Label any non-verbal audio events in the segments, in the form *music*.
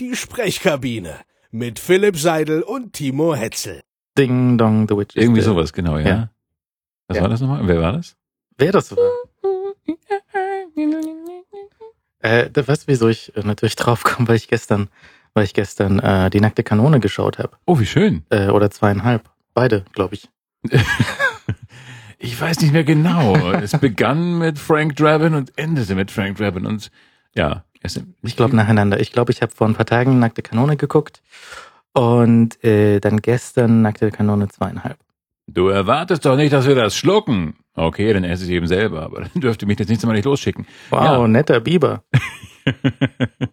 die Sprechkabine mit Philipp Seidel und Timo Hetzel. Ding Dong The Witch. Irgendwie sowas, genau, ja. Ja. Was Ja. war das nochmal? Wer war das? Wer das war? Äh, da- weißt du, wieso ich äh, natürlich draufkomme, weil ich gestern, weil ich gestern äh, die nackte Kanone geschaut habe. Oh, wie schön. Äh, oder zweieinhalb. Beide, glaube ich. *laughs* Ich weiß nicht mehr genau. es begann mit Frank Drabin und endete mit Frank Drabin und ja. Ich glaube nacheinander. Ich glaube, ich habe vor ein paar Tagen nackte Kanone geguckt und äh, dann gestern nackte Kanone zweieinhalb. Du erwartest doch nicht, dass wir das schlucken. Okay, dann esse ich eben selber, aber dann dürfte mich das nächste Mal nicht losschicken. Wow, Ja. netter Biber. *laughs*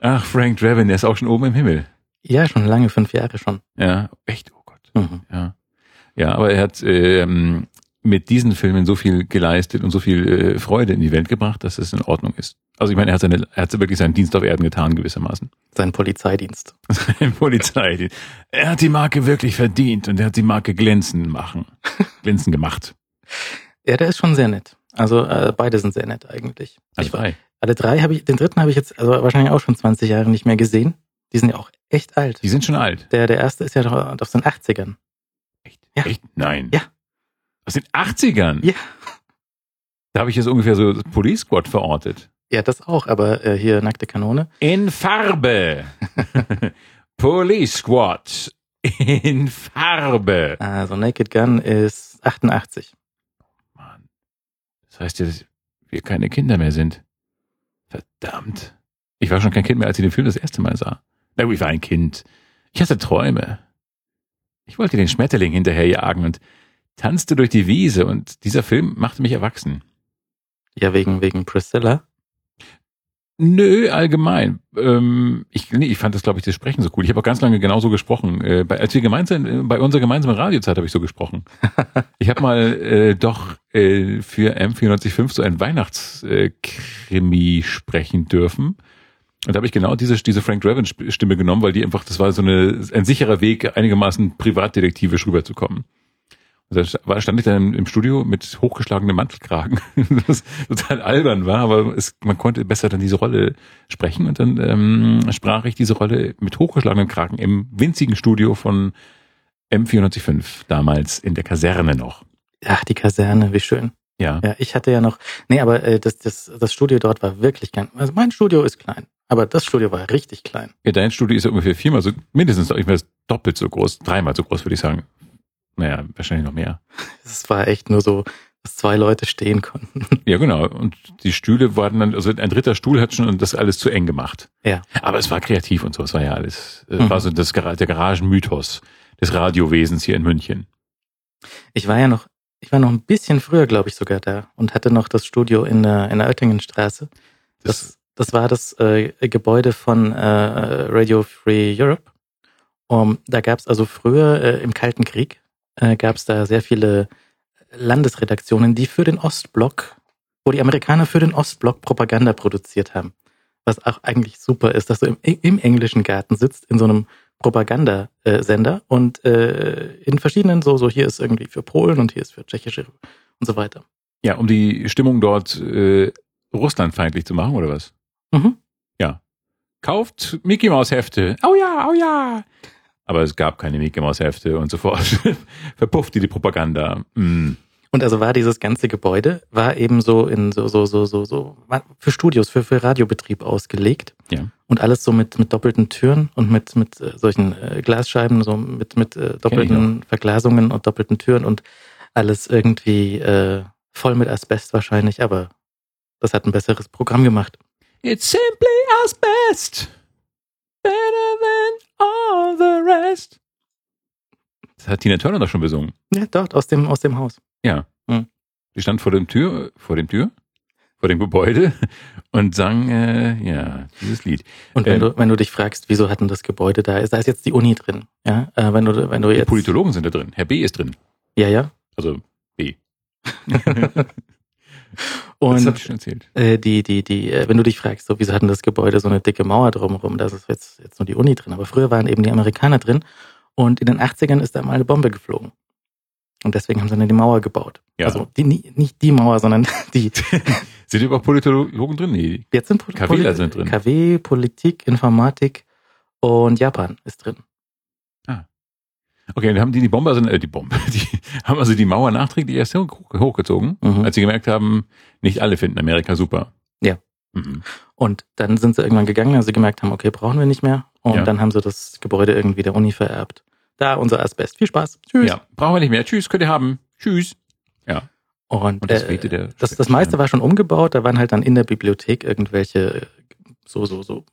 Ach, Frank Drabin, der ist auch schon oben im Himmel. Ja, schon lange, fünf Jahre schon. Ja, echt, oh Gott. Mhm. Ja, ja aber er hat ähm, mit diesen Filmen so viel geleistet und so viel äh, Freude in die Welt gebracht, dass es in Ordnung ist. Also ich meine, er hat, seine, er hat wirklich seinen Dienst auf Erden getan, gewissermaßen. Sein Polizeidienst. *laughs* Sein Polizei. Er hat die Marke wirklich verdient und er hat die Marke glänzen machen. *laughs* glänzen gemacht. Ja, der ist schon sehr nett. Also äh, beide sind sehr nett eigentlich. Also Ich frei. Alle drei habe ich, den dritten habe ich jetzt also wahrscheinlich auch schon 20 Jahre nicht mehr gesehen. Die sind ja auch echt alt. Die sind schon alt. Der, der erste ist ja doch aus den 80ern. Echt? Ja. Echt? Nein. Ja. Aus den 80ern? Ja. Da habe ich jetzt ungefähr so Police Squad verortet. Ja, das auch, aber äh, hier nackte Kanone. In Farbe. *laughs* Police Squad. In Farbe. Also Naked Gun ist 88. Mann. Das heißt ja, dass wir keine Kinder mehr sind. Verdammt. Ich war schon kein Kind mehr, als ich den Film das erste Mal sah. Na gut, ich war ein Kind. Ich hatte Träume. Ich wollte den Schmetterling hinterherjagen und tanzte durch die Wiese und dieser Film machte mich erwachsen. Ja, wegen, wegen Priscilla. Nö, allgemein. Ähm, ich, nee, ich fand das, glaube ich, das Sprechen so cool. Ich habe auch ganz lange genauso gesprochen. Äh, bei, als wir gemeinsam, äh, bei unserer gemeinsamen Radiozeit habe ich so gesprochen. *laughs* ich habe mal äh, doch äh, für M495 so ein Weihnachtskrimi sprechen dürfen. Und da habe ich genau diese, diese Frank Draven-Stimme genommen, weil die einfach, das war so eine, ein sicherer Weg, einigermaßen privatdetektivisch rüberzukommen. Da war- stand ich dann im, Studio mit hochgeschlagenem Mantelkragen, *laughs* was total albern war, aber es, man konnte besser dann diese Rolle sprechen und dann ähm, sprach ich diese Rolle mit hochgeschlagenem Kragen im winzigen Studio von M495, damals in der Kaserne noch. Ach, die Kaserne, wie schön. Ja, Ja, ich hatte ja noch, nee, aber äh, das, das, das Studio dort war wirklich klein. Also mein Studio ist klein, aber das Studio war richtig klein. ja dein Studio ist ja ungefähr viermal so, mindestens ich weiß, doppelt so groß, dreimal so groß, würde ich sagen. Naja, wahrscheinlich noch mehr. *laughs* Es war echt nur so, dass zwei Leute stehen konnten. *laughs* Ja, genau. Und die Stühle waren dann, also ein dritter Stuhl hat schon das alles zu eng gemacht. Ja. Aber es war kreativ und so. Es war ja alles, es Mhm. war so das, der Garagenmythos des Radiowesens hier in München. Ich war ja noch, ich war noch ein bisschen früher, glaube ich, sogar da und hatte noch das Studio in der, in der Oettingenstraße. Das, das war das äh, Gebäude von äh, Radio Free Europe. Um, da gab es also früher äh, im Kalten Krieg, äh, gab es da sehr viele Landesredaktionen, die für den Ostblock, wo die Amerikaner für den Ostblock Propaganda produziert haben. Was auch eigentlich super ist, dass du im, im englischen Garten sitzt, in so einem Propagandasender und äh, in verschiedenen, so, so hier ist irgendwie für Polen und hier ist für Tschechische und so weiter. Ja, um die Stimmung dort äh, russlandfeindlich zu machen, oder was? Mhm. Kauft Mickey Maus Hefte. Oh ja, oh ja. Aber es gab keine Mickey Maus Hefte und sofort *laughs* verpuffte die Propaganda. Mm. Und also war dieses ganze Gebäude, war eben so in so, so, so, so, so, für Studios, für, für Radiobetrieb ausgelegt. Ja. Und alles so mit, mit doppelten Türen und mit, mit äh, solchen äh, Glasscheiben, so mit, mit äh, doppelten Verglasungen und doppelten Türen und alles irgendwie äh, voll mit Asbest wahrscheinlich, aber das hat ein besseres Programm gemacht. It's simply asbest. Better than all the rest. Das hat Tina Turner doch schon besungen. Ja, dort aus dem, aus dem Haus. Ja. Hm. Sie stand vor dem Tür, vor dem Tür, vor dem Gebäude *laughs* und sang, äh, ja, dieses Lied. Und wenn Ähm. du, wenn du dich fragst, wieso hat denn das Gebäude da, ist, da ist jetzt die Uni drin, ja, äh, wenn du, wenn du Die jetzt, Politologen sind da drin. Herr B ist drin. ja, ja, Also B. *laughs* *laughs* das und ich schon erzählt. äh, die, die, die, äh, wenn du dich fragst, so, wieso hat denn das Gebäude so eine dicke Mauer drumherum, da ist jetzt, jetzt nur die Uni drin, aber früher waren eben die Amerikaner drin und in den 80ern ist da mal eine Bombe geflogen. Und deswegen haben sie dann die Mauer gebaut. Ja. Also die, nicht die Mauer, sondern *laughs* die, *laughs* Sind überhaupt Politologen drin? Nee. Jetzt sind Pol KWler sind drin. KW, Politik, Informatik und Japan ist drin. Okay, dann haben die die Bombe, also, äh, die Bombe, *laughs* die haben also die Mauer nachträglich erst hoch, hochgezogen, Mhm. als sie gemerkt haben, nicht alle finden Amerika super. Ja. Mhm. Und dann sind sie irgendwann gegangen, als sie gemerkt haben, okay, brauchen wir nicht mehr. Und Ja. dann haben sie das Gebäude irgendwie der Uni vererbt. Da, unser Asbest. Viel Spaß. Tschüss. Ja, brauchen wir nicht mehr. Tschüss, könnt ihr haben. Tschüss. Ja. Und, Und das äh, das, das meiste war schon umgebaut. Da waren halt dann in der Bibliothek irgendwelche so, so, so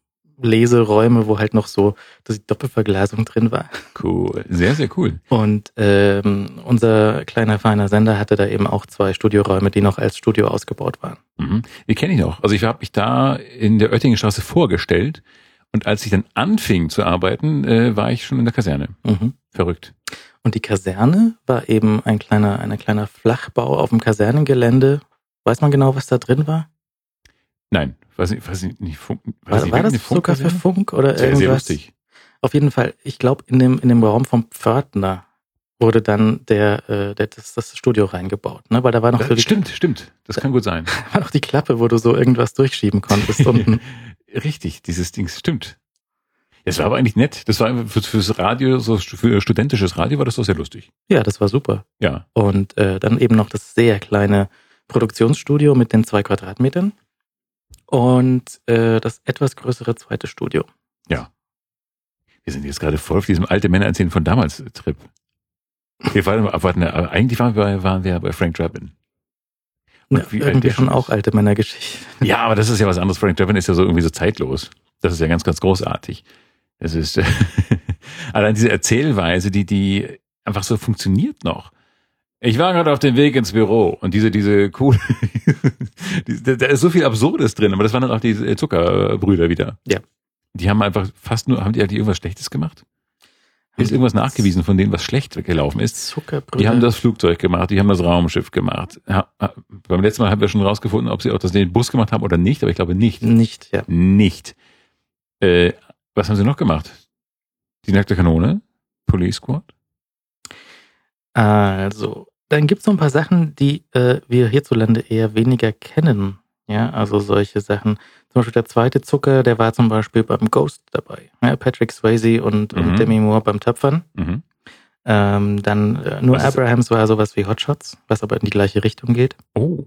Leseräume, wo halt noch so dass die Doppelverglasung drin war. cool. Sehr, sehr cool. Und ähm, unser kleiner feiner Sender hatte da eben auch zwei Studioräume, die noch als Studio ausgebaut waren. Mhm. Die kenne ich noch. Also ich habe mich da in der Oettingenstraße vorgestellt und als ich dann anfing zu arbeiten, äh, war ich schon in der Kaserne. Mhm. Verrückt. Und die Kaserne war eben ein kleiner, ein kleiner Flachbau auf dem Kasernengelände. Weiß man genau, was da drin war? Nein, weiß ich, weiß ich nicht. Funk, weiß War, ich, war das sogar für? Funk oder Sehr, irgendwas? sehr lustig. Auf jeden Fall, ich glaube, in dem, in dem Raum vom Pförtner wurde dann der, äh, der das, das Studio reingebaut, ne? Weil da war noch so Das, die, stimmt, stimmt. Das kann gut sein. *laughs* war noch die Klappe, wo du so irgendwas durchschieben konntest *laughs* unten. Richtig, dieses Ding stimmt. Das war aber eigentlich nett. Das war für, fürs Radio, so für studentisches Radio war das doch sehr lustig. Ja, das war super. Ja. Und äh, dann eben noch das sehr kleine Produktionsstudio mit den zwei Quadratmetern und äh, das etwas größere zweite Studio. Wir sind jetzt gerade voll auf diesem alte Männer erzählen von damals Trip. Wir waren, warten, aber eigentlich waren wir, waren wir bei Frank Drabin. Und Ja, wie irgendwie schon auch alte Männergeschichte. Ja, aber das ist ja was anderes. Frank Drabin ist ja so irgendwie so zeitlos. Das ist ja ganz, ganz großartig. Es ist *laughs* allein diese Erzählweise, die, die einfach so funktioniert noch. Ich war gerade auf dem Weg ins Büro und diese, diese cool, *laughs* die- da ist so viel Absurdes drin, aber das waren dann auch die Zuckerbrüder wieder. Ja. Die haben einfach fast nur, haben die, haben die irgendwas Schlechtes gemacht? Ist irgendwas nachgewiesen von denen, was schlecht gelaufen ist? Zuckerbrüder. Die haben das Flugzeug gemacht, die haben das Raumschiff gemacht. Ha, beim letzten Mal haben wir schon rausgefunden, ob sie auch das den Bus gemacht haben oder nicht, aber ich glaube nicht. nicht, ja. Nicht. Äh, was haben sie noch gemacht? Die nackte Kanone? Police Squad? Also, dann gibt es so ein paar Sachen, die äh, wir hierzulande eher weniger kennen. Ja, also solche Sachen. Zum Beispiel der zweite Zucker, der war zum Beispiel beim Ghost dabei. Ja, Patrick Swayze und, Mhm. und Demi Moore beim Töpfern. Mhm. Ähm, dann äh, nur Was Abrahams war sowas wie Hotshots, was aber in die gleiche Richtung geht. Oh.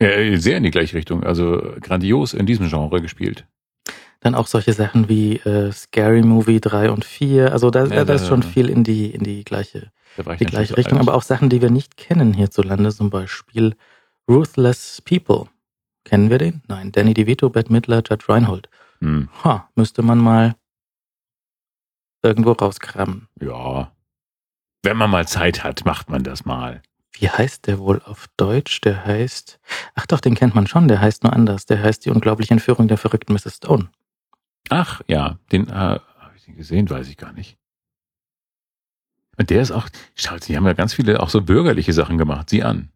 Ja, sehr in die gleiche Richtung. Also grandios in diesem Genre gespielt. Dann auch solche Sachen wie äh, Scary Movie 3 und 4. Also da, Ja, da, da ist schon viel in die, in die gleiche, die gleiche Richtung. alt. Aber auch Sachen, die wir nicht kennen hierzulande, zum Beispiel Ruthless People. Kennen wir den? Nein. Danny DeVito, Bette Midler, Judge Reinhold. Hm, Ha, müsste man mal irgendwo rauskramen. ja. Wenn man mal Zeit hat, macht man das mal. Wie heißt der wohl auf Deutsch? Der heißt, ach doch, den kennt man schon, der heißt nur anders. Der heißt Die unglaubliche Entführung der verrückten Mrs. Stone. Ach ja, den äh, habe ich den gesehen, weiß ich gar nicht. Und der ist auch, schaut, die haben ja ganz viele auch so bürgerliche Sachen gemacht. Sieh an.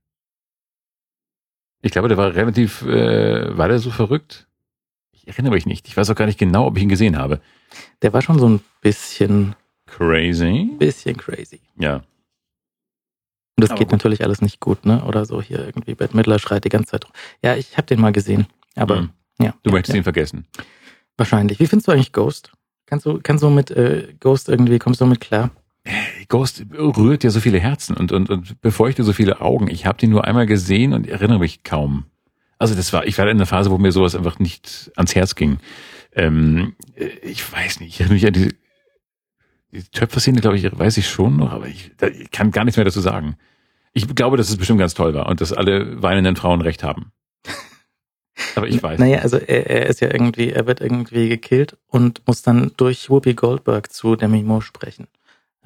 Ich glaube, der war relativ, äh, war der so verrückt? Ich erinnere mich nicht. Ich weiß auch gar nicht genau, ob ich ihn gesehen habe. Der war schon so ein bisschen, Crazy. bisschen crazy. Ja. Und das Aber geht gut. natürlich alles nicht gut, ne? Oder so hier irgendwie Bette Midler schreit die ganze Zeit. rum. Ja, ich habe den mal gesehen. Aber Hm. ja. Du möchtest ja, ihn vergessen. Wahrscheinlich. Wie findest du eigentlich Ghost? Kannst du, kannst du mit äh, Ghost irgendwie, kommst du mit klar? Ghost rührt ja so viele Herzen und, und, und befeuchtet so viele Augen. Ich habe den nur einmal gesehen und erinnere mich kaum. Also das war, ich war in einer Phase, wo mir sowas einfach nicht ans Herz ging. Ähm, äh, ich weiß nicht, ich erinnere mich an diese, die Töpferszene, glaube ich, weiß ich schon noch, aber ich, da, ich kann gar nichts mehr dazu sagen. Ich glaube, dass es bestimmt ganz toll war und dass alle weinenden Frauen recht haben. *laughs* Aber ich weiß. Naja, also er, er ist ja irgendwie, er wird irgendwie gekillt und muss dann durch Whoopi Goldberg zu Demi Moore sprechen.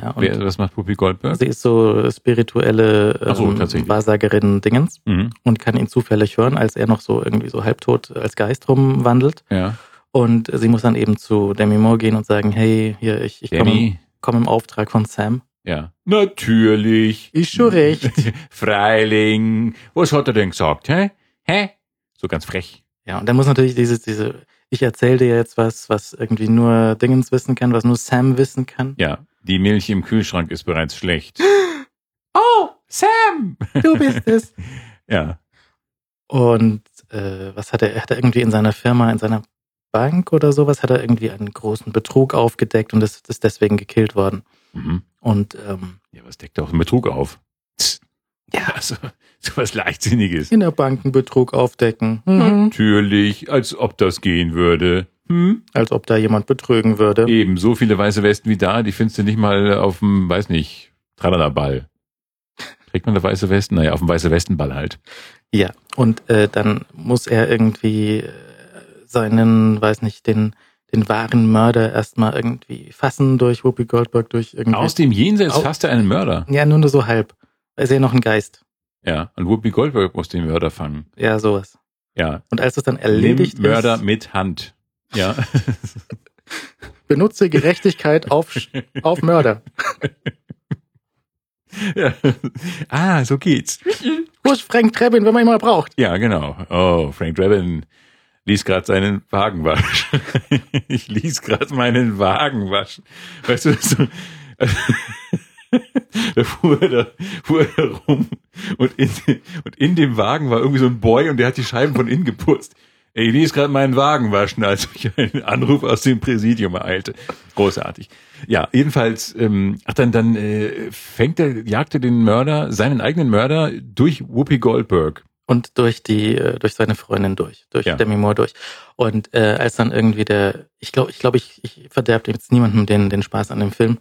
Ja, und Wer, was macht Puppy Goldberg? sie ist so spirituelle so, ähm, tatsächlich. Wahrsagerin Dingens Mhm, und kann ihn zufällig hören, als er noch so irgendwie so halbtot als Geist rumwandelt. ja. Und sie muss dann eben zu Demi Moore gehen und sagen, hey, hier, ich, ich komme komm im Auftrag von Sam. Ja. Natürlich. Ist schon recht. *laughs* Freiling. Was hat er denn gesagt, hä? Hä? So ganz frech. Ja, und dann muss natürlich dieses, diese, ich erzähle dir jetzt was, was irgendwie nur Dingens wissen kann, was nur Sam wissen kann. Ja. Die Milch im Kühlschrank ist bereits schlecht. *gasps* oh, Sam! *laughs* Du bist es. Ja. Und äh, was hat er, er hat irgendwie in seiner Firma, in seiner Bank oder sowas, hat er irgendwie einen großen Betrug aufgedeckt und ist, ist deswegen gekillt worden. Mhm. Und ähm, Ja, was deckt auch einen Betrug auf? Tss. Ja. Also, *laughs* so was Leichtsinniges. in der Bankenbetrug aufdecken. Mhm. Natürlich, als ob das gehen würde. Hm? Als ob da jemand betrügen würde. Eben, so viele weiße Westen wie da, die findest du nicht mal auf dem, weiß nicht, Tralala-Ball. Trägt man da weiße Westen? Naja, auf dem weiße Westenball halt. Ja, und äh, dann muss er irgendwie äh, seinen, weiß nicht, den, den wahren Mörder erstmal irgendwie fassen durch Whoopi Goldberg, durch irgendwie. Aus dem Jenseits Au- fasst er einen Mörder. ja, nur so halb. Er ist ja noch ein Geist. Ja, und Whoopi Goldberg muss den Mörder fangen. Ja, sowas. Ja, Und als es dann erledigt Nimm Mörder ist, mit Hand. Ja. *laughs* benutze Gerechtigkeit auf, auf Mörder. ja. Ah, so geht's. Wo ist Frank Trebin, wenn man ihn mal braucht? Ja, genau. Oh, Frank Drabin ließ gerade seinen Wagen waschen. *laughs* ich ließ gerade meinen Wagen waschen. Weißt du, so, *laughs* da fuhr er, da, fuhr er rum und in, und in dem Wagen war irgendwie so ein Boy und der hat die Scheiben von innen geputzt. Ey, Ich ließ gerade meinen Wagen waschen, als ich einen Anruf aus dem Präsidium ereilte. Großartig. Ja, jedenfalls, ähm, ach dann, dann äh, fängt er, jagt er den Mörder, seinen eigenen Mörder durch Whoopi Goldberg. Und durch die, äh, durch seine Freundin durch, durch Ja. Demi Moore durch. Und äh, als dann irgendwie der, ich glaube, ich glaube, ich, ich verderbe jetzt niemandem den, den Spaß an dem Film,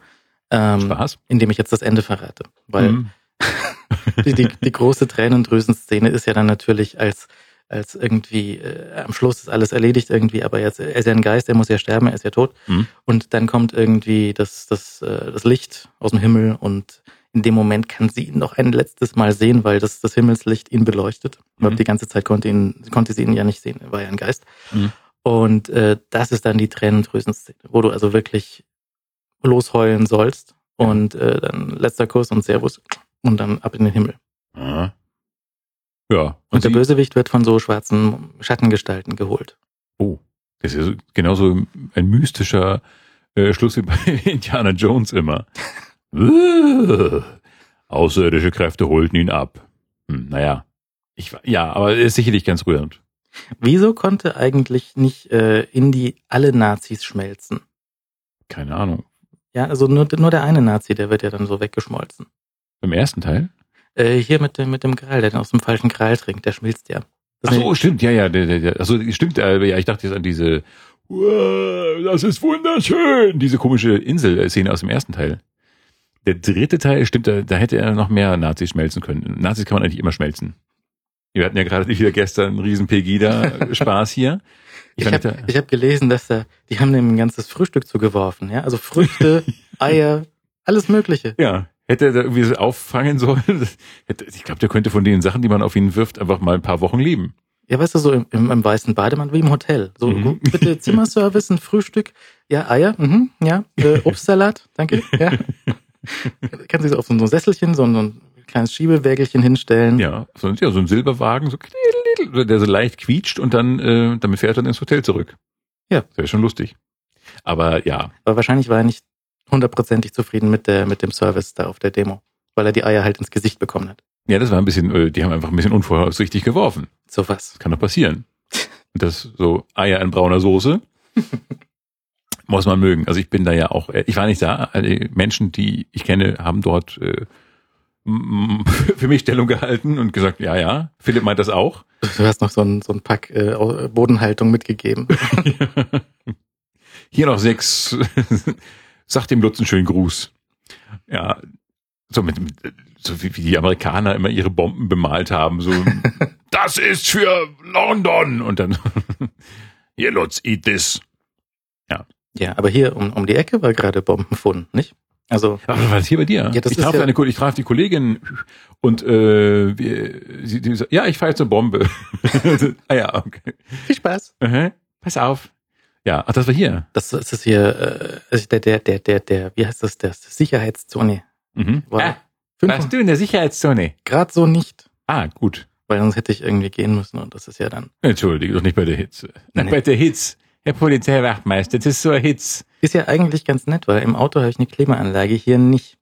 ähm, Spaß. indem ich jetzt das Ende verrate. Weil Mhm. *laughs* die, die, die große Tränendrüsenszene ist ja dann natürlich als als irgendwie äh, am Schluss ist alles erledigt irgendwie, aber jetzt er ist ja ein Geist, er muss ja sterben, er ist ja tot Mhm. und dann kommt irgendwie das das äh, das Licht aus dem Himmel und in dem Moment kann sie ihn noch ein letztes Mal sehen, weil das das Himmelslicht ihn beleuchtet. Weil Mhm. die ganze Zeit konnte ihn konnte sie ihn ja nicht sehen, er war ja ein Geist. Mhm. Und äh, das ist dann die Tränendrüsenszene, wo du also wirklich losheulen sollst und äh, dann letzter Kuss und Servus und dann ab in den Himmel. Aha. Ja. Und, der sie- Bösewicht wird von so schwarzen Schattengestalten geholt. Oh, das ist genauso ein mystischer äh, Schluss wie bei *laughs* Indiana Jones immer. *laughs* Außerirdische Kräfte holten ihn ab. Hm, naja. Ich, ja, aber er ist sicherlich ganz rührend. Wieso konnte eigentlich nicht äh, Indy alle Nazis schmelzen? Keine Ahnung. Ja, also nur, nur der eine Nazi, der wird ja dann so weggeschmolzen. Im ersten Teil? Äh, hier mit dem, mit dem Gral, der dann aus dem falschen Gral trinkt, der schmilzt ja. Ach so, stimmt, ja, ja, der, also stimmt, äh, ja, ich dachte jetzt an diese, "Wow, das ist wunderschön, diese komische Insel-Szene aus dem ersten Teil. Der dritte Teil, stimmt, da, da hätte er noch mehr Nazis schmelzen können. Nazis kann man eigentlich immer schmelzen. Wir hatten ja gerade wieder gestern einen riesen Pegida-Spaß hier. *laughs* Ich fand, habe ich hab gelesen, dass da, die haben dem ein ganzes Frühstück zugeworfen, ja. Also Früchte, *laughs* Eier, alles Mögliche. ja, hätte er da irgendwie so auffangen sollen. *laughs* Ich glaube, der könnte von den Sachen, die man auf ihn wirft, einfach mal ein paar Wochen leben. Ja, weißt du, so im, im, im weißen Bademann wie im Hotel. So, Mhm. bitte Zimmerservice, ein Frühstück, ja, Eier, mhm, ja, äh, *laughs* Obstsalat, danke, ja. Kann sich so auf so ein Sesselchen, so ein, so ein kleines Schiebewägelchen hinstellen. Ja, so, ja, so ein Silberwagen, so, der so leicht quietscht und dann, äh, damit fährt er dann ins Hotel zurück. Ja. Das wäre schon lustig. Aber ja, Aber wahrscheinlich war er nicht hundertprozentig zufrieden mit der, mit dem Service da auf der Demo, weil er die Eier halt ins Gesicht bekommen hat. ja, das war ein bisschen, äh, die haben einfach ein bisschen unvorsichtig geworfen. So was. Das kann doch passieren. *laughs* Und das so Eier in brauner Soße. *laughs* Muss man mögen. Also ich bin da ja auch, äh, ich war nicht da. Die Menschen, die ich kenne, haben dort äh, *laughs* für mich Stellung gehalten und gesagt, ja, ja, Philipp meint das auch. Du hast noch so ein, so ein Pack äh, Bodenhaltung mitgegeben. Hier noch sechs. Sag dem Lutz einen schönen Gruß. Ja, so mit, mit so wie, wie die Amerikaner immer ihre Bomben bemalt haben. So, *laughs* das ist für London. Und dann, *laughs* hier Lutz, eat this. Ja, aber hier um, um die Ecke war gerade Bombenfund, nicht? Also, Ach, was hier bei dir? Ja, das ich traf ja- eine, ich traf die Kollegin und äh, sie, die, sagt, ja, ich fahre jetzt eine Bombe. *laughs* ah ja, okay. viel Spaß. Aha. Pass auf. Ja, ach, das war hier. Das, das ist hier, äh, also der, der, der, der, der, wie heißt das, der Sicherheitszone. Mhm. War Ah, warst du in der Sicherheitszone? Grad so nicht, Ah, gut. weil sonst hätte ich irgendwie gehen müssen und das ist ja dann. Entschuldige, doch nicht bei der Hitze. Nee. bei der Hitze. Herr Polizeiwachtmeister, das ist so ein Hitz. Ist ja eigentlich ganz nett, weil im Auto habe ich eine Klimaanlage, hier nicht.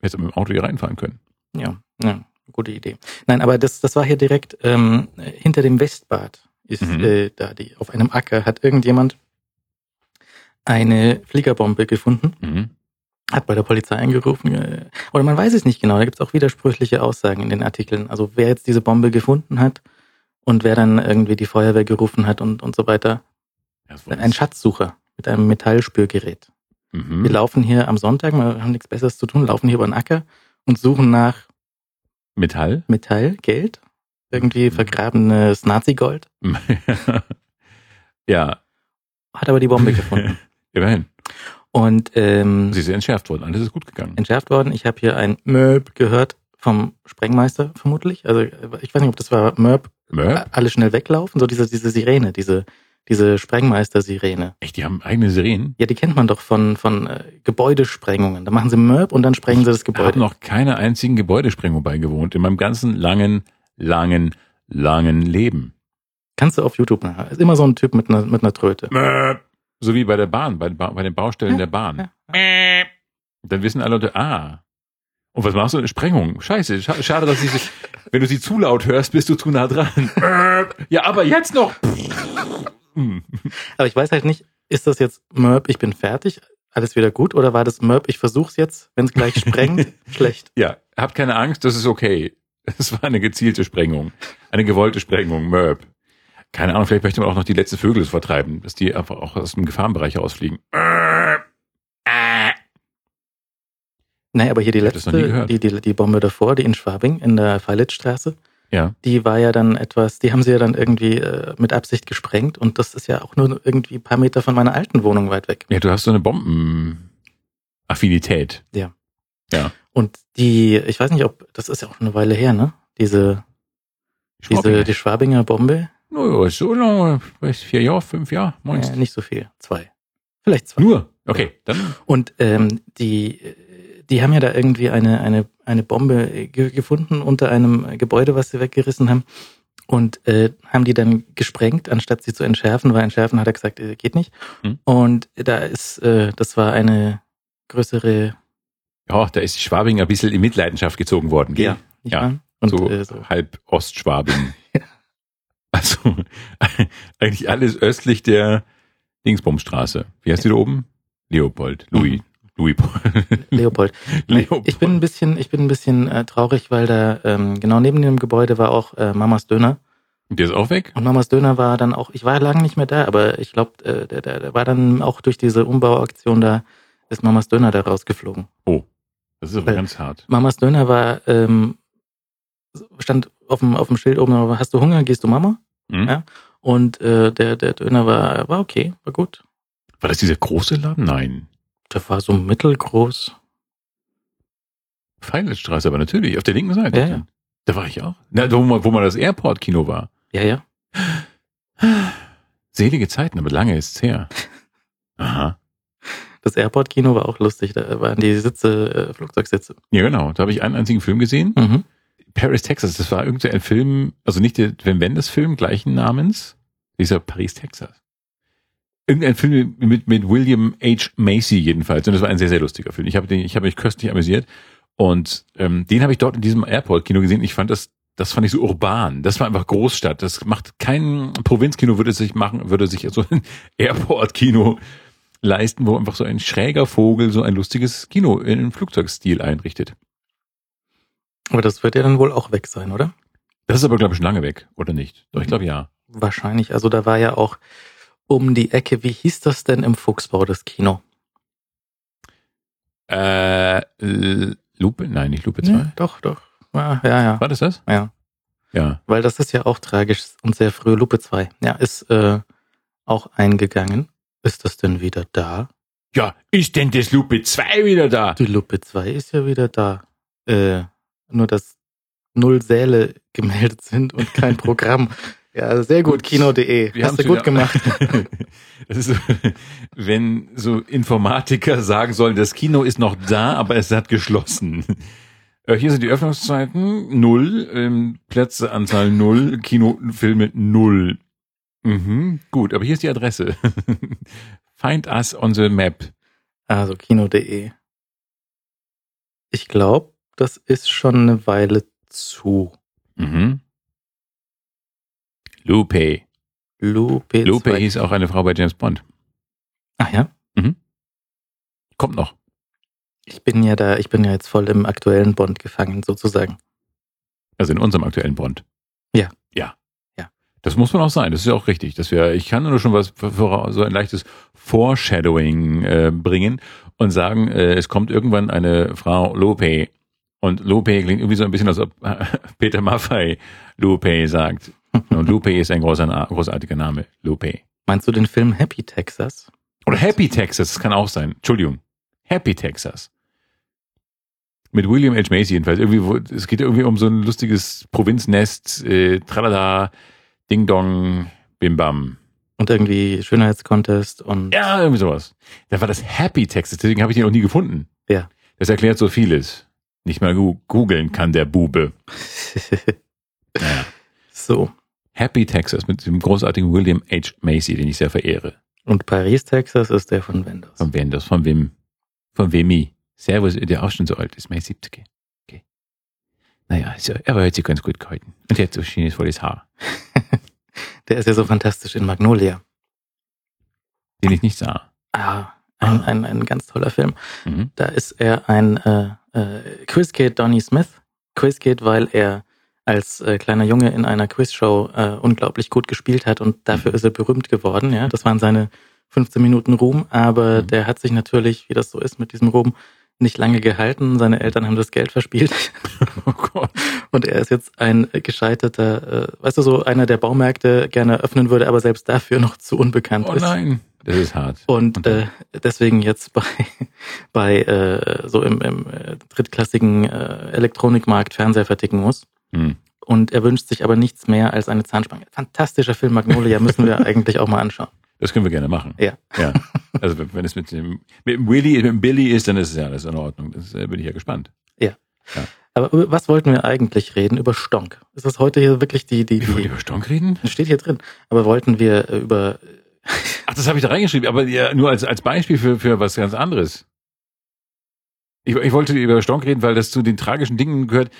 Hättest du mit dem Auto hier reinfahren können. Ja, ja. gute Idee. Nein, aber das, das war hier direkt ähm, hinter dem Westbad. Ist Mhm. äh, da die auf einem Acker hat irgendjemand eine Fliegerbombe gefunden, Mhm. hat bei der Polizei angerufen. Äh, oder man weiß es nicht genau. Da gibt es auch widersprüchliche Aussagen in den Artikeln. Also wer jetzt diese Bombe gefunden hat und wer dann irgendwie die Feuerwehr gerufen hat und und so weiter. Ja, war Ein Schatzsucher mit einem Metallspürgerät. Mhm. Wir laufen hier am Sonntag, wir haben nichts Besseres zu tun, laufen hier über den Acker und suchen nach Metall? Metall, Geld, irgendwie Mhm. vergrabenes Nazi-Gold, *laughs* ja, hat aber die Bombe gefunden. *laughs* immerhin. Und ähm, Sie ist entschärft worden. Alles ist gut gegangen. entschärft worden. Ich habe hier ein Möb gehört vom Sprengmeister vermutlich. Also ich weiß nicht, ob das war Möb, Möp? alle schnell weglaufen, so diese, diese Sirene, diese, diese Sprengmeister-Sirene. Echt, die haben eigene Sirenen? Ja, die kennt man doch von, von äh, Gebäudesprengungen. Da machen sie Möb und dann sprengen sie das Ich habe Gebäude. noch keiner einzigen Gebäudesprengung beigewohnt in meinem ganzen langen, langen, langen Leben. Kannst du auf YouTube nachher. Ist immer so ein Typ mit einer, mit einer Tröte. Möp. So wie bei der Bahn, bei, bei den Baustellen Ja, der Bahn. ja. Möp. Dann wissen alle Leute, ah. Und was machst du? Eine Sprengung. Scheiße. Scha- Schade, dass ich wenn du sie zu laut hörst, bist du zu nah dran. Möp. ja, aber jetzt noch. Aber ich weiß halt nicht, ist das jetzt Möb, ich bin fertig, alles wieder gut, oder war das Möb, ich versuch's jetzt, wenn es gleich *laughs* sprengt, schlecht. Ja, habt keine Angst, das ist okay. Es war eine gezielte Sprengung. Eine gewollte Sprengung, Möb. Keine Ahnung, vielleicht möchte man auch noch die letzten Vögel vertreiben, dass die einfach auch aus dem Gefahrenbereich ausfliegen. Nee, aber hier die letzte, die, die, die Bombe davor, die in Schwabing, in der Feilitzstraße, Ja, die war ja dann etwas, die haben sie ja dann irgendwie äh, mit Absicht gesprengt und das ist ja auch nur irgendwie ein paar Meter von meiner alten Wohnung weit weg. ja, du hast so eine Bombenaffinität. Und die, ich weiß nicht, ob, das ist ja auch eine Weile her, ne? Diese, diese, die Schwabinger Bombe, no, ja, so lange, weiß, vier Jahre, fünf Jahre, meinst du? nicht so viel, zwei. Vielleicht zwei. Nur? Okay, dann. Und ähm, die, die haben ja da irgendwie eine, eine, eine Bombe äh, ge gefunden unter einem Gebäude, was sie weggerissen haben. Und äh, haben die dann gesprengt, anstatt sie zu entschärfen, weil entschärfen hat er gesagt, äh, geht nicht. Hm. Und da ist, äh, das war eine größere, Ja, da ist Schwabing ein bisschen in Mitleidenschaft gezogen worden, gell? ja, Ja? Und so, äh, so. halb Ostschwabing. Also *laughs* eigentlich alles östlich der Dingsbumstraße. Wie heißt die da oben? Leopold. Louis. Louis. *laughs* Leopold. *laughs* Leopold. Ich bin ein bisschen, ich bin ein bisschen äh, traurig, weil da ähm, genau neben dem Gebäude war auch äh, Mamas Döner. Der ist auch weg? Und Mamas Döner war dann auch, ich war lange nicht mehr da, aber ich glaube, äh, der, der, der war dann auch durch diese Umbauaktion da, ist Mamas Döner da rausgeflogen. Das ist aber Äh, ganz hart. Mamas Döner war, ähm, stand auf dem, auf dem Schild oben, hast du Hunger, gehst du Mama? Hm? ja. Und äh, der, der Döner war, war okay, war gut. War das dieser große Laden? Nein. Der war so mittelgroß. Feindelsstraße, aber natürlich, auf der linken Seite. Ja, ja. Da war ich auch. Na, wo, wo man das Airport-Kino war. Ja, ja. Selige Zeiten, aber lange ist's her. *laughs* Aha. Das Airport-Kino war auch lustig, da waren die Sitze, äh, Flugzeugsitze. Ja, genau. Da habe ich einen einzigen Film gesehen. Mhm. Paris, Texas. Das war irgendwie ein Film, also nicht der Wim Wenders Film gleichen Namens. Dieser Paris, Texas. Irgendein Film mit, mit William H. Macy jedenfalls. Und das war ein sehr, sehr lustiger Film. Ich habe den, ich habe mich köstlich amüsiert. Und ähm, den habe ich dort in diesem Airport-Kino gesehen. Ich fand das, das fand ich so urban. Das war einfach Großstadt. Das macht kein Provinzkino würde sich machen, würde sich so ein *laughs* Airport-Kino leisten, wo einfach so ein schräger Vogel so ein lustiges Kino in Flugzeugstil einrichtet. Aber das wird ja dann wohl auch weg sein, oder? Das ist aber, glaube ich, schon lange weg, oder nicht? Doch, ich glaube ja. Wahrscheinlich. Also da war ja auch um die Ecke, wie hieß das denn im Fuchsbau, das Kino? Äh, Lupe? Nein, nicht Lupe 2. Ja, doch, doch. Ja, ja, ja. War das das? ja. Ja. Weil das ist ja auch tragisch und sehr früh. Lupe 2. Ja, ist äh, auch eingegangen. Ist das denn wieder da? Ja, ist denn das Lupe 2 wieder da? Die Lupe 2 ist ja wieder da. Äh, nur dass null Säle gemeldet sind und kein *laughs* Programm. Ja, sehr gut, kino.de. Hast du gut gemacht. *laughs* So, wenn so Informatiker sagen sollen, das Kino ist noch da, aber es hat geschlossen. Äh, Hier sind die Öffnungszeiten null, ähm, Plätzeanzahl null, Kinofilme null. Mhm, gut, aber hier ist die Adresse. *laughs* Find us on the map. Also kino.de. Ich glaube, das ist schon eine Weile zu. Mhm. Lupe. Lupe. Lupe zwei- hieß auch eine Frau bei James Bond. Ach ja. Kommt noch. Ich bin ja da, ich bin ja jetzt voll im aktuellen Bond gefangen, sozusagen. Also in unserem aktuellen Bond. Ja. Ja. Ja. Das muss man auch sein. Das ist ja auch richtig. Dass wir, ich kann nur schon was so ein leichtes Foreshadowing äh, bringen und sagen, äh, es kommt irgendwann eine Frau Lope. Und Lope klingt irgendwie so ein bisschen, als ob *laughs* Peter Maffei Lope sagt. Und Lupe ist ein großer, großartiger Name. Lupe. Meinst du den Film Happy Texas? Oder Happy Texas, das kann auch sein. Entschuldigung. Happy Texas. Mit William H. Macy jedenfalls. Irgendwie, es geht irgendwie um so ein lustiges Provinznest, äh, tralala, Ding Dong, Bim Bam. Und irgendwie Schönheitskontest und Ja, irgendwie sowas. Da war das Happy Texas, deswegen habe ich den noch nie gefunden. Ja. Das erklärt so vieles. Nicht mal googeln kann der Bube. *laughs* Naja. so. Happy Texas mit dem großartigen William H. Macy, den ich sehr verehre. Und Paris, Texas ist der von Wenders. Von wem das? Von wem? Von Wemi. Servus, der auch schon so alt ist, mein 70. Okay. Naja, so, aber er hat sich ganz gut gehalten. Und er hat so schönes volles Haar, *laughs* Der ist ja so fantastisch in Magnolia. den ich nicht sah. Ah, ein, ein, ein ganz toller Film. Mhm. Da ist er ein äh, äh, Quizkid Donny Smith. Quizkid, weil er als äh, kleiner Junge in einer Quizshow äh, unglaublich gut gespielt hat und dafür ist er berühmt geworden. Ja, das waren seine 15 Minuten Ruhm, aber Mhm. der hat sich natürlich, wie das so ist mit diesem Ruhm, nicht lange gehalten. Seine Eltern haben das Geld verspielt *laughs* Oh Gott. und er ist jetzt ein gescheiterter, äh, weißt du, so einer, der Baumärkte gerne öffnen würde, aber selbst dafür noch zu unbekannt Oh ist. nein. Das ist hart. Und Und äh, deswegen jetzt bei, *laughs* bei äh, so im, im äh, drittklassigen äh, Elektronikmarkt Fernseher verticken muss. Hm. Und er wünscht sich aber nichts mehr als eine Zahnspange. Fantastischer Film Magnolia müssen wir *laughs* eigentlich auch mal anschauen. Das können wir gerne machen. Ja. Ja. Also wenn es mit dem, mit dem Willy, mit dem Billy ist, dann ist es ja alles in Ordnung. Das äh, bin ich ja gespannt. Aber über was wollten wir eigentlich reden? Über Stonk. Ist das heute hier wirklich die, die, Wir wollen die über Stonk reden? steht hier drin. Aber wollten wir äh, über Ach, das habe ich da reingeschrieben, aber ja, nur als, als Beispiel für, für was ganz anderes. Ich, ich wollte über Stonk reden, weil das zu den tragischen Dingen gehört.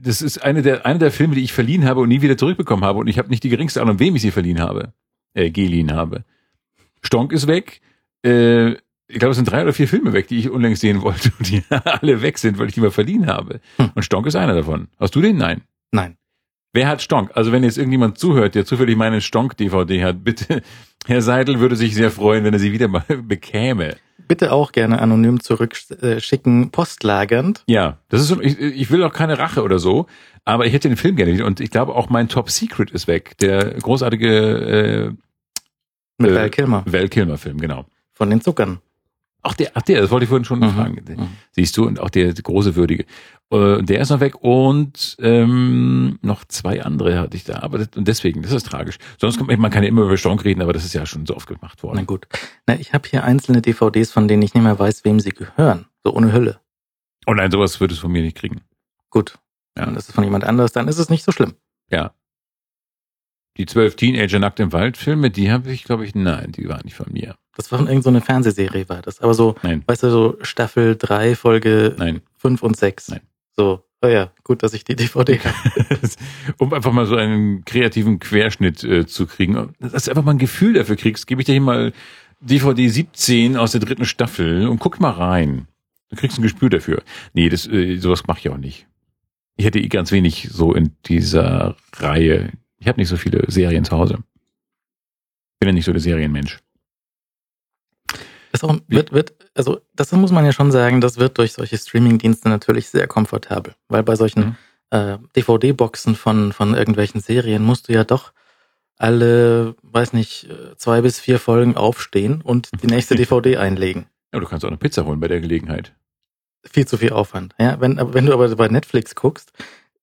Das ist eine der, eine der Filme, die ich verliehen habe und nie wieder zurückbekommen habe. Und ich habe nicht die geringste Ahnung, wem ich sie verliehen habe. Äh, geliehen habe. Stonk ist weg. Äh, ich glaube, es sind drei oder vier Filme weg, die ich unlängst sehen wollte und die *laughs* alle weg sind, weil ich die mal verliehen habe. Hm. Und Stonk ist einer davon. Hast du den? Nein. Nein. Wer hat Stonk? Also wenn jetzt irgendjemand zuhört, der zufällig meine Stonk-DVD hat, bitte, *laughs* Herr Seidel würde sich sehr freuen, wenn er sie wieder mal *laughs* bekäme. Bitte auch gerne anonym zurückschicken, postlagernd. Ja, das ist so, ich, ich will auch keine Rache oder so, aber ich hätte den Film gerne wieder. Und ich glaube auch mein Top Secret ist weg. Der großartige Mit Äh, Val Kilmer äh, Val Kilmer-Film, genau. von den Zuckern. Ach der, ach der, das wollte ich vorhin schon Mhm. fragen. Mhm. Siehst du, und auch der, der große Würdige. Äh, Der ist noch weg und ähm, noch zwei andere hatte ich da. Aber das, und deswegen, das ist tragisch. Sonst kann man, kann ja immer über Stonk reden, aber das ist ja schon so oft gemacht Na worden. gut. Na, ich habe hier einzelne DVDs, von denen ich nicht mehr weiß, wem sie gehören. So ohne Hülle. Oh nein, sowas würdest du von mir nicht kriegen. Gut. Ja. Wenn das ist von jemand anders, dann ist es nicht so schlimm. Ja. Die zwölf Teenager nackt im Wald Filme, die habe ich, glaube ich, nein, die waren nicht von mir. Das war von irgendeiner Fernsehserie, war das. Aber so, Nein, weißt du, so Staffel 3, Folge nein. 5 und 6. Nein. So, oh ja, gut, dass ich die DVD *laughs* habe. um einfach mal so einen kreativen Querschnitt äh, zu kriegen. Dass du einfach mal ein Gefühl dafür kriegst, gebe ich dir hier mal DVD 17 aus der dritten Staffel und guck mal rein. Du kriegst ein Gespür dafür. Nee, das, äh, sowas mache ich auch nicht. Ich hätte eh ganz wenig so in dieser Reihe. Ich habe nicht so viele Serien zu Hause. Bin ja nicht so der Serienmensch. Das auch, wird, wird, also das muss man ja schon sagen, das wird durch solche Streaming-Dienste natürlich sehr komfortabel. Weil bei solchen Mhm. äh, DVD-Boxen von, von irgendwelchen Serien musst du ja doch alle, weiß nicht, zwei bis vier Folgen aufstehen und die nächste *laughs* DVD einlegen. Ja, du kannst auch eine Pizza holen bei der Gelegenheit. Viel zu viel Aufwand. Ja, wenn, wenn du aber bei Netflix guckst,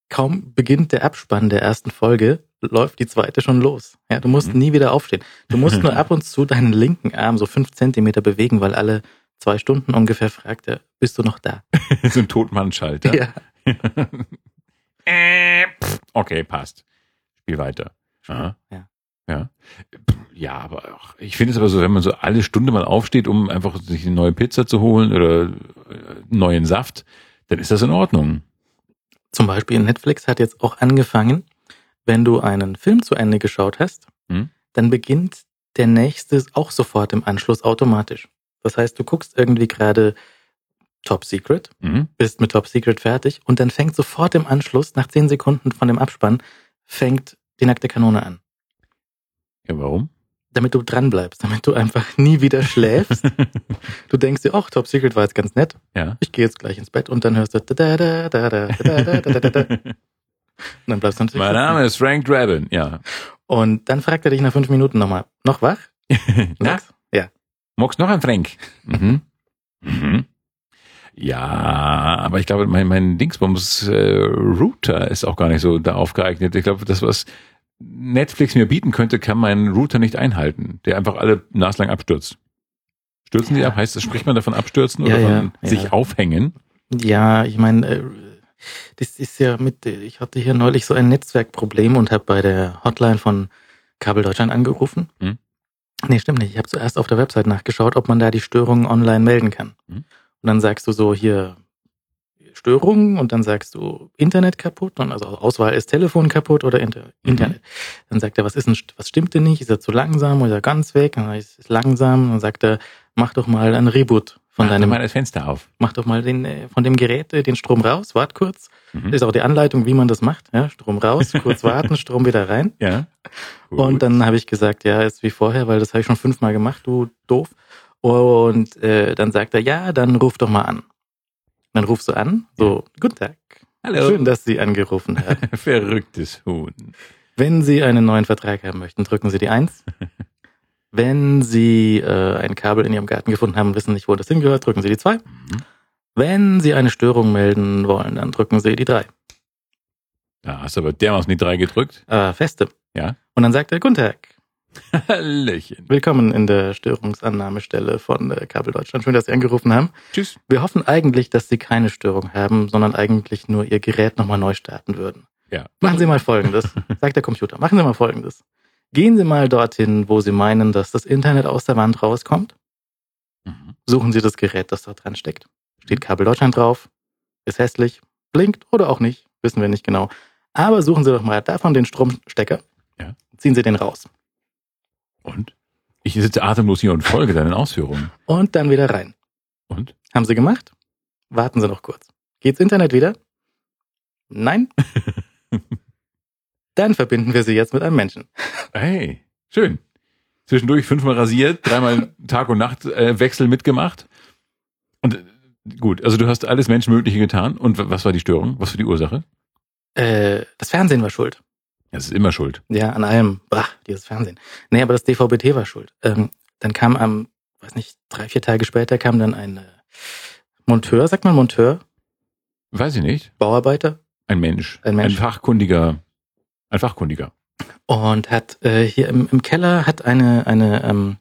kaum beginnt der Abspann der ersten Folge, läuft die zweite schon los. Ja, du musst Mhm. nie wieder aufstehen. Du musst nur *laughs* ab und zu deinen linken Arm so fünf Zentimeter bewegen, weil alle zwei Stunden ungefähr fragt er, bist du noch da? *laughs* so ein Totmannschalter. Ja. *laughs* Äh, okay, passt. Spiel weiter. Aha. Ja. Ja. Ja, aber auch, ich finde es aber so, wenn man so alle Stunde mal aufsteht, um einfach sich eine neue Pizza zu holen oder äh, neuen Saft, dann ist das in Ordnung. Zum Beispiel Netflix hat jetzt auch angefangen, wenn du einen Film zu Ende geschaut hast, Hm? dann beginnt der nächste auch sofort im Anschluss automatisch. Das heißt, du guckst irgendwie gerade Top Secret, Mhm. bist mit Top Secret fertig und dann fängt sofort im Anschluss, nach zehn Sekunden von dem Abspann, fängt die nackte Kanone an. Ja, warum? Damit du dran bleibst, damit du einfach nie wieder schläfst. du denkst dir, ach, Top Secret war jetzt ganz nett. ja. Ich gehe jetzt gleich ins Bett und dann hörst du da da da da da da da da da da. Und dann bleibst du natürlich mein. Name ist Frank Drabin, ja. Und dann fragt er dich nach fünf Minuten nochmal, noch wach? Na, *laughs* ja. magst noch ein Frank? Mhm. Mhm. Ja, aber ich glaube, mein, mein Dingsbums äh, Router ist auch gar nicht so darauf geeignet. Ich glaube, das, was Netflix mir bieten könnte, kann mein Router nicht einhalten, der einfach alle naslang abstürzt. Stürzen die Ja. ab? Heißt das, spricht man davon abstürzen Ja, oder ja. sich aufhängen? Ja, ich meine, äh, das ist ja mit, ich hatte hier neulich so ein Netzwerkproblem und habe bei der Hotline von Kabel Deutschland angerufen. Hm. Nee, stimmt nicht. Ich habe zuerst auf der Website nachgeschaut, ob man da die Störungen online melden kann. Hm. Und dann sagst du so hier Störungen und dann sagst du Internet kaputt und also Auswahl ist Telefon kaputt oder Inter Mhm. Internet. Dann sagt er, was ist denn, was stimmt denn nicht? Ist er zu langsam oder ist er ganz weg? Dann ist langsam. Dann sagt er, mach doch mal ein Reboot von Mach doch deinem mal das Fenster auf. mach doch mal den, äh, von dem Gerät äh, den Strom raus, wart kurz. Mhm. Ist auch die Anleitung, wie man das macht. Ja, Strom raus, *laughs* kurz warten, Strom wieder rein. Ja. Und Gut. dann habe ich gesagt, ja, ist wie vorher, weil das habe ich schon fünfmal gemacht, du doof. Und äh, dann sagt er, ja, dann ruf doch mal an. Dann rufst du an, so, guten Tag. Hallo. Schön, dass Sie angerufen haben. *laughs* Verrücktes Huhn. Wenn Sie einen neuen Vertrag haben möchten, drücken Sie die Eins. *laughs* Wenn Sie äh, ein Kabel in Ihrem Garten gefunden haben und wissen nicht, wo das hingehört, drücken Sie die Zwei. Mhm. Wenn Sie eine Störung melden wollen, dann drücken Sie die Drei. Da hast du aber dermaßen die drei gedrückt. äh, feste. Ja. Und dann sagt er, guten Tag, *laughs* Hallöchen. willkommen in der Störungsannahmestelle von äh, Kabel Deutschland. Schön, dass Sie angerufen haben. Tschüss. Wir hoffen eigentlich, dass Sie keine Störung haben, sondern eigentlich nur Ihr Gerät nochmal neu starten würden. Ja. Machen Sie mal Folgendes, sagt der Computer. Machen Sie mal Folgendes. Gehen Sie mal dorthin, wo Sie meinen, dass das Internet aus der Wand rauskommt. Mhm. Suchen Sie das Gerät, das dort dran steckt. Steht Kabel Deutschland drauf. Ist hässlich. Blinkt oder auch nicht. Wissen wir nicht genau. Aber suchen Sie doch mal davon den Stromstecker. Ja. Ziehen Sie den raus. Und? Ich sitze atemlos hier und folge deinen Ausführungen. Und dann wieder rein. Und? Haben Sie gemacht? Warten Sie noch kurz. Geht's Internet wieder? Nein? *laughs* Dann verbinden wir Sie jetzt mit einem Menschen. Hey, schön. Zwischendurch fünfmal rasiert, dreimal *laughs* Tag und Nacht äh, Wechsel mitgemacht. Und äh, gut, also du hast alles Menschenmögliche getan. Und was war die Störung? Was war die Ursache? Äh, das Fernsehen war schuld. Das ist immer schuld. Ja, an allem. Brach, dieses Fernsehen. Nee, aber das DVB-T war schuld. Ähm, dann kam am, weiß nicht, drei, vier Tage später kam dann ein äh, Monteur, sagt man Monteur? Weiß ich nicht. Bauarbeiter? Ein Mensch. Ein Mensch. Ein fachkundiger. Ein Fachkundiger. und hat äh, hier im, im Keller hat eine eine ähm,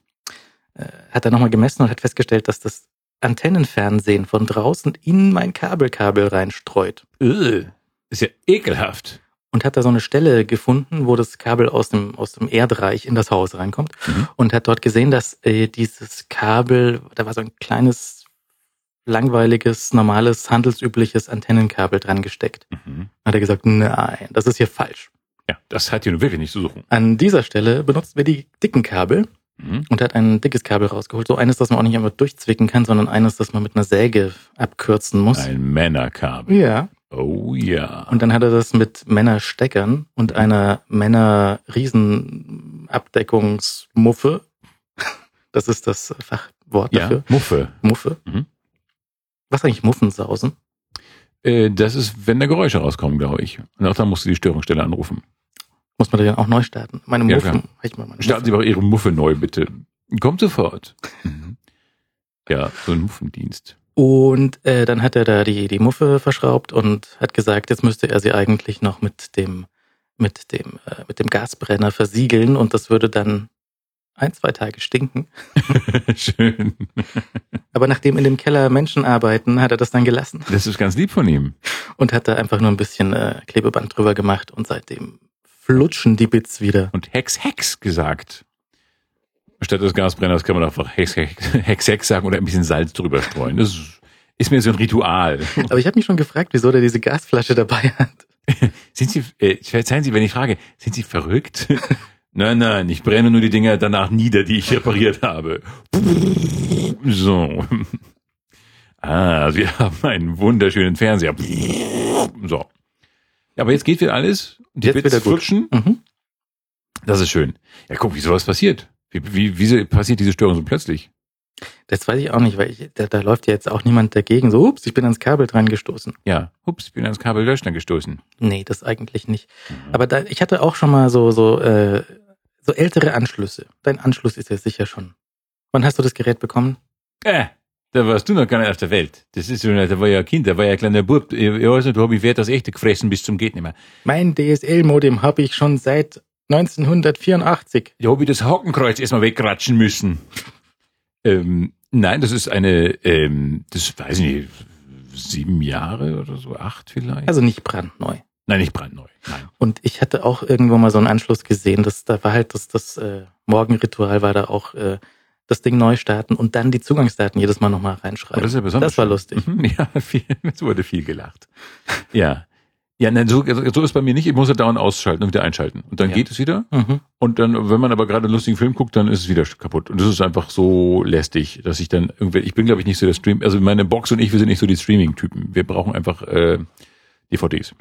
äh, hat er nochmal gemessen und hat festgestellt, dass das Antennenfernsehen von draußen in mein Kabelkabel reinstreut Ugh. Ist ja ekelhaft. und hat da so eine Stelle gefunden, wo das Kabel aus dem aus dem Erdreich in das Haus reinkommt Mhm. und hat dort gesehen, dass äh, dieses Kabel, da war so ein kleines langweiliges, normales, handelsübliches Antennenkabel dran gesteckt. Mhm. Hat er gesagt, nein, das ist hier falsch. Ja, das hat hier nun wirklich nicht zu suchen. An dieser Stelle benutzen wir die dicken Kabel Mhm. und hat ein dickes Kabel rausgeholt. So eines, das man auch nicht einfach durchzwicken kann, sondern eines, das man mit einer Säge abkürzen muss. Ein Männerkabel. Ja. Oh ja. Und dann hat er das mit Männersteckern und einer Männer-Riesenabdeckungsmuffe. *laughs* Das ist das Fachwort ja, dafür. Muffe. Muffe. Mhm. Was eigentlich Muffensausen? Äh, das ist, wenn da Geräusche rauskommen, glaube ich. Und auch dann musst du die Störungsstelle anrufen. Muss man den auch neu starten? Meine Ja, Muffen. mal meine Starten Sie Muffe. doch Ihre Muffe neu, bitte. Kommt sofort. Mhm. Ja, so ein Muffendienst. Und äh, dann hat er da die, die Muffe verschraubt und hat gesagt, jetzt müsste er sie eigentlich noch mit dem, mit dem, äh, mit dem Gasbrenner versiegeln und das würde dann ein, zwei Tage stinken. *laughs* Schön. Aber nachdem in dem Keller Menschen arbeiten, hat er das dann gelassen Das ist ganz lieb von ihm. und hat da einfach nur ein bisschen äh, Klebeband drüber gemacht und seitdem flutschen die Bits wieder. Und Hex Hex gesagt. Statt des Gasbrenners kann man einfach Hex Hex, Hex, Hex sagen oder ein bisschen Salz drüber streuen. Das ist ist mir so ein Ritual. *laughs* Aber ich habe mich schon gefragt, wieso der diese Gasflasche dabei hat. *laughs* Sind Sie, äh, verzeihen Sie, wenn ich frage, sind Sie verrückt? Nein, nein, ich brenne nur die Dinger danach nieder, die ich repariert habe. So. Ah, wir haben einen wunderschönen Fernseher. So. Ja, aber jetzt geht wieder alles. Die Jetzt Bits wieder flutschen. Mhm. Das ist schön. Ja, guck, wie sowas passiert. Wie, wie, wieso passiert diese Störung so plötzlich? Das weiß ich auch nicht, weil ich, da, da läuft ja jetzt auch niemand dagegen. So, ups, ich bin ans Kabel dran gestoßen. Ja, ups, bin ans Kabel Löschner gestoßen. Nee, das eigentlich nicht. Aber da, ich hatte auch schon mal so, so, äh, so ältere Anschlüsse. Dein Anschluss ist ja sicher schon. Wann hast du das Gerät bekommen? Äh, da warst du noch gar nicht auf der Welt. Das ist so, da war ja ein Kind, da war ja ein kleiner Bub. Ich, ich weiß nicht, da hab ich Wert das echte gefressen bis zum geht nicht mehr. Mein DSL-Modem habe ich schon seit 1984. Da hab ich das Hakenkreuz erstmal wegratschen müssen. *laughs* Ähm, nein, das ist eine, ähm, das weiß ich nicht, sieben Jahre oder so, acht vielleicht. Also nicht brandneu. Nein, nicht brandneu. Nein. Und ich hatte auch irgendwo mal so einen Anschluss gesehen, dass da war halt das, das äh, Morgenritual war da auch äh, das Ding neu starten und dann die Zugangsdaten jedes Mal nochmal reinschreiben. das ist ja besonders. Das war lustig. Mhm, *laughs* Ja, viel, es wurde viel gelacht. Ja. Ja, nein, so, so ist bei mir nicht. Ich muss ja dauernd ausschalten und wieder einschalten. Und dann Ja. geht es wieder. Mhm. Und dann, wenn man aber gerade einen lustigen Film guckt, dann ist es wieder kaputt. Und das ist einfach so lästig, dass ich dann irgendwie, ich bin glaube ich nicht so der Stream, also meine Box und ich, wir sind nicht so die Streaming-Typen. Wir brauchen einfach äh, DVDs.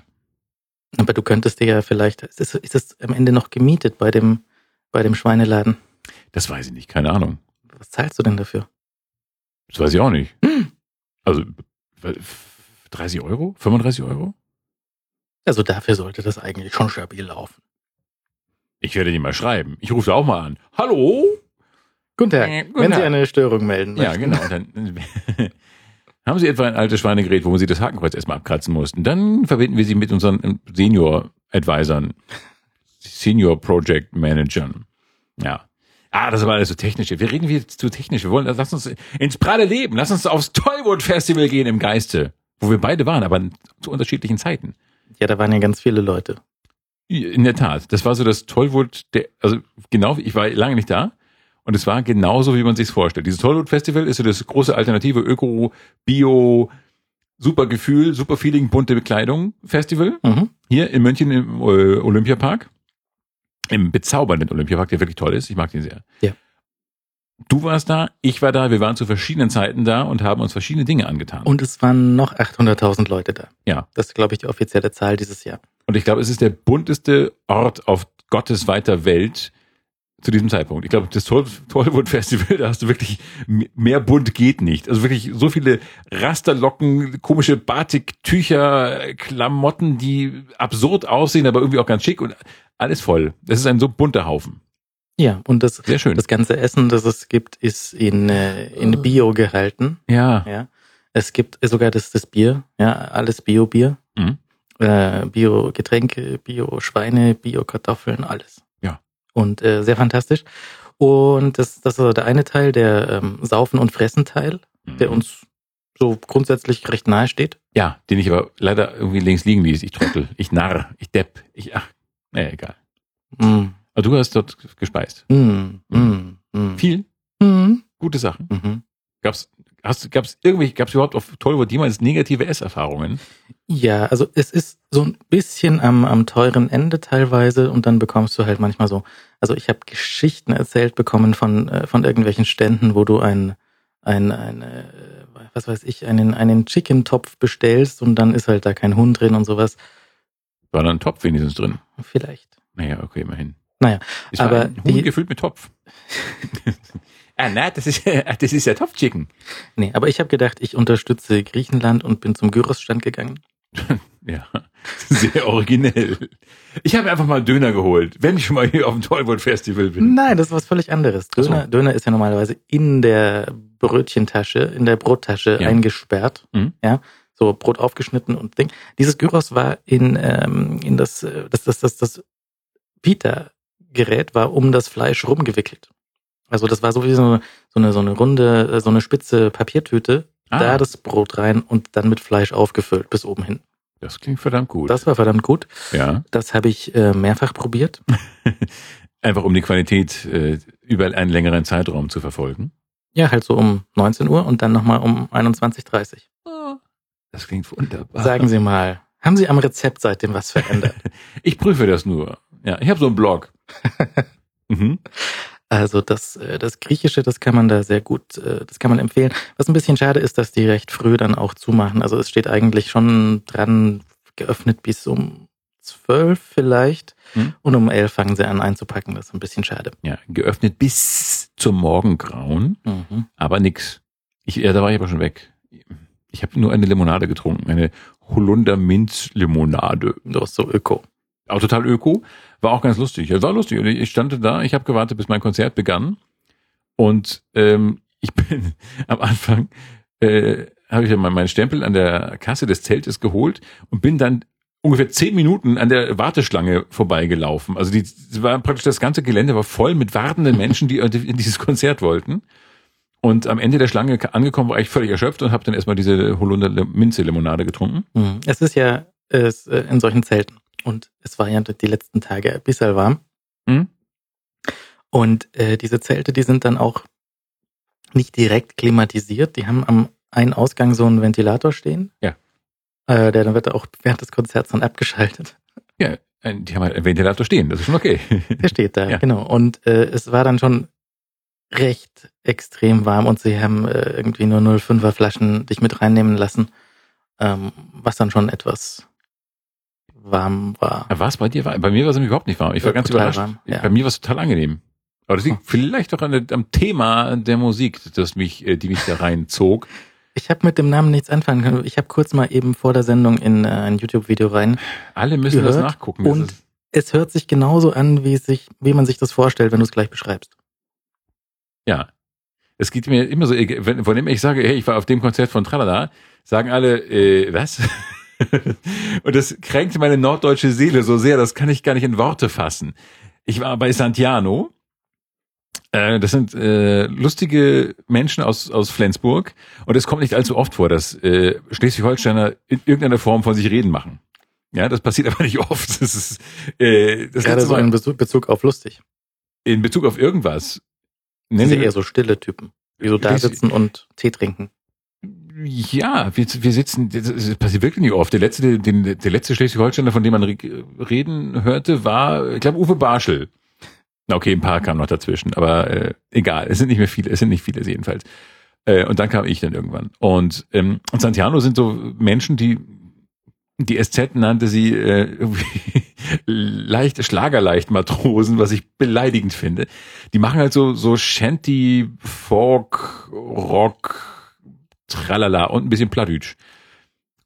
Aber du könntest dir ja vielleicht, ist das, ist das am Ende noch gemietet bei dem, bei dem Schweineladen? Das weiß ich nicht, keine Ahnung. Was zahlst du denn dafür? Das weiß ich auch nicht. Also 30 Euro? 35 Euro? Also dafür sollte das eigentlich schon stabil laufen. Ich werde die mal schreiben. Ich rufe auch mal an. Hallo? Guten Tag. Äh, guten Wenn Tag. Sie eine Störung melden Ja, möchten. genau. *laughs* Und dann, haben Sie etwa ein altes Schweinegerät, wo Sie das Hakenkreuz erstmal abkratzen mussten? Dann verbinden wir Sie mit unseren ähm, Senior-Advisern, Senior Project Managern. Ja. Ah, das war alles so technisch. Wir reden wieder zu technisch. Wir wollen, lass uns ins pralle Leben. Lass uns aufs Tollwood Festival gehen im Geiste. Wo wir beide waren, aber zu unterschiedlichen Zeiten. Ja, da waren ja ganz viele Leute. In der Tat. Das war so das Tollwood, der, also genau, ich war lange nicht da. Und es war genauso, wie man sich vorstellt. Dieses Tollwood Festival ist so das große alternative Öko, Bio, super Gefühl, super Feeling, bunte Bekleidung Festival. Mhm. Hier in München im äh, Olympiapark. Im bezaubernden Olympiapark, der wirklich toll ist. Ich mag den sehr. Ja. Du warst da, ich war da, wir waren zu verschiedenen Zeiten da und haben uns verschiedene Dinge angetan. Und es waren noch 800.000 Leute da. Ja. Das ist, glaube ich, die offizielle Zahl dieses Jahr. Und ich glaube, es ist der bunteste Ort auf Gottes weiter Welt zu diesem Zeitpunkt. Ich glaube, das Toll- Tollwood Festival, da hast du wirklich mehr bunt geht nicht. Also wirklich so viele Rasterlocken, komische Batiktücher, Klamotten, die absurd aussehen, aber irgendwie auch ganz schick und alles voll. Das ist ein so bunter Haufen. Ja, und das, Sehr schön. das ganze Essen, das es gibt, ist in, äh, in Bio gehalten. ja. Ja. Es gibt sogar das, das Bier, ja, alles Bio-Bier. Mhm. Äh, Bio-Getränke, Bio-Schweine, Bio-Kartoffeln, alles. Und äh, sehr fantastisch. Und das, das ist der eine Teil, der ähm, Saufen- und Fressen-Teil, der Mhm. uns so grundsätzlich recht nahe steht. Ja, den ich aber leider irgendwie links liegen ließ. Ich trottel, ich narr, ich depp, ich, ach, naja, egal. Mm, Aber du hast dort gespeist. mm, mm, mm. Viel, Mm, gute Sachen. mhm. Gab's, hast, gab's irgendwelche, gab's überhaupt auf Tollwood jemals negative Esserfahrungen? Ja, also es ist so ein bisschen am, am teuren Ende teilweise und dann bekommst du halt manchmal so, also ich habe Geschichten erzählt bekommen von, äh, von irgendwelchen Ständen, wo du ein, ein, ein äh, was weiß ich, einen, einen Chicken-Topf bestellst und dann ist halt da kein Huhn drin und sowas. War da ein Topf wenigstens drin? Vielleicht. Naja, okay, immerhin. Naja, Es war aber ein Huhn die- gefüllt mit Topf. *laughs* ah, na, das ist, *laughs* das ist ja Topfchicken. Nee, aber ich habe gedacht, ich unterstütze Griechenland und bin zum Gyros-Stand gegangen. *laughs* Ja, sehr originell. Ich habe einfach mal Döner geholt, wenn ich schon mal hier auf dem Tollwood Festival bin. Nein, das ist was völlig anderes. Ach so. Döner, Döner ist ja normalerweise in der Brötchentasche, in der Brottasche Ja. eingesperrt. Mhm. Ja, so Brot aufgeschnitten und Ding. Dieses Gyros war in, ähm, in das, äh, das, das, das, das Pita-Gerät war um das Fleisch rumgewickelt. Also das war so wie so, so eine, so eine runde, äh, so eine spitze Papiertüte, Ah. da das Brot rein und dann mit Fleisch aufgefüllt bis oben hin. Das klingt verdammt gut. Das war verdammt gut. ja, Das habe ich äh, mehrfach probiert. *laughs* einfach um die Qualität äh, über einen längeren Zeitraum zu verfolgen. Ja, halt so um 19 Uhr und dann nochmal um 21.30 Uhr. Das klingt wunderbar. Sagen Sie mal, haben Sie am Rezept seitdem was verändert? *laughs* ich prüfe das nur. Ja, ich habe so einen Blog. *laughs* mhm. Also das, äh, das Griechische, das kann man da sehr gut, äh, das kann man empfehlen. Was ein bisschen schade ist, dass die recht früh dann auch zumachen. Also es steht eigentlich schon dran, geöffnet bis um zwölf vielleicht. Hm? Und um elf fangen sie an einzupacken. Das ist ein bisschen schade. Ja, geöffnet bis zum Morgengrauen, mhm. aber nix. Ich, ja, da war ich aber schon weg. Ich habe nur eine Limonade getrunken, eine Holunder Minz Limonade. Das ist so öko. Auch total öko. War auch ganz lustig. Ja, war lustig. Ich stand da, ich habe gewartet, bis mein Konzert begann. Und ähm, ich bin *laughs* am Anfang, äh, habe ich ja meinen Stempel an der Kasse des Zeltes geholt und bin dann ungefähr zehn Minuten an der Warteschlange vorbeigelaufen. Also die war praktisch das ganze Gelände war voll mit wartenden Menschen, die *laughs* in dieses Konzert wollten. Und am Ende der Schlange angekommen war ich völlig erschöpft und habe dann erstmal diese Holunder Minze Limonade getrunken. Mhm. Es ist ja es, äh, in solchen Zelten und es war ja die letzten Tage ein bisschen warm. Mhm. Und äh, diese Zelte, die sind dann auch nicht direkt klimatisiert. Die haben am einen Ausgang so einen Ventilator stehen. Ja. Äh, der dann wird auch während des Konzerts dann abgeschaltet. Ja, die haben halt einen Ventilator stehen, das ist schon okay. Der steht da, *laughs* ja. genau. Und äh, es war dann schon recht extrem warm und sie haben äh, irgendwie nur 0,5er Flaschen dich mit reinnehmen lassen, ähm, was dann schon etwas warm war. War es bei dir warm? Bei mir war es überhaupt nicht warm. Ich war ja, ganz überrascht. Warm, ja. Bei mir war es total angenehm. Aber das liegt hm. vielleicht auch an, am Thema der Musik, das mich, äh, die mich da reinzog. Ich habe mit dem Namen nichts anfangen können. Ich habe kurz mal eben vor der Sendung in äh, ein YouTube-Video rein. Alle müssen gehört, das nachgucken. Und es hört sich genauso an, wie, sich, wie man sich das vorstellt, wenn du es gleich beschreibst. Ja. Es geht mir immer so, wenn, von dem ich sage, hey, ich war auf dem Konzert von Tralala, sagen alle, äh, was? *laughs* und das kränkt meine norddeutsche Seele so sehr, das kann ich gar nicht in Worte fassen. Ich war bei Santiano äh, das sind äh, lustige Menschen aus, aus Flensburg und es kommt nicht allzu oft vor, dass äh, Schleswig-Holsteiner in irgendeiner Form von sich reden machen. Ja, das passiert *laughs* aber nicht oft. Das ist äh, das Gerade so in Bezug auf lustig. In Bezug auf irgendwas. Nennen Sie eher so stille Typen, die so da sitzen und Tee trinken. Ja, wir, wir sitzen, das passiert wirklich nicht oft. Der letzte, den, der letzte Schleswig-Holsteiner, von dem man reden hörte, war, ich glaube, Uwe Barschel. Na okay, ein paar kamen noch dazwischen, aber äh, egal, es sind nicht mehr viele, es sind nicht viele jedenfalls. Äh, und dann kam ich dann irgendwann. Und, ähm, Santiano sind so Menschen, die die SZ nannte sie äh, *laughs* leicht Schlagerleicht Matrosen, was ich beleidigend finde. Die machen halt so so Shanty, Folk, Rock, Tralala und ein bisschen Plattdeutsch.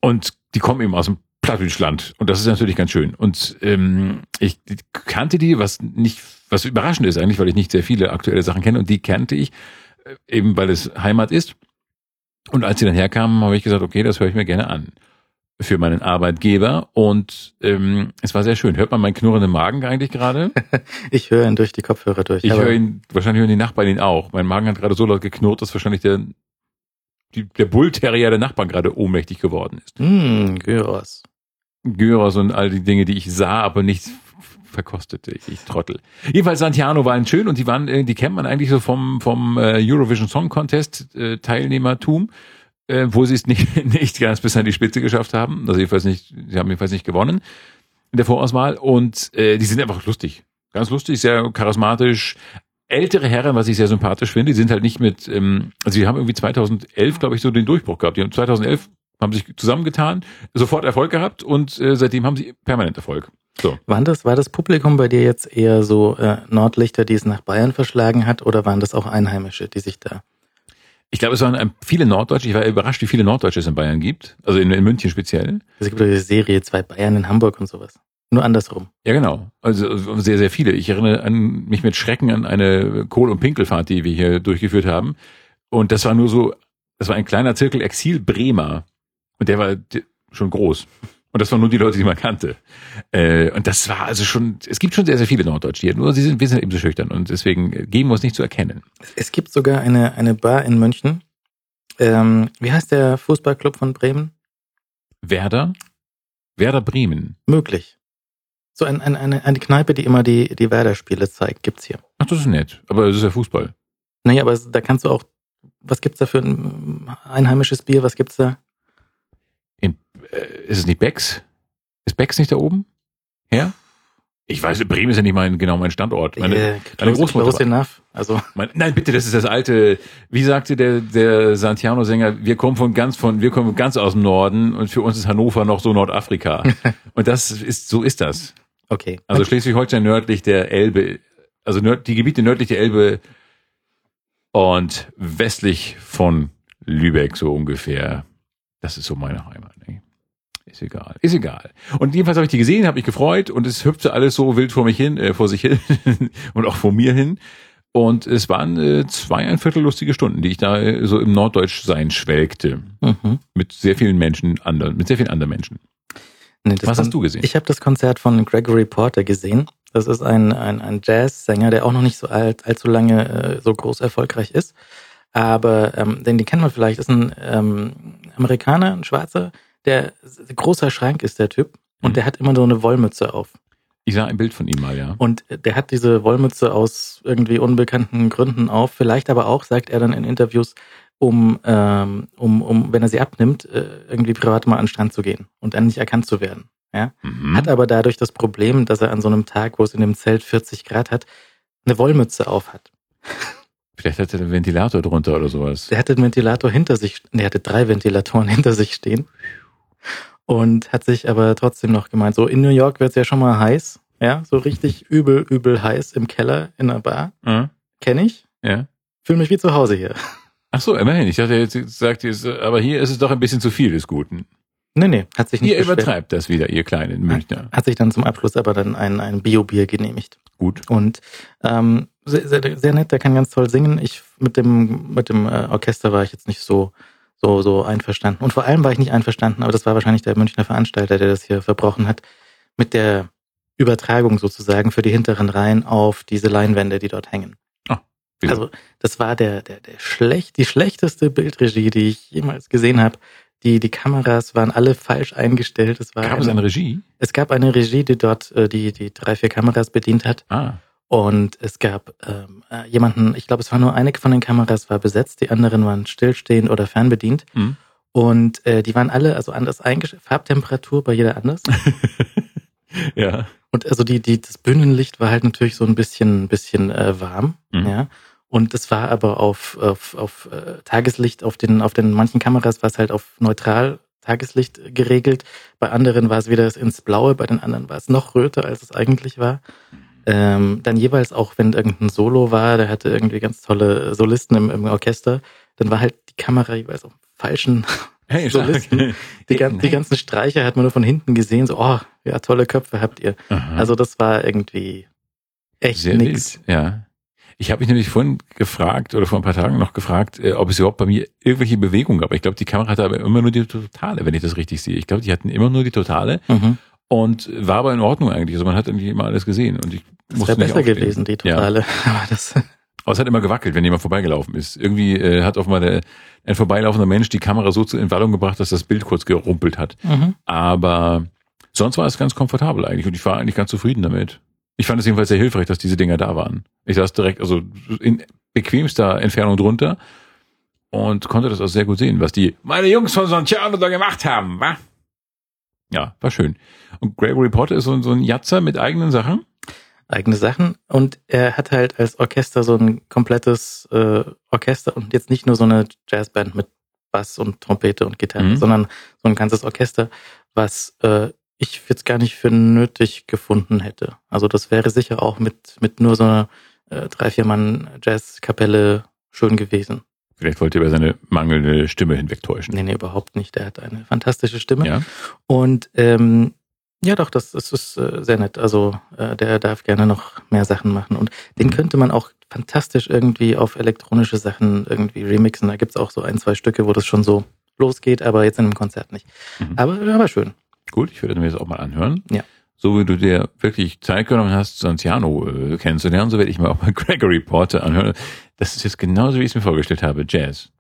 Und die kommen eben aus dem Plattdeutschland und das ist natürlich ganz schön. Und ähm, ich kannte die, was nicht was überraschend ist eigentlich, weil ich nicht sehr viele aktuelle Sachen kenne und die kannte ich, äh, eben weil es Heimat ist. Und als sie dann herkamen, habe ich gesagt, okay, das höre ich mir gerne an für meinen Arbeitgeber und ähm, es war sehr schön. Hört man meinen knurrenden Magen eigentlich gerade? *laughs* ich höre ihn durch die Kopfhörer durch. Ich höre ihn, wahrscheinlich hören die Nachbarn ihn auch. Mein Magen hat gerade so laut geknurrt, dass wahrscheinlich der, die, der Bullterrier der Nachbarn gerade ohnmächtig geworden ist. Mm, Gyros. Gyros und all die Dinge, die ich sah, aber nicht verkostete. Ich, ich Trottel. Jedenfalls Santiano waren schön und die waren, äh, die kennt man eigentlich so vom, vom äh, Eurovision Song Contest äh, Teilnehmertum, äh, wo sie es nicht, *laughs* nicht ganz bis an die Spitze geschafft haben. Also jedenfalls nicht, sie haben jedenfalls nicht gewonnen in der Vorauswahl und äh, die sind einfach lustig. Ganz lustig, sehr charismatisch. Ältere Herren, was ich sehr sympathisch finde, die sind halt nicht mit, ähm, also die haben irgendwie 2011, glaube ich, so den Durchbruch gehabt. Die haben 2011 haben sich zusammengetan, sofort Erfolg gehabt und äh, seitdem haben sie permanent Erfolg. So. Waren das, war das Publikum bei dir jetzt eher so äh, Nordlichter, die es nach Bayern verschlagen hat, oder waren das auch Einheimische, die sich da ich glaube, es waren ähm, viele Norddeutsche. Ich war überrascht, wie viele Norddeutsche es in Bayern gibt. Also in, in München speziell. Es gibt eine Serie, zwei Bayern in Hamburg und sowas. Nur andersrum. Ja, genau. Also sehr, sehr viele. Ich erinnere an, mich mit Schrecken an eine Kohl- und Pinkelfahrt, die wir hier durchgeführt haben. Und das war nur so, das war ein kleiner Zirkel Exil Bremer. Und der war schon groß. Und das waren nur die Leute, die man kannte. Äh, und das war also schon, es gibt schon sehr, sehr viele Norddeutsche hier, nur sie sind, wir sind eben so schüchtern und deswegen geben wir uns nicht zu erkennen. Es gibt sogar eine, eine Bar in München. Ähm, wie heißt der Fußballclub von Bremen? Werder? Werder Bremen. Möglich. So ein, ein, eine, eine Kneipe, die immer die, die Werder-Spiele zeigt, gibt's hier. Ach, das ist nett. Aber das ist ja Fußball. Naja, aber da kannst du auch, was gibt's da für ein einheimisches Bier? Was gibt's da? äh, ist es nicht Becks? Ist Becks nicht da oben? Ja? Ich weiß, Bremen ist ja nicht mein, genau mein Standort. Meine, Äh, meine Großmutter close enough. Also, mein, nein, bitte, das ist das alte, wie sagte der, der Santiano-Sänger, wir kommen von ganz von, wir kommen ganz aus dem Norden und für uns ist Hannover noch so Nordafrika. *laughs* und das ist, so ist das. Okay. Also Schleswig-Holstein nördlich der Elbe, also nörd, die Gebiete nördlich der Elbe und westlich von Lübeck so ungefähr. Das ist so meine Heimat. Ne? Ist egal, ist egal. Und jedenfalls habe ich die gesehen, habe mich gefreut und es hüpfte alles so wild vor mich hin, äh, vor sich hin *laughs* und auch vor mir hin. Und es waren äh, zweieinviertel lustige Stunden, die ich da äh, so im Norddeutschsein schwelgte. Mhm. Mit sehr vielen Menschen, anderen, mit sehr vielen anderen Menschen. Nee, das Was Kon- hast du gesehen? Ich habe das Konzert von Gregory Porter gesehen. Das ist ein, ein, ein Jazzsänger, der auch noch nicht so alt, allzu lange äh, so groß erfolgreich ist. Aber ähm, den, den kennt man vielleicht, ist ein ähm, Amerikaner, ein Schwarzer, der großer Schrank ist, der Typ. Und Mhm. der hat immer so eine Wollmütze auf. Ich sah ein Bild von ihm mal, ja. Und der hat diese Wollmütze aus irgendwie unbekannten Gründen auf. Vielleicht aber auch, sagt er dann in Interviews, um, ähm, um, um wenn er sie abnimmt, äh, irgendwie privat mal an den Strand zu gehen und dann nicht erkannt zu werden. Ja? Mhm. Hat aber dadurch das Problem, dass er an so einem Tag, wo es in dem Zelt 40 Grad hat, eine Wollmütze auf hat. Vielleicht hat er einen Ventilator drunter oder sowas. Der hatte einen Ventilator hinter sich, der hatte drei Ventilatoren *laughs* hinter sich stehen und hat sich aber trotzdem noch gemeint, so in New York wird's ja schon mal heiß, ja, so richtig übel, übel heiß im Keller in einer Bar. Ja. Kenne ich, ja. fühle mich wie zu Hause hier. Ach so, immerhin. Ich dachte jetzt, sagt jetzt, aber hier ist es doch ein bisschen zu viel des Guten. Nee, nee, hat sich nicht Ihr beschwert. übertreibt das wieder, ihr kleinen Münchner. Hat sich dann zum Abschluss aber dann ein, ein Bio-Bier genehmigt. Gut. Und ähm, sehr, sehr, sehr nett, der kann ganz toll singen. Ich mit dem mit dem äh, Orchester war ich jetzt nicht so so so einverstanden. Und vor allem war ich nicht einverstanden, aber das war wahrscheinlich der Münchner Veranstalter, der das hier verbrochen hat, mit der Übertragung sozusagen für die hinteren Reihen auf diese Leinwände, die dort hängen. Wieso? Also das war der der der schlecht die schlechteste Bildregie, die ich jemals gesehen habe. Die die Kameras waren alle falsch eingestellt. Es war Gab es eine Regie? es gab eine Regie, die dort äh, die die drei vier Kameras bedient hat. Ah. Und es gab ähm, äh, jemanden, ich glaube, es war nur eine von den Kameras war besetzt, die anderen waren stillstehend oder fernbedient. Hm. Und äh, die waren alle also anders eingestellt, Farbtemperatur bei jeder anders. *laughs* Ja. Und also die, die, das Bühnenlicht war halt natürlich so ein bisschen, ein bisschen äh, warm, Mhm. ja. Und es war aber auf, auf, auf äh, Tageslicht, auf den, auf den manchen Kameras war es halt auf neutral Tageslicht geregelt. Bei anderen war es wieder ins Blaue, bei den anderen war es noch röter, als es eigentlich war. Ähm, dann jeweils auch, wenn irgendein Solo war, der hatte irgendwie ganz tolle Solisten im, im Orchester, dann war halt die Kamera jeweils auf falschen Hey, *laughs* Solisten. Die, gan die ganzen Streicher hat man nur von hinten gesehen, so, oh, ja, tolle Köpfe habt ihr. Aha. Also das war irgendwie echt Sehr nix. wild, ja. Ich habe mich nämlich vorhin gefragt oder vor ein paar Tagen noch gefragt, äh, ob es überhaupt bei mir irgendwelche Bewegungen gab. Ich glaube, die Kamera hatte aber immer nur die totale, wenn ich das richtig sehe. Ich glaube, die hatten immer nur die totale Mhm. und war aber in Ordnung eigentlich. Also man hat irgendwie immer alles gesehen und ich Das musste wäre nicht besser aufstehen. gewesen, die totale. *laughs* Aber das, Aber es hat immer gewackelt, wenn jemand vorbeigelaufen ist. Irgendwie äh, hat offenbar der, ein vorbeilaufender Mensch die Kamera so zur Entwallung gebracht, dass das Bild kurz gerumpelt hat. mhm. Aber sonst war es ganz komfortabel eigentlich und ich war eigentlich ganz zufrieden damit. Ich fand es jedenfalls sehr hilfreich, dass diese Dinger da waren. Ich saß direkt, also in bequemster Entfernung drunter und konnte das auch sehr gut sehen, was die meine Jungs von Santiano da gemacht haben, wa? Ja, war schön. Und Gregory Potter ist so, so ein Jatzer mit eigenen Sachen. eigene Sachen. Und er hat halt als Orchester so ein komplettes äh, Orchester und jetzt nicht nur so eine Jazzband mit Bass und Trompete und Gitarre, Mhm. sondern so ein ganzes Orchester, was äh, ich jetzt gar nicht für nötig gefunden hätte. Also das wäre sicher auch mit, mit nur so einer äh, drei, vier Mann Jazzkapelle schön gewesen. Vielleicht wollte er über seine mangelnde Stimme hinwegtäuschen. Nee, nee, überhaupt nicht. Er hat eine fantastische Stimme. Ja. Und ähm, ja, doch, das, das ist äh, sehr nett. Also äh, der darf gerne noch mehr Sachen machen. Und den Mhm. könnte man auch fantastisch irgendwie auf elektronische Sachen irgendwie remixen. Da gibt's auch so ein, zwei Stücke, wo das schon so losgeht, aber jetzt in einem Konzert nicht. Mhm. Aber, aber schön. Gut, ich werde mir das auch mal anhören. Ja. So wie du dir wirklich Zeit genommen hast, Santiano äh, kennenzulernen, so werde ich mir auch mal *laughs* Gregory Porter anhören. Das ist jetzt genauso, wie ich es mir vorgestellt habe. Jazz.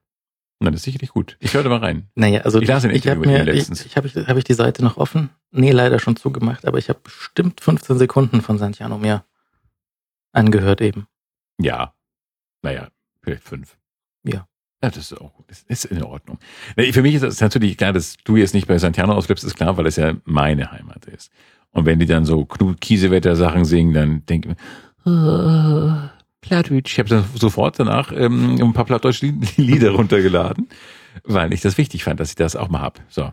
Na, das ist sicherlich gut. Ich höre da mal rein. Naja, also Ich las ein Interview mit mir, ihm ich, letztens. ich habe ich, hab ich die Seite noch offen? Nee, leider schon zugemacht, aber ich habe bestimmt 15 Sekunden von Santiano mir angehört eben. Ja. Naja, vielleicht fünf. Ja. Das ist auch das ist in Ordnung. Für mich ist es natürlich klar, dass du jetzt nicht bei Santiano ausbleibst, ist klar, weil es ja meine Heimat ist. Und wenn die dann so Knut Kiesewetter Sachen singen, dann denke ich mir, oh, Plattdeutsch. Ich habe dann sofort danach ähm, ein paar plattdeutsche *laughs* Lieder runtergeladen, weil ich das wichtig fand, dass ich das auch mal hab. So,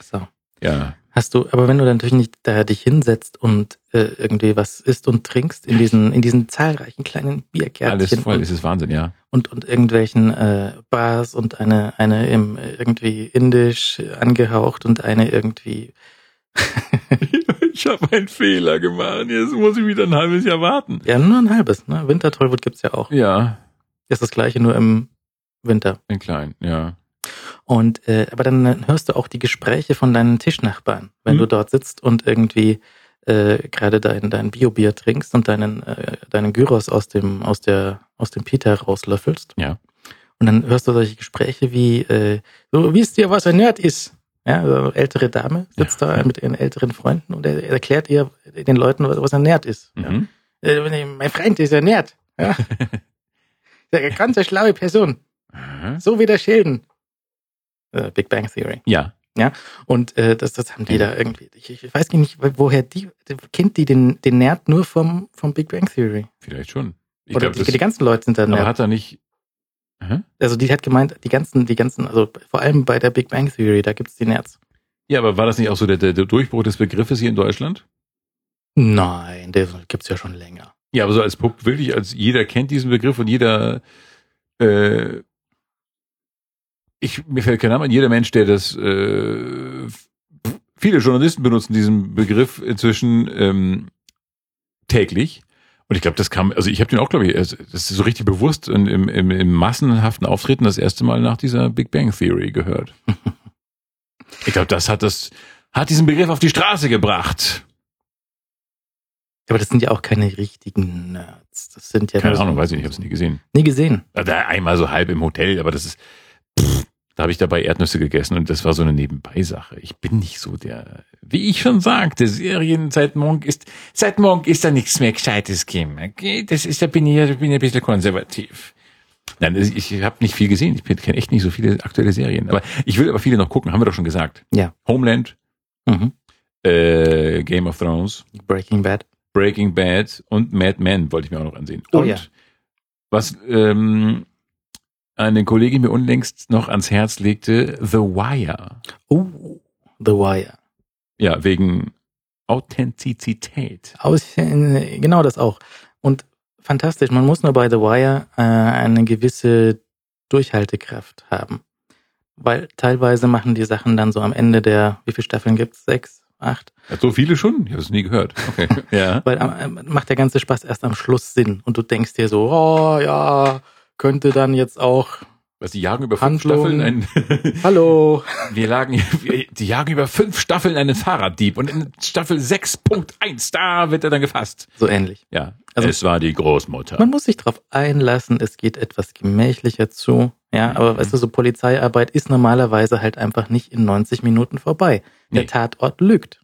So. ja. Hast du, aber wenn du dann natürlich nicht da dich hinsetzt und äh, irgendwie was isst und trinkst in diesen, in diesen zahlreichen kleinen Biergärtchen Alles voll, und, das ist Wahnsinn, ja. und, und irgendwelchen äh, Bars und eine, eine im äh, irgendwie indisch angehaucht und eine irgendwie *laughs* ich habe einen Fehler gemacht. Jetzt muss ich wieder ein halbes Jahr warten. ja nur ein halbes, ne? Wintertollwut gibt's ja auch. Ja, Ist das gleiche nur im Winter. ein klein, ja. Und äh, aber dann hörst du auch die Gespräche von deinen Tischnachbarn, wenn Mhm. du dort sitzt und irgendwie äh, gerade dein dein Biobier trinkst und deinen äh, deinen Gyros aus dem aus der aus dem Pita rauslöffelst. Ja. Und dann hörst du solche Gespräche wie äh, so wisst ihr was ein Nerd ist? Ja, also eine ältere Dame sitzt Ja. da mit ihren älteren Freunden und er, er erklärt ihr den Leuten was ein Nerd ist. Ja. Mhm. Äh, mein Freund ist ein Nerd. Ja. *laughs* Eine ganz schlaue Person, Aha. so wie der Sheldon. Äh, Big Bang Theory. Ja, Und äh, das, das haben die Ja. da irgendwie. Ich, ich weiß gar nicht, woher die. Kennt die den, den Nerd nur vom, vom Big Bang Theory? vielleicht schon. Ich Oder glaube, die, das die ganzen Leute sind da aber Nerd. hat er nicht. Aha. Also die hat gemeint, die ganzen, die ganzen, also vor allem bei der Big Bang Theory, da gibt's die Nerds. Ja, aber war das nicht auch so der, der, Durchbruch des Begriffes hier in Deutschland? Nein, der gibt's ja schon länger. Ja, aber so als Pup wirklich, als jeder kennt diesen Begriff und jeder, äh, ich, mir fällt kein Name an, jeder Mensch, der das, äh, viele Journalisten benutzen diesen Begriff inzwischen ähm, täglich. Und ich glaube, das kam, also ich habe den auch, glaube ich, das ist so richtig bewusst und im, im, im massenhaften Auftreten das erste Mal nach dieser Big Bang Theory gehört. ich glaube, das hat das, hat diesen Begriff auf die Straße gebracht. Aber das sind ja auch keine richtigen Nerds. Das sind ja Keine Ahnung, weiß ich nicht, ich habe es nie gesehen. Nie gesehen. Also einmal so halb im Hotel, aber das ist, pff, da habe ich dabei Erdnüsse gegessen und das war so eine Nebenbeisache. Ich bin nicht so der, wie ich schon sagte, Serien seit morgen ist, seit morgen ist da nichts mehr Gescheites geben. Okay? Das ist, da bin ich, da bin ich ein bisschen konservativ. Nein, ich, ich habe nicht viel gesehen. Ich kenne echt nicht so viele aktuelle Serien. Aber ich will aber viele noch gucken, haben wir doch schon gesagt. Ja. Homeland, Mhm. äh, Game of Thrones, Breaking Bad. Breaking Bad und Mad Men wollte ich mir auch noch ansehen. Oh und ja. was ähm, eine Kollegin mir unlängst noch ans Herz legte, The Wire. Oh, The Wire. Ja, wegen Authentizität. Aus, äh, genau das auch. Und fantastisch, man muss nur bei The Wire äh, eine gewisse Durchhaltekraft haben. Weil teilweise machen die Sachen dann so am Ende der, wie viele Staffeln gibt's? Sechs, acht? Ja, so viele schon? Ich habe es nie gehört. Okay. *laughs* ja. Weil am- äh, macht der ganze Spaß erst am Schluss Sinn. Und du denkst dir so, oh ja, könnte dann jetzt auch, Was die jagen über fünf Handlung. Staffeln ein, *laughs* hallo, wir lagen, die jagen über fünf Staffeln einen Fahrraddieb und in Staffel 6.1, da wird er dann gefasst. so ähnlich. Ja. Also- es war die Großmutter. Man muss sich drauf einlassen, es geht etwas gemächlicher zu. Ja, aber Mhm. weißt du, so Polizeiarbeit ist normalerweise halt einfach nicht in 90 Minuten vorbei. Der Nee. Tatort lügt.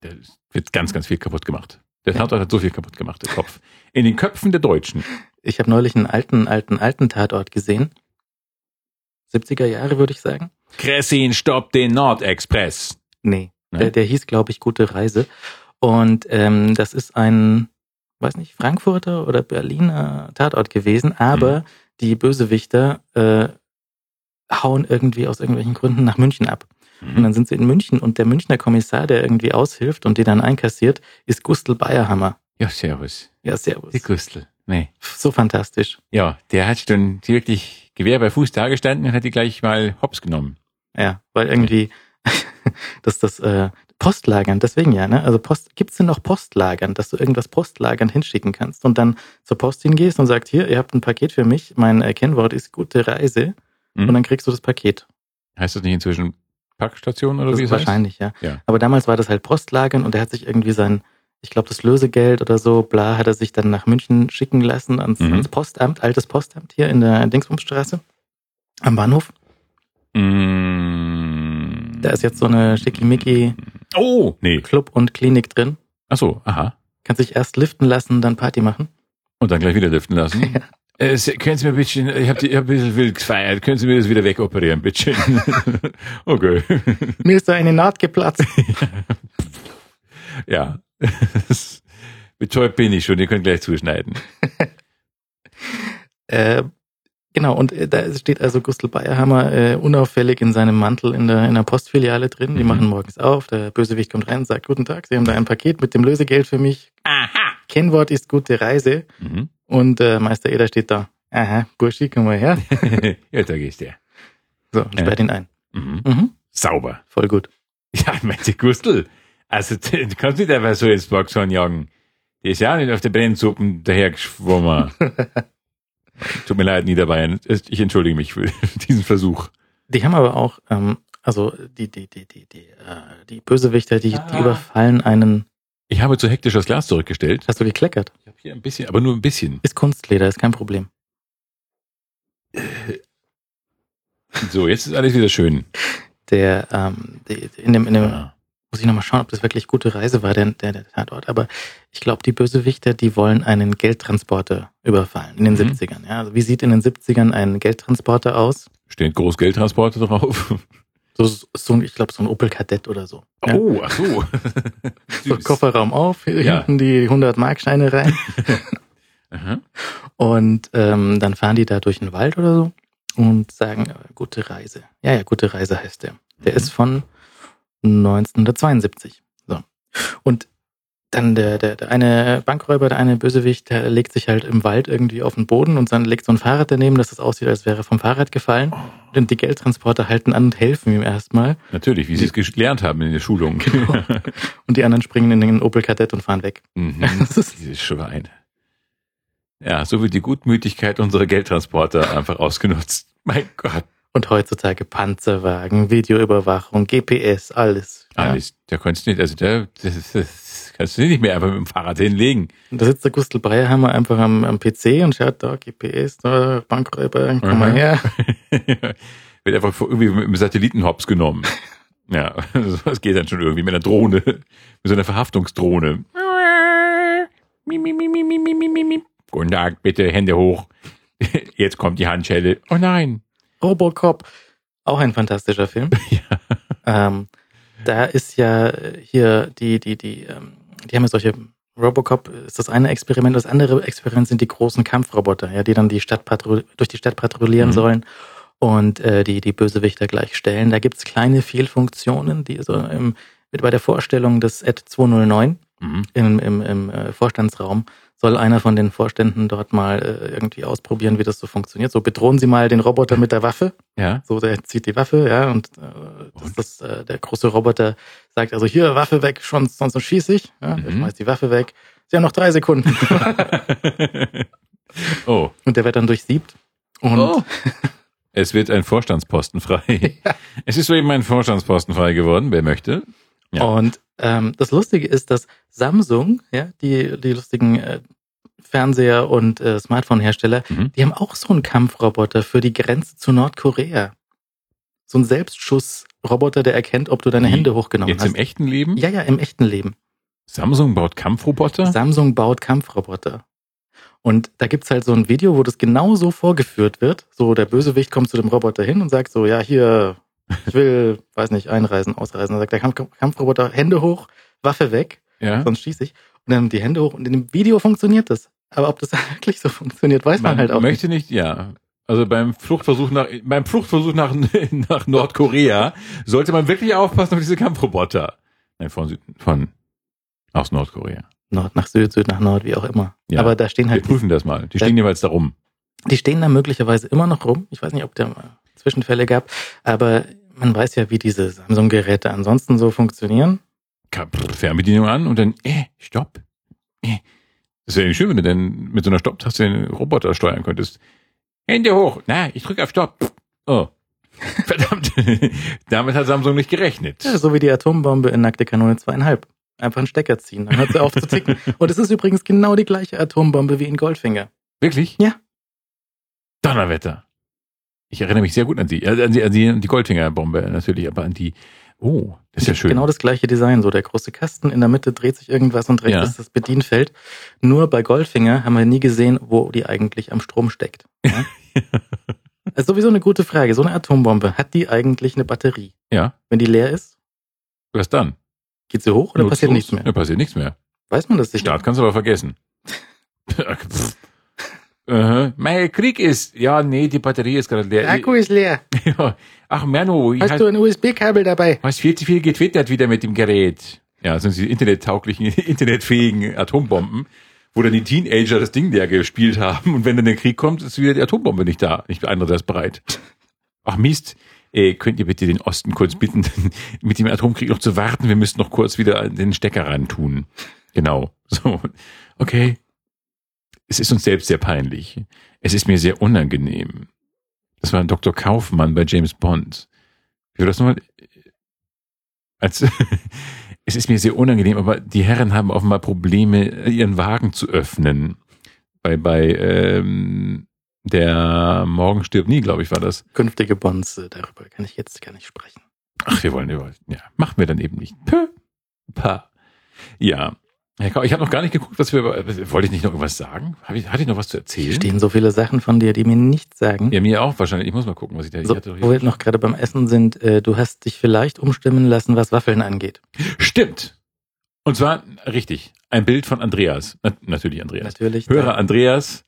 Da wird ganz, ganz viel kaputt gemacht. Der Tatort hat so viel kaputt gemacht, der Kopf. In den Köpfen der Deutschen. Ich habe neulich einen alten, alten, alten Tatort gesehen. 70er Jahre, würde ich sagen. Kressin stoppt den Nordexpress. Nee, Ne? der, der hieß, glaube ich, Gute Reise. Und ähm, das ist ein, weiß nicht, Frankfurter oder Berliner Tatort gewesen, aber Mhm. die Bösewichter äh, hauen irgendwie aus irgendwelchen Gründen nach München ab. Mhm. Und dann sind sie in München und der Münchner Kommissar, der irgendwie aushilft und die dann einkassiert, ist Gustl Bayerhammer. Ja, servus. Ja, servus. Die Gustl. Nee. So fantastisch. Ja, der hat dann wirklich Gewehr bei Fuß dagestanden und hat die gleich mal hops genommen. Ja, weil irgendwie *laughs* dass das äh, Postlagern, deswegen ja, ne? Also Post, gibt's denn noch Postlagern, dass du irgendwas Postlagern hinschicken kannst und dann zur Post hingehst und sagst, hier, ihr habt ein Paket für mich, mein äh, Kennwort ist gute Reise Mhm. und dann kriegst du das Paket. Heißt das nicht inzwischen Packstation oder Das wie ist es heißt? wahrscheinlich, ja. Ja. Aber damals war das halt Postlagern und er hat sich irgendwie sein, ich glaube, das Lösegeld oder so, bla, hat er sich dann nach München schicken lassen ans, Mhm. ans Postamt, altes Postamt hier in der Dingsbumstraße am Bahnhof. Mm. Da ist jetzt so eine schickimicki Oh, nee. Club und Klinik drin. Ach so, aha. Kannst dich erst liften lassen, dann Party machen. Und dann gleich wieder lüften lassen. *laughs* Ja. Äh, können Sie mir ein bisschen, ich habe hab ein bisschen wild gefeiert, können Sie mir das wieder wegoperieren, bitte? *laughs* okay. Mir ist da eine Naht geplatzt. *laughs* Ja. *laughs* Betäubt bin ich schon, ihr könnt gleich zuschneiden. *laughs* Äh, genau, und äh, da steht also Gustl Bayerhammer äh, unauffällig in seinem Mantel in der, in der Postfiliale drin. Die Mhm. machen morgens auf, der Bösewicht kommt rein und sagt, guten Tag, Sie haben da ein Paket mit dem Lösegeld für mich. Aha. Kennwort ist gute Reise. Mhm. Und äh, Meister Eder steht da. Aha, Burschi, komm mal her. *laughs* ja, da gehst du. So, sperrt ihn ein. Mhm. Mhm. Sauber. Voll gut. Ja, meinte Gustl. Also, *laughs* du kannst nicht einfach so ins Boxhorn jagen. Der ist ja auch nicht auf der Brennsuppen dahergeschwommen. *laughs* Tut mir leid, Niederbayern. Ich entschuldige mich für *laughs* diesen Versuch. Die haben aber auch, ähm, also die, die, die, die, die, äh, die Bösewichter, die, die Ah. überfallen einen. Ich habe zu hektisch das Glas zurückgestellt. Hast du gekleckert? Ich habe hier ein bisschen, aber nur ein bisschen. Ist Kunstleder, ist kein Problem. So, jetzt ist alles wieder schön. Der, ähm, die, in dem, in dem, Ah. Muss ich nochmal schauen, ob das wirklich gute Reise war, der, der, der Tatort. Aber ich glaube, die Bösewichter, die wollen einen Geldtransporter überfallen in den Mhm. 70ern. Ja? Also wie sieht in den 70ern ein Geldtransporter aus? Steht Großgeldtransporte drauf. *laughs* So, so ein, ich glaube, so ein Opel Kadett oder so. Ja? Oh, ach so. *laughs* *laughs* So. Kofferraum auf, Ja. hinten die 100 Markscheine rein. Und ähm, dann fahren die da durch den Wald oder so und sagen, äh, gute Reise. Ja, ja, gute Reise heißt der. Der Mhm. ist von 1972. So. Und dann der, der, der eine Bankräuber, der eine Bösewicht, der legt sich halt im Wald irgendwie auf den Boden und dann legt so ein Fahrrad daneben, dass es aussieht, als wäre vom Fahrrad gefallen. Und die Geldtransporter halten an und helfen ihm erstmal. Natürlich, wie sie es gelernt haben in der Schulung. *laughs* Und die anderen springen in den Opel Kadett und fahren weg. mhm. *laughs* Das ist- Dieses Schwein. Ja, so wird die Gutmütigkeit unserer Geldtransporter einfach ausgenutzt. Mein Gott. Und heutzutage Panzerwagen, Videoüberwachung, GPS, alles. Ah, alles, da kannst du nicht, also da, das, das kannst du nicht mehr einfach mit dem Fahrrad hinlegen. Und da sitzt der Gustl Breierhammer einfach am, am PC und schaut da, GPS, da, Bankräuber, komm mhm. mal her. *laughs* Wird einfach irgendwie mit dem Satellitenhops genommen. *laughs* ja, *laughs* sowas geht dann schon irgendwie mit einer Drohne, mit so einer Verhaftungsdrohne. Guten Tag, bitte Hände hoch. Jetzt kommt die Handschelle. Oh nein, Robocop, auch ein fantastischer Film. *laughs* ähm, da ist ja äh, hier die, die, die, ähm, die haben ja solche Robocop ist das eine Experiment, das andere Experiment sind die großen Kampfroboter, ja, die dann die Stadt durch die Stadt patrouillieren Mhm. sollen und äh, die die Bösewichter gleich stellen. Da gibt's kleine Fehlfunktionen, die so im, mit bei der Vorstellung des Ad 209 Mhm. im, im, im äh, Vorstandsraum soll einer von den Vorständen dort mal äh, irgendwie ausprobieren, wie das so funktioniert. So bedrohen Sie mal den Roboter mit der Waffe. Ja. So, der zieht die Waffe, ja, und, äh, Und? das, äh, der große Roboter sagt also hier Waffe weg, schon, sonst schieße ich. Ja, Mhm. schmeißt die Waffe weg. Sie haben noch drei Sekunden. *laughs* oh. und der wird dann durchsiebt. Und oh. Es wird ein Vorstandsposten frei. *laughs* Es ist soeben ein Vorstandsposten frei geworden, wer möchte. Ja. Und ähm, das Lustige ist, dass Samsung, ja, die, die lustigen äh, Fernseher- und äh, Smartphone-Hersteller, Mhm. die haben auch so einen Kampfroboter für die Grenze zu Nordkorea. So ein Selbstschussroboter, der erkennt, ob du deine Wie? Hände hochgenommen Jetzt hast. im echten Leben? ja, ja, im echten Leben. Samsung baut Kampfroboter? Samsung baut Kampfroboter. Und da gibt's halt so ein Video, wo das genau so vorgeführt wird. So, der Bösewicht kommt zu dem Roboter hin und sagt so, ja, hier, ich will, weiß nicht, einreisen, ausreisen. Dann sagt der Kampf Kampfroboter, Hände hoch, Waffe weg, ja. sonst schieße ich. Und dann die Hände hoch und in dem Video funktioniert das. Aber ob das *laughs* wirklich so funktioniert, weiß man, Man halt auch möchte nicht, ja. Also beim Fluchtversuch nach, beim Fluchtversuch nach, *laughs* nach Nordkorea sollte man wirklich aufpassen auf diese Kampfroboter. Nein, von, Süd- von, aus Nordkorea. nicht. Nord nach Süd, Süd nach Nord, wie auch immer. Ja. Aber da stehen Wir halt, prüfen das mal. Die Ja. stehen jeweils da rum. die stehen da möglicherweise immer noch rum. Ich weiß nicht, ob da mal Zwischenfälle gab, aber man weiß ja, wie diese Samsung-Geräte ansonsten so funktionieren. Fernbedienung an und dann, äh, stopp. Äh. Das wäre nicht schön, wenn du denn mit so einer Stopptaste den Roboter steuern könntest. Hände hoch. Na, ich drücke auf Stopp. Oh. *laughs* Verdammt. *laughs* Damit hat Samsung nicht gerechnet. Ja, so wie die Atombombe in Nackte Kanone zweieinhalb. Einfach einen Stecker ziehen, dann hört sie auf zu ticken. *laughs* Und es ist übrigens genau die gleiche Atombombe wie in Goldfinger. Wirklich? Ja. Donnerwetter. Ich erinnere mich sehr gut an die, äh, an die, an die, die Goldfinger-Bombe natürlich, aber an die, Oh, das ist ja schön. Genau das gleiche Design, so der große Kasten, in der Mitte dreht sich irgendwas und rechts Ja. ist das Bedienfeld. Nur bei Goldfinger haben wir nie gesehen, wo die eigentlich am Strom steckt. *laughs* Ja? Das ist sowieso eine gute Frage. So eine Atombombe, hat die eigentlich eine Batterie? ja, Wenn die leer ist, was dann? geht sie hoch oder passiert Nutzlos? nichts mehr? Ja, passiert nichts mehr. Weiß man das nicht? Start kannst du aber vergessen. *laughs* *laughs* Aha. Mein Krieg ist, ja, nee, die Batterie ist gerade leer. Der Akku ist leer. *laughs* Ja. Ach, Manu, ich Hast du ein USB-Kabel dabei? hast viel zu viel getwittert wieder mit dem Gerät. Ja, das sind die internettauglichen, *laughs* internetfähigen Atombomben, wo dann die Teenager das Ding leer gespielt haben und wenn dann der Krieg kommt, ist wieder die Atombombe nicht da. Nicht andererseits bereit. Ach Mist, äh, könnt ihr bitte den Osten kurz bitten, *laughs* mit dem Atomkrieg noch zu warten? Wir müssen noch kurz wieder den Stecker ran tun. Genau. So. Okay. Es ist uns selbst sehr peinlich. Es ist mir sehr unangenehm. Das war Dr. Kaufmann bei James Bond. Wie das nochmal? Als, *laughs* es ist mir sehr unangenehm, aber die Herren haben offenbar Probleme, ihren Wagen zu öffnen. Bei, bei ähm, der Morgen stirbt nie, glaube ich, war das. Künftige Bonds, äh, darüber kann ich jetzt gar nicht sprechen. Ach, wir wollen über. Ja, machen wir dann eben nicht. Pö. Pa. Ja. Ich habe noch gar nicht geguckt, was wir. Wollte ich nicht noch irgendwas sagen? Hab ich, hatte ich noch was zu Hier erzählen? stehen so viele Sachen von dir, die mir nichts sagen. Ja, mir auch wahrscheinlich. Ich muss mal gucken, was ich da. So, ich wo wir hier- noch gerade beim Essen sind, äh, du hast dich vielleicht umstimmen lassen, was Waffeln angeht. Stimmt. Und zwar richtig. Ein Bild von Andreas. Na, natürlich Andreas. Natürlich. Hörer Andreas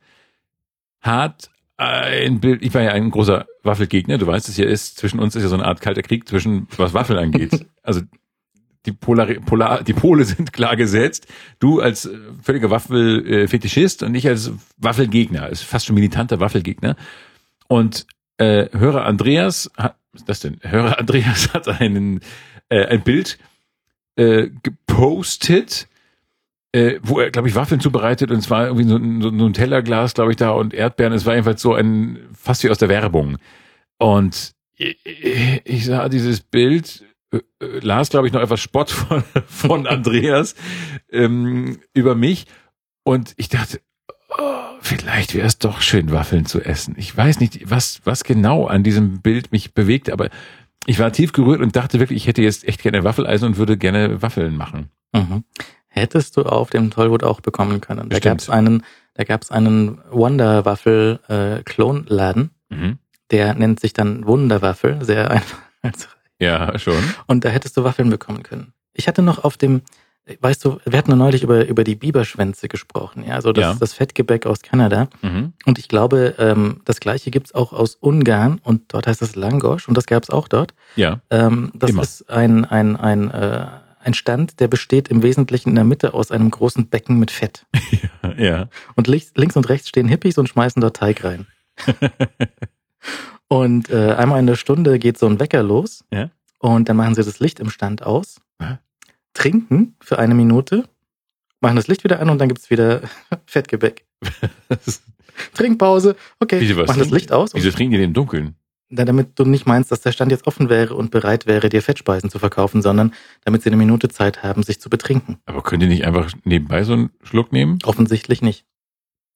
hat ein Bild, ich war ja ein großer Waffelgegner, du weißt es ja ist, zwischen uns ist ja so eine Art kalter Krieg zwischen, was Waffeln angeht. *laughs* Also die, Polar, Polar, die Pole sind klar gesetzt. Du als äh, völliger Waffelfetischist und ich als Waffelgegner, ist fast schon militanter Waffelgegner. Und äh, Hörer Andreas, was ist das denn? Hörer Andreas *laughs* hat einen, äh, ein Bild äh, gepostet, äh, wo er, glaube ich, Waffeln zubereitet und es war irgendwie so ein, so ein Tellerglas, glaube ich, da und Erdbeeren. Es war jedenfalls so ein, fast wie aus der Werbung. Und ich, ich sah dieses Bild, äh, äh, las, glaube ich, noch etwas Spott von, *laughs* von Andreas ähm, über mich und ich dachte, oh, vielleicht wäre es doch schön, Waffeln zu essen. Ich weiß nicht, was, was genau an diesem Bild mich bewegt, aber ich war tief gerührt und dachte wirklich, ich hätte jetzt echt gerne Waffeleisen und würde gerne Waffeln machen. Mhm. Hättest du auf dem Tollwood auch bekommen können. Da gab es einen, da gab's einen Wonderwaffel äh, Mhm. der nennt sich dann Wunderwaffel, sehr einfach. *laughs* Ja, schon. Und da hättest du Waffeln bekommen können. Ich hatte noch auf dem, weißt du, wir hatten ja neulich über, über die Biberschwänze gesprochen, ja, also das, Ja. das Fettgebäck aus Kanada. Mhm. Und ich glaube, ähm, das gleiche gibt's auch aus Ungarn und dort heißt es Langosch und das gab's auch dort. Ja. Ähm, das Immer. ist ein, ein, ein, äh, ein Stand, der besteht im Wesentlichen in der Mitte aus einem großen Becken mit Fett. *laughs* Ja. Und links, links und rechts stehen Hippies und schmeißen dort Teig rein. *laughs* und äh, einmal in der Stunde geht so ein Wecker los. Ja. Und dann machen sie das Licht im Stand aus, Aha. trinken für eine Minute, machen das Licht wieder an und dann gibt's wieder *laughs* Fettgebäck. Trinkpause, okay, Wieso machen das Licht aus. Wieso trinken die denn im Dunkeln? Na, damit du nicht meinst, dass der Stand jetzt offen wäre und bereit wäre, dir Fettspeisen zu verkaufen, sondern damit sie eine Minute Zeit haben, sich zu betrinken. Aber könnt ihr nicht einfach nebenbei so einen Schluck nehmen? Offensichtlich nicht.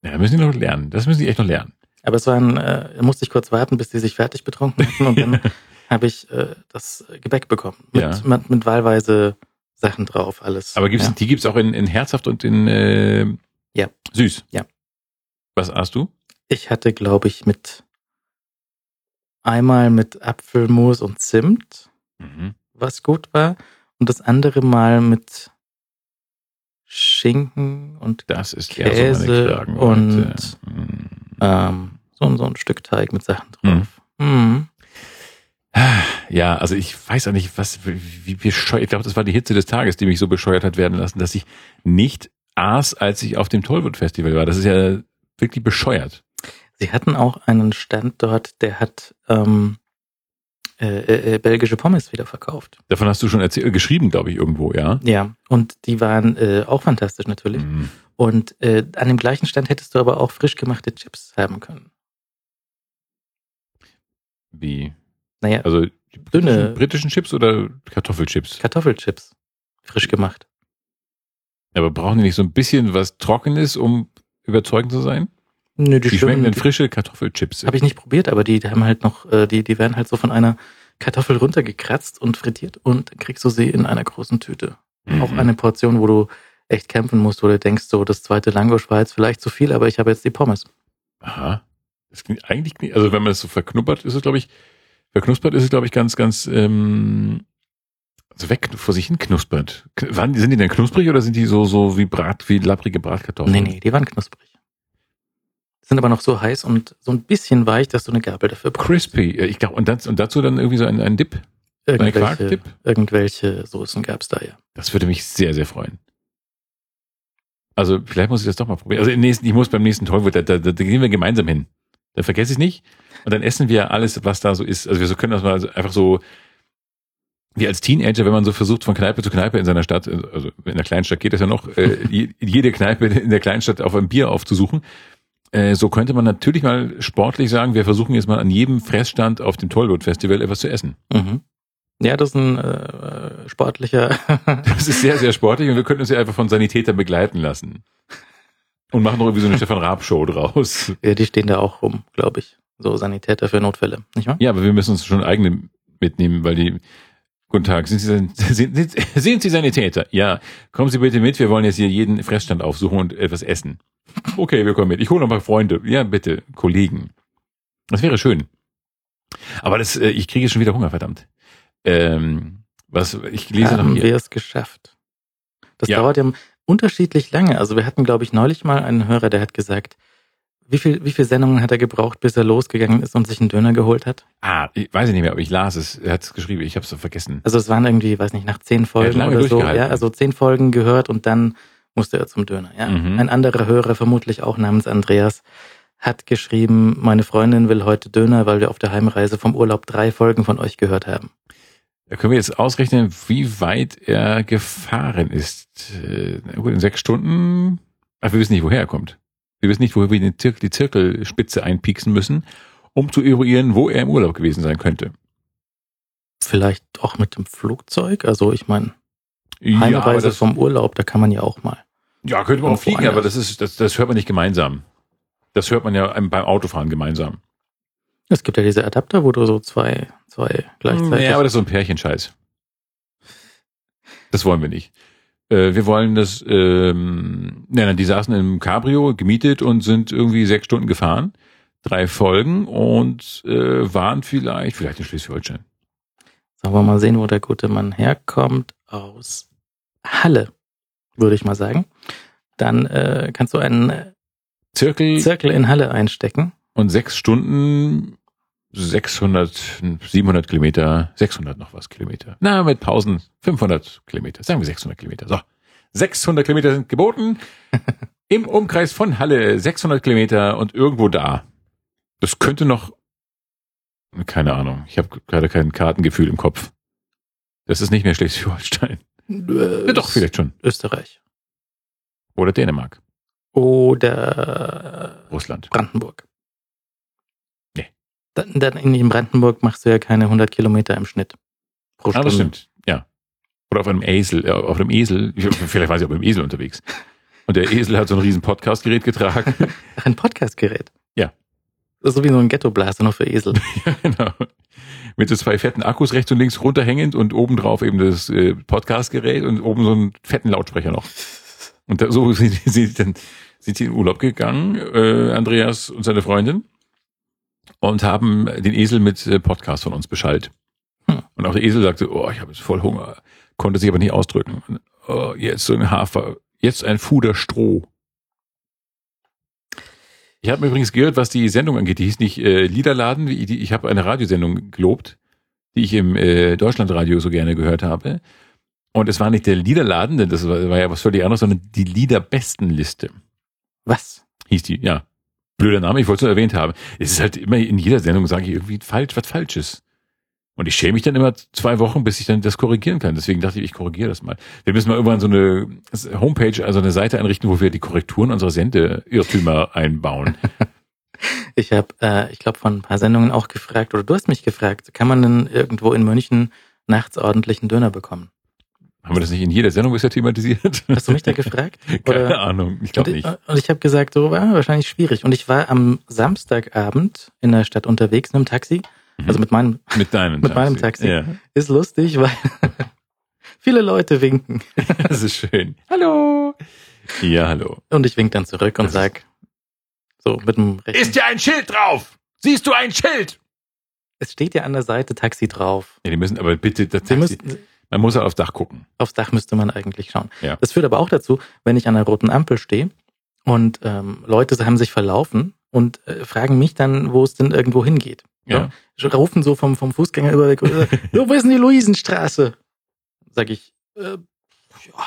Ja, müssen die noch lernen. Das müssen die echt noch lernen. Aber es war ein, äh, da musste ich kurz warten, bis die sich fertig betrunken hatten und dann *laughs* habe ich äh, das Gebäck bekommen. Mit, Ja. mit, mit wahlweise Sachen drauf, alles. Aber gibt's, ja. die gibt's auch in, in herzhaft und in äh, Ja. süß. Ja. Was hast du? Ich hatte, glaube ich, mit einmal mit Apfelmus und Zimt, Mhm. was gut war, und das andere Mal mit Schinken und Das ist Käse so meine und- Kragenweite. Mhm. ähm, so, so ein Stück Teig mit Sachen drauf. Mhm. Ja, also ich weiß auch nicht, was, wie bescheuert, ich glaube, das war die Hitze des Tages, die mich so bescheuert hat werden lassen, dass ich nicht aß, als ich auf dem Tollwood Festival war. Das ist ja wirklich bescheuert. Sie hatten auch einen Stand dort, der hat ähm, äh, äh, belgische Pommes wieder verkauft. Davon hast du schon erzählt, äh, geschrieben, glaube ich, irgendwo, ja? Ja, und die waren äh, auch fantastisch natürlich. Mhm. Und äh, an dem gleichen Stand hättest du aber auch frisch gemachte Chips haben können. Wie? Naja, Also die Dünne. britischen, britischen Chips oder Kartoffelchips? Kartoffelchips. Frisch gemacht. Aber brauchen die nicht so ein bisschen was Trockenes, um überzeugend zu sein? Nö, Die, schmecken stimmen- dann frische Kartoffelchips. Habe ich nicht probiert, aber die, die haben halt noch, äh, die, die werden halt so von einer Kartoffel runtergekratzt und frittiert und dann kriegst du sie in einer großen Tüte. Mhm. Auch eine Portion, wo du echt kämpfen musst, wo du denkst, so das zweite Langosch war jetzt vielleicht zu viel, aber ich habe jetzt die Pommes. Aha. Das klingt eigentlich, klingt- also wenn man es so verknuppert, ist es, glaube ich, verknuspert ist es, glaube ich, ganz, ganz, ähm, also weg vor sich hin knuspert. Waren, die- sind die denn knusprig oder sind die so, so wie Brat, wie lapprige Bratkartoffeln? Nee, nee, die waren knusprig. Sind aber noch so heiß und so ein bisschen weich, dass du eine Gabel dafür brauchst. Crispy. Ich glaube, und, das, und dazu dann irgendwie so ein, ein Dip. Ein Irgendwelche, Quarkdip? irgendwelche Soßen gab's da ja. Das würde mich sehr, sehr freuen. Also vielleicht muss ich das doch mal probieren. Also im nächsten, ich muss beim nächsten Tollwut, da, da, da gehen wir gemeinsam hin. Da vergesse ich nicht. Und dann essen wir alles, was da so ist. Also wir so können das mal so einfach so, wie als Teenager, wenn man so versucht, von Kneipe zu Kneipe in seiner Stadt, also in der Kleinstadt geht das ja noch, äh, je- jede Kneipe in der Kleinstadt auf ein Bier aufzusuchen. Äh, so könnte man natürlich mal sportlich sagen, wir versuchen jetzt mal an jedem Fressstand auf dem Tollwood-Festival etwas zu essen. Mhm. Ja, das ist ein äh, sportlicher. *laughs* Das ist sehr, sehr sportlich und wir könnten uns ja einfach von Sanitätern begleiten lassen. Und machen noch irgendwie so eine *laughs* Stefan Raab-Show draus. ja, die stehen da auch rum, glaube ich. So Sanitäter für Notfälle, nicht wahr? Ja, aber wir müssen uns schon eigene mitnehmen, weil die. Guten Tag, sind Sie, sind, sind, sind Sie Sanitäter? Ja, kommen Sie bitte mit, wir wollen jetzt hier jeden Fressstand aufsuchen und etwas essen. Okay, wir kommen mit. Ich hole noch mal Freunde. Ja, bitte, Kollegen. Das wäre schön. Aber das, äh, ich kriege schon wieder Hunger, verdammt. Ähm, was, ich lese noch Haben hier. wir es geschafft. Das Ja. dauert ja unterschiedlich lange. Also wir hatten, glaube ich, neulich mal einen Hörer, der hat gesagt, wie viel, wie viele Sendungen hat er gebraucht, bis er losgegangen ist und sich einen Döner geholt hat? Ah, ich weiß ich nicht mehr, aber ich las es. Er hat es geschrieben, ich habe es vergessen. Also es waren irgendwie, weiß nicht, nach zehn Folgen oder so. Ja, also zehn Folgen gehört und dann musste er zum Döner. Ja. Mhm. Ein anderer Hörer, vermutlich auch namens Andreas, hat geschrieben, meine Freundin will heute Döner, weil wir auf der Heimreise vom Urlaub drei Folgen von euch gehört haben. Da können wir jetzt ausrechnen, wie weit er gefahren ist. Äh, gut, in sechs Stunden. Ach, wir wissen nicht, woher er kommt. Wir wissen nicht, woher wir die, Zir die Zirkelspitze einpieksen müssen, um zu eruieren, wo er im Urlaub gewesen sein könnte. Vielleicht auch mit dem Flugzeug. Also ich meine, Heimreise das, vom Urlaub, da kann man ja auch mal. ja könnte man auch fliegen, anders. aber das ist, das, das hört man nicht gemeinsam. Das hört man ja beim Autofahren gemeinsam. Es gibt ja diese Adapter, wo du so zwei, zwei gleichzeitig. Ja, aber das ist so ein Pärchenscheiß. Das wollen wir nicht. Äh, wir wollen das, ähm, nein, nein, die saßen im Cabrio gemietet und sind irgendwie sechs Stunden gefahren. Drei Folgen und äh, waren vielleicht, vielleicht in Schleswig-Holstein. Sagen wir mal sehen, wo der gute Mann herkommt. Aus Halle, würde ich mal sagen. Dann äh, kannst du einen Zirkel Zirkel in Halle einstecken. und sechs Stunden, 600, 700 Kilometer, 600 noch was Kilometer. Na, mit Pausen 500 Kilometer. Sagen wir 600 Kilometer. So. 600 Kilometer sind geboten. *laughs* Im Umkreis von Halle 600 Kilometer und irgendwo da. Das könnte noch, keine Ahnung. Ich habe gerade kein Kartengefühl im Kopf. Das ist nicht mehr Schleswig-Holstein. Äh, Ja, doch, vielleicht schon. Österreich. Oder Dänemark. Oder Russland. Brandenburg. Nee. Dann, dann in Brandenburg machst du ja keine 100 Kilometer im Schnitt pro Ah, Stunde. das stimmt. Ja. Oder auf einem Esel, äh, auf einem Esel. Ich, vielleicht war sie auch mit dem Esel unterwegs. Und der Esel hat so ein riesen Podcast-Gerät getragen. *laughs* Ach, ein Podcastgerät. Ja. Das ist so wie so ein Ghetto-Blaster, nur für Esel. *laughs* genau. Mit so zwei fetten Akkus rechts und links runterhängend und obendrauf eben das äh, Podcast-Gerät und oben so einen fetten Lautsprecher noch. Und da, so *laughs* sind, sind, dann, sind sie in Urlaub gegangen, äh, Andreas und seine Freundin, und haben den Esel mit äh, Podcast von uns beschallt. Hm. Und auch der Esel sagte, oh, ich habe jetzt voll Hunger, konnte sich aber nicht ausdrücken. Und, oh, jetzt so ein Hafer, jetzt ein Fuder Stroh. Ich habe übrigens gehört, was die Sendung angeht. Die hieß nicht äh, Liederladen. Ich habe eine Radiosendung gelobt, die ich im äh, Deutschlandradio so gerne gehört habe. Und es war nicht der Liederladen, denn das war, war ja was völlig anderes, sondern die Liederbestenliste Was? hieß die. Ja, blöder Name, ich wollte es nur erwähnt haben. Es ist halt immer in jeder Sendung, sage ich irgendwie falsch, was Falsches. Und ich schäme mich dann immer zwei Wochen, bis ich dann das korrigieren kann. Deswegen dachte ich, ich korrigiere das mal. Wir müssen mal irgendwann so eine Homepage, also eine Seite einrichten, wo wir die Korrekturen unserer Sendeirrtümer einbauen. *laughs* Ich habe, äh, ich glaube, von ein paar Sendungen auch gefragt, oder du hast mich gefragt, kann man denn irgendwo in München nachts ordentlichen Döner bekommen? Haben wir das nicht in jeder Sendung bisher thematisiert? Hast du mich da *laughs* gefragt? Keine Ahnung, ich glaube nicht. Und ich habe gesagt, so war wahrscheinlich schwierig. Und ich war am Samstagabend in der Stadt unterwegs in einem Taxi, Also mit meinem, Mit deinem *laughs* mit meinem Taxi. Ja, ist lustig, weil *laughs* viele Leute winken. *laughs* das ist schön. Hallo. Ja, hallo. Und ich wink dann zurück und Das ist- sag, so mit dem rechten. ja ein Schild drauf? Siehst du ein Schild? Es steht ja an der Seite Taxi drauf. Ja, die müssen aber bitte, das Taxi, müssen, man muss halt aufs Dach gucken. aufs Dach müsste man eigentlich schauen. Ja. Das führt aber auch dazu, wenn ich an der roten Ampel stehe und ähm, Leute haben sich verlaufen und äh, fragen mich dann, wo es denn irgendwo hingeht. Ja. Ja. Rufen so vom, vom Fußgänger über, äh, *laughs* jo, wo ist denn die Luisenstraße? Sag ich, äh, ja,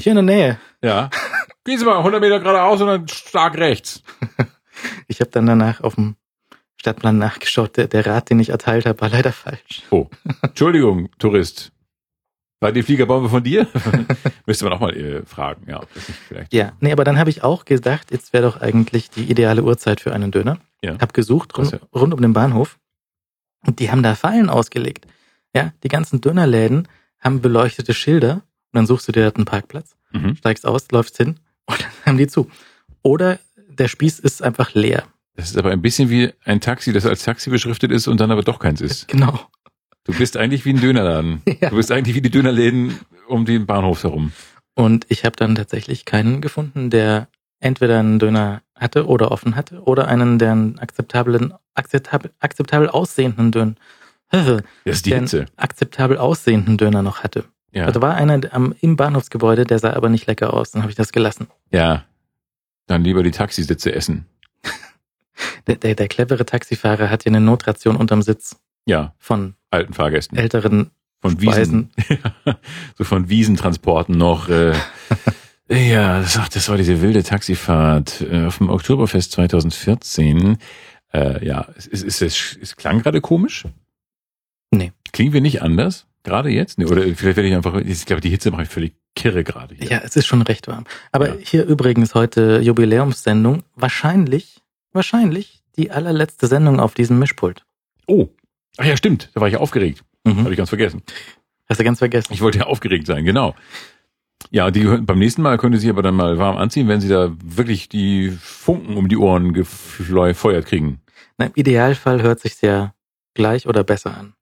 hier in der Nähe. Ja. *laughs* Gehen Sie mal 100 Meter geradeaus und dann stark rechts. *laughs* Ich habe dann danach auf dem Stadtplan nachgeschaut. Der, der Rat, den ich erteilt habe, war leider falsch. Oh, Entschuldigung, Tourist. War die Fliegerbombe von dir? *laughs* Müsste man auch mal äh, fragen, ja. ob das nicht vielleicht. Ja, nee, aber dann habe ich auch gedacht, jetzt wäre doch eigentlich die ideale Uhrzeit für einen Döner. Ja. Hab gesucht rund, rund um den Bahnhof und die haben da Fallen ausgelegt. Ja, die ganzen Dönerläden haben beleuchtete Schilder und dann suchst du dir dort einen Parkplatz, Mhm. steigst aus, läufst hin *laughs* und dann haben die zu. Oder der Spieß ist einfach leer. Das ist aber ein bisschen wie ein Taxi, das als Taxi beschriftet ist und dann aber doch keins ist. Genau. Du bist eigentlich wie ein Dönerladen. *laughs* Ja. Du bist eigentlich wie die Dönerläden um den Bahnhof herum. Und ich habe dann tatsächlich keinen gefunden, der entweder einen Döner hatte oder offen hatte oder einen, der einen akzeptablen, akzeptabel, akzeptabel aussehenden Döner, Das ist die Hitze. akzeptabel aussehenden Döner noch hatte. Ja. Da war einer am, im Bahnhofsgebäude, der sah aber nicht lecker aus. Dann habe ich das gelassen. ja. Dann lieber die Taxisitze essen. *laughs* Der, der, der clevere Taxifahrer hat hier eine Notration unterm Sitz Ja. von Alten Fahrgästen. älteren von Wiesen. *laughs* so von Wiesentransporten noch. Äh, *laughs* ja, das, ach, das war diese wilde Taxifahrt äh, auf dem Oktoberfest 2014. Äh, ja, es, es, es, es, es klang gerade komisch. Nee. Klingen wir nicht anders? Gerade jetzt? Nee, oder vielleicht werde ich einfach, ich glaube, die Hitze mache ich völlig kirre gerade hier. Ja, es ist schon recht warm. Aber Ja. hier übrigens heute Jubiläumssendung. Wahrscheinlich, wahrscheinlich die allerletzte Sendung auf diesem Mischpult. Oh. Ach ja, stimmt. Da war ich ja aufgeregt. Mhm. Habe ich ganz vergessen. Hast du ganz vergessen. Ich wollte ja aufgeregt sein, genau. Ja, die beim nächsten Mal können Sie aber dann mal warm anziehen, wenn Sie da wirklich die Funken um die Ohren gefeuert kriegen. Na, Im Idealfall hört sich ja gleich oder besser an.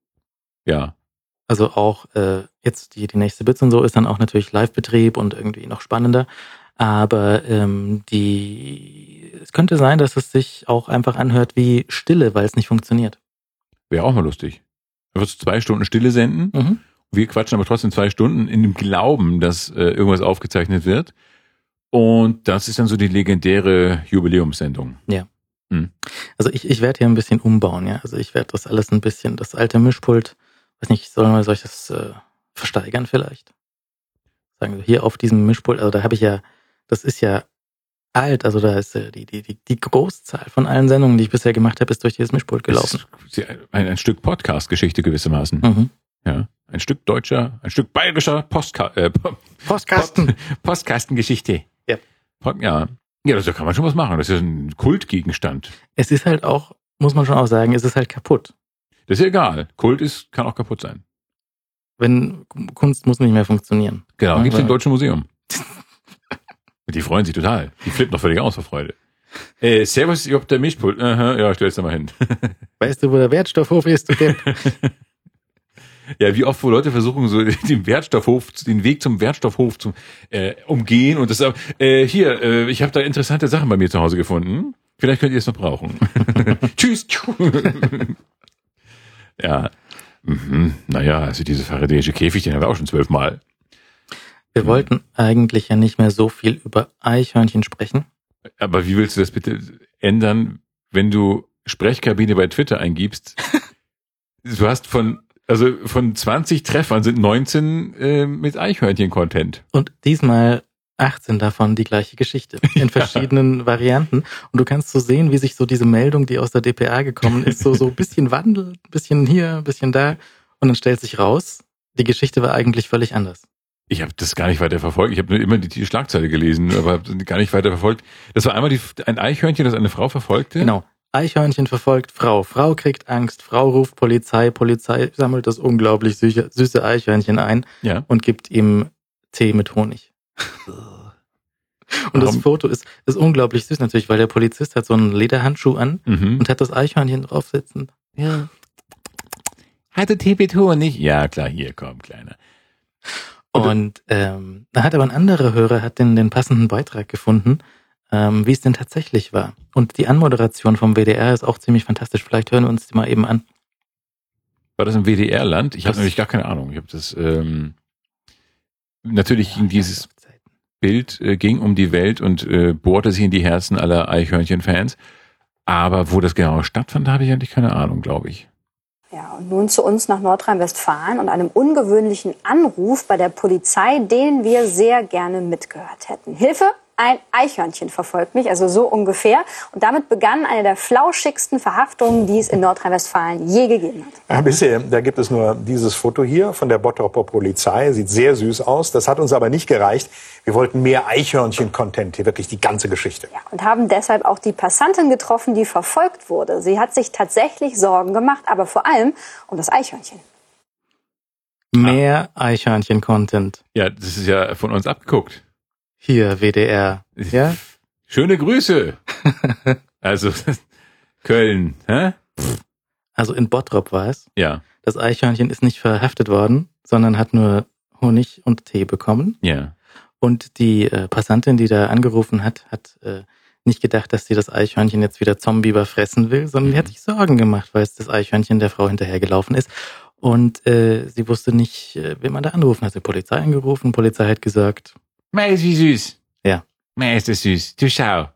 Ja. Also auch äh, jetzt die, die nächste Bits und so ist dann auch natürlich Live-Betrieb und irgendwie noch spannender. Aber ähm, die es könnte sein, dass es sich auch einfach anhört wie Stille, weil es nicht funktioniert. Wäre auch mal lustig. Einfach so zwei Stunden Stille senden. Mhm. Wir quatschen aber trotzdem zwei Stunden in dem Glauben, dass äh, irgendwas aufgezeichnet wird. Und das ist dann so die legendäre Jubiläumssendung. Also ich, ich werde hier ein bisschen umbauen, ja. Also ich werde das alles ein bisschen, das alte Mischpult, weiß nicht, soll ich das äh, versteigern vielleicht? Sagen wir, hier auf diesem Mischpult, also da habe ich ja, das ist ja alt, also da ist äh, die, die, die, die Großzahl von allen Sendungen, die ich bisher gemacht habe, ist durch dieses Mischpult gelaufen. Das ein, ein Stück Podcast-Geschichte gewissermaßen. Mhm. Ja. Ein Stück deutscher, ein Stück bayerischer Postka äh, Postkasten. Postkastengeschichte. Ja. Ja. Ja, da kann man schon was machen. Das ist ein Kultgegenstand. Es ist halt auch, muss man schon auch sagen, es ist halt kaputt. Das ist egal. Kult ist, kann auch kaputt sein. Wenn Kunst muss nicht mehr funktionieren. Genau. Ja, Gibt's im Deutschen Museum. *laughs* Die freuen sich total. Die flippen noch völlig aus vor Freude. Äh, servus, ihr habt der Mischpult. Aha, ja, stell's da mal hin. *laughs* Weißt du, wo der Wertstoffhof ist? Du Depp? *laughs* Ja, wie oft, wo Leute versuchen, so den Wertstoffhof, den Weg zum Wertstoffhof zu äh, umgehen und das äh, hier, äh, ich habe da interessante Sachen bei mir zu Hause gefunden. Vielleicht könnt ihr es noch brauchen. *laughs* Tschüss. ja. Mhm. Naja, also diese faradäische Käfig, den haben wir auch schon zwölfmal. Wir wollten eigentlich ja nicht mehr so viel über Eichhörnchen sprechen. Aber wie willst du das bitte ändern, wenn du Sprechkabine bei Twitter eingibst? *laughs* du hast von, also von 20 Treffern sind 19 äh, mit Eichhörnchen-Content. Und diesmal 18 davon die gleiche Geschichte *laughs* in verschiedenen Varianten. Und du kannst so sehen, wie sich so diese Meldung, die aus der DPA gekommen ist, so so ein bisschen wandelt, ein bisschen hier, ein bisschen da. Und dann stellt sich raus, die Geschichte war eigentlich völlig anders. Ich habe das gar nicht weiter verfolgt. Ich habe nur immer die, die Schlagzeile gelesen, aber gar nicht weiter verfolgt. Das war einmal die, ein Eichhörnchen, das eine Frau verfolgte. Genau. Eichhörnchen verfolgt Frau. Frau kriegt Angst. Frau ruft Polizei. Polizei sammelt das unglaublich süße, süße Eichhörnchen ein Ja. und gibt ihm Tee mit Honig. Und das Warum? Foto ist, ist unglaublich süß natürlich, weil der Polizist hat so einen Lederhandschuh an Mhm. und hat das Eichhörnchen drauf sitzen. Ja. Hatte Tee mit Honig? Ja, klar, hier, komm, Kleiner. Und ähm, da hat aber ein anderer Hörer hat den, den passenden Beitrag gefunden, ähm, wie es denn tatsächlich war. Und die Anmoderation vom WDR ist auch ziemlich fantastisch. Vielleicht hören wir uns die mal eben an. War das im WDR-Land? Ich habe nämlich gar keine Ahnung. Ich habe das ähm, natürlich ging dieses Bild äh, ging um die Welt und äh, bohrte sich in die Herzen aller Eichhörnchen-Fans. Aber wo das genau stattfand, habe ich eigentlich keine Ahnung, glaube ich. Ja, und nun zu uns nach Nordrhein-Westfalen und einem ungewöhnlichen Anruf bei der Polizei, den wir sehr gerne mitgehört hätten. Hilfe! Ein Eichhörnchen verfolgt mich, also so ungefähr. Und damit begann eine der flauschigsten Verhaftungen, die es in Nordrhein-Westfalen je gegeben hat. Ja, bisher, da gibt es nur dieses Foto hier von der Bottroper Polizei. Sieht sehr süß aus. Das hat uns aber nicht gereicht. Wir wollten mehr Eichhörnchen-Content, hier wirklich die ganze Geschichte. Ja, und haben deshalb auch die Passantin getroffen, die verfolgt wurde. Sie hat sich tatsächlich Sorgen gemacht, aber vor allem um das Eichhörnchen. Mehr Eichhörnchen-Content. Ja, das ist ja von uns abgeguckt. Hier, WDR. Ja? Schöne Grüße. *laughs* also Köln, hä? Also in Bottrop war es. Ja, Das Eichhörnchen ist nicht verhaftet worden, sondern hat nur Honig und Tee bekommen. ja. Und die äh, Passantin, die da angerufen hat, hat äh, nicht gedacht, dass sie das Eichhörnchen jetzt wieder Zombie überfressen will, sondern die hat sich Sorgen gemacht, weil es das Eichhörnchen der Frau hinterhergelaufen ist. Und äh, sie wusste nicht, äh, wen man da anrufen hat. Die Polizei angerufen, Polizei hat gesagt, Mei, ist wie süß. Ja. Mei, ist das süß. Du schau.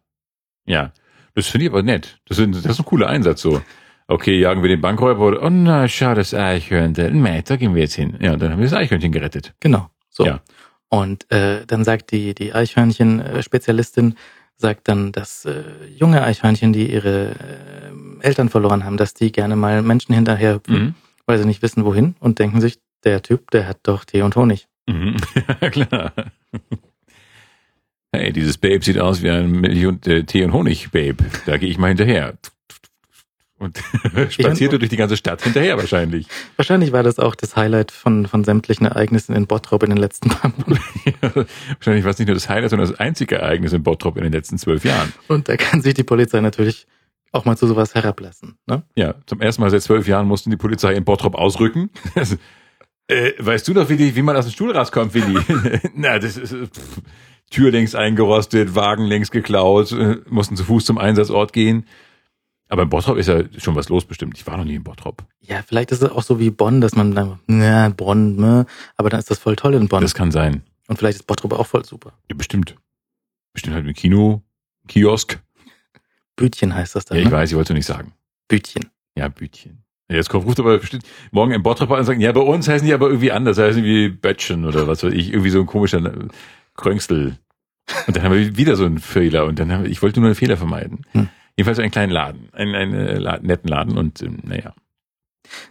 Ja, das finde ich aber nett. Das ist, das ist ein cooler Einsatz so. Okay, jagen wir den Bankräuber oder, oh na, schau, das Eichhörnchen. Mei, da gehen wir jetzt hin. Ja, dann haben wir das Eichhörnchen gerettet. genau, so. Ja. Und äh, dann sagt die, die Eichhörnchen-Spezialistin, sagt dann, dass äh, junge Eichhörnchen, die ihre äh, Eltern verloren haben, dass die gerne mal Menschen hinterher Mhm. weil sie nicht wissen, wohin und denken sich, der Typ, der hat doch Tee und Honig. Mhm. *laughs* Ja, klar. Hey, dieses Babe sieht aus wie ein Million äh, Tee- und Honig-Babe. Da gehe ich mal hinterher. Und *laughs* spaziert durch die ganze Stadt hinterher wahrscheinlich. Wahrscheinlich war das auch das Highlight von, von sämtlichen Ereignissen in Bottrop in den letzten paar Monaten. *laughs* wahrscheinlich war es nicht nur das Highlight, sondern das einzige Ereignis in Bottrop in den letzten zwölf Jahren. Und da kann sich die Polizei natürlich auch mal zu sowas herablassen. Ne? Ja, zum ersten Mal seit zwölf Jahren mussten die Polizei in Bottrop ausrücken. äh, weißt du doch, wie, die, wie man aus dem Stuhl rauskommt, Willi? *laughs* Na, das ist äh, pff, Tür längs eingerostet, Wagen längs geklaut, äh, mussten zu Fuß zum Einsatzort gehen. Aber in Bottrop ist ja schon was los bestimmt. Ich war noch nie in Bottrop. Ja, vielleicht ist es auch so wie Bonn, dass man dann, na, Bonn, ne? Aber dann ist das voll toll in Bonn. Das kann sein. Und vielleicht ist Bottrop auch voll super. Ja, bestimmt. Bestimmt halt ein Kino, Kiosk. Bütchen heißt das dann. Ja, ich ne? weiß, ich wollte nicht sagen. Bütchen. Ja, Bütchen. Jetzt kommt, ruft aber bestimmt morgen im Bottrop an und sagen, ja, bei uns heißen die aber irgendwie anders, heißen die Böttchen oder was weiß ich, irgendwie so ein komischer Kröngstel. Und dann haben wir wieder so einen Fehler und dann haben wir, ich wollte nur einen Fehler vermeiden. Hm. Jedenfalls einen kleinen Laden, einen, einen äh, La- netten Laden und ähm, naja.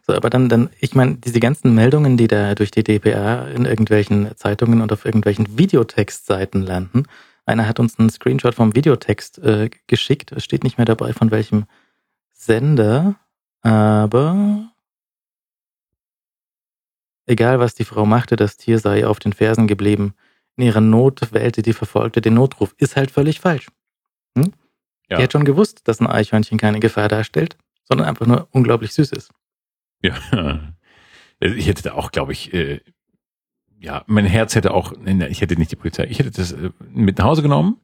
So, aber dann, dann, ich meine, diese ganzen Meldungen, die da durch die DPA in irgendwelchen Zeitungen und auf irgendwelchen Videotextseiten landen. Einer hat uns einen Screenshot vom Videotext äh, geschickt. Es steht nicht mehr dabei, von welchem Sender, aber egal was die Frau machte, das Tier sei auf den Fersen geblieben. In ihrer Not wählte die Verfolgte den Notruf. Ist halt völlig falsch. Hm? Ja. Die hat schon gewusst, dass ein Eichhörnchen keine Gefahr darstellt, sondern einfach nur unglaublich süß ist. Ja. *laughs* Ich hätte da auch, glaube ich, äh, ja, mein Herz hätte auch, ich hätte nicht die Polizei, ich hätte das äh, mit nach Hause genommen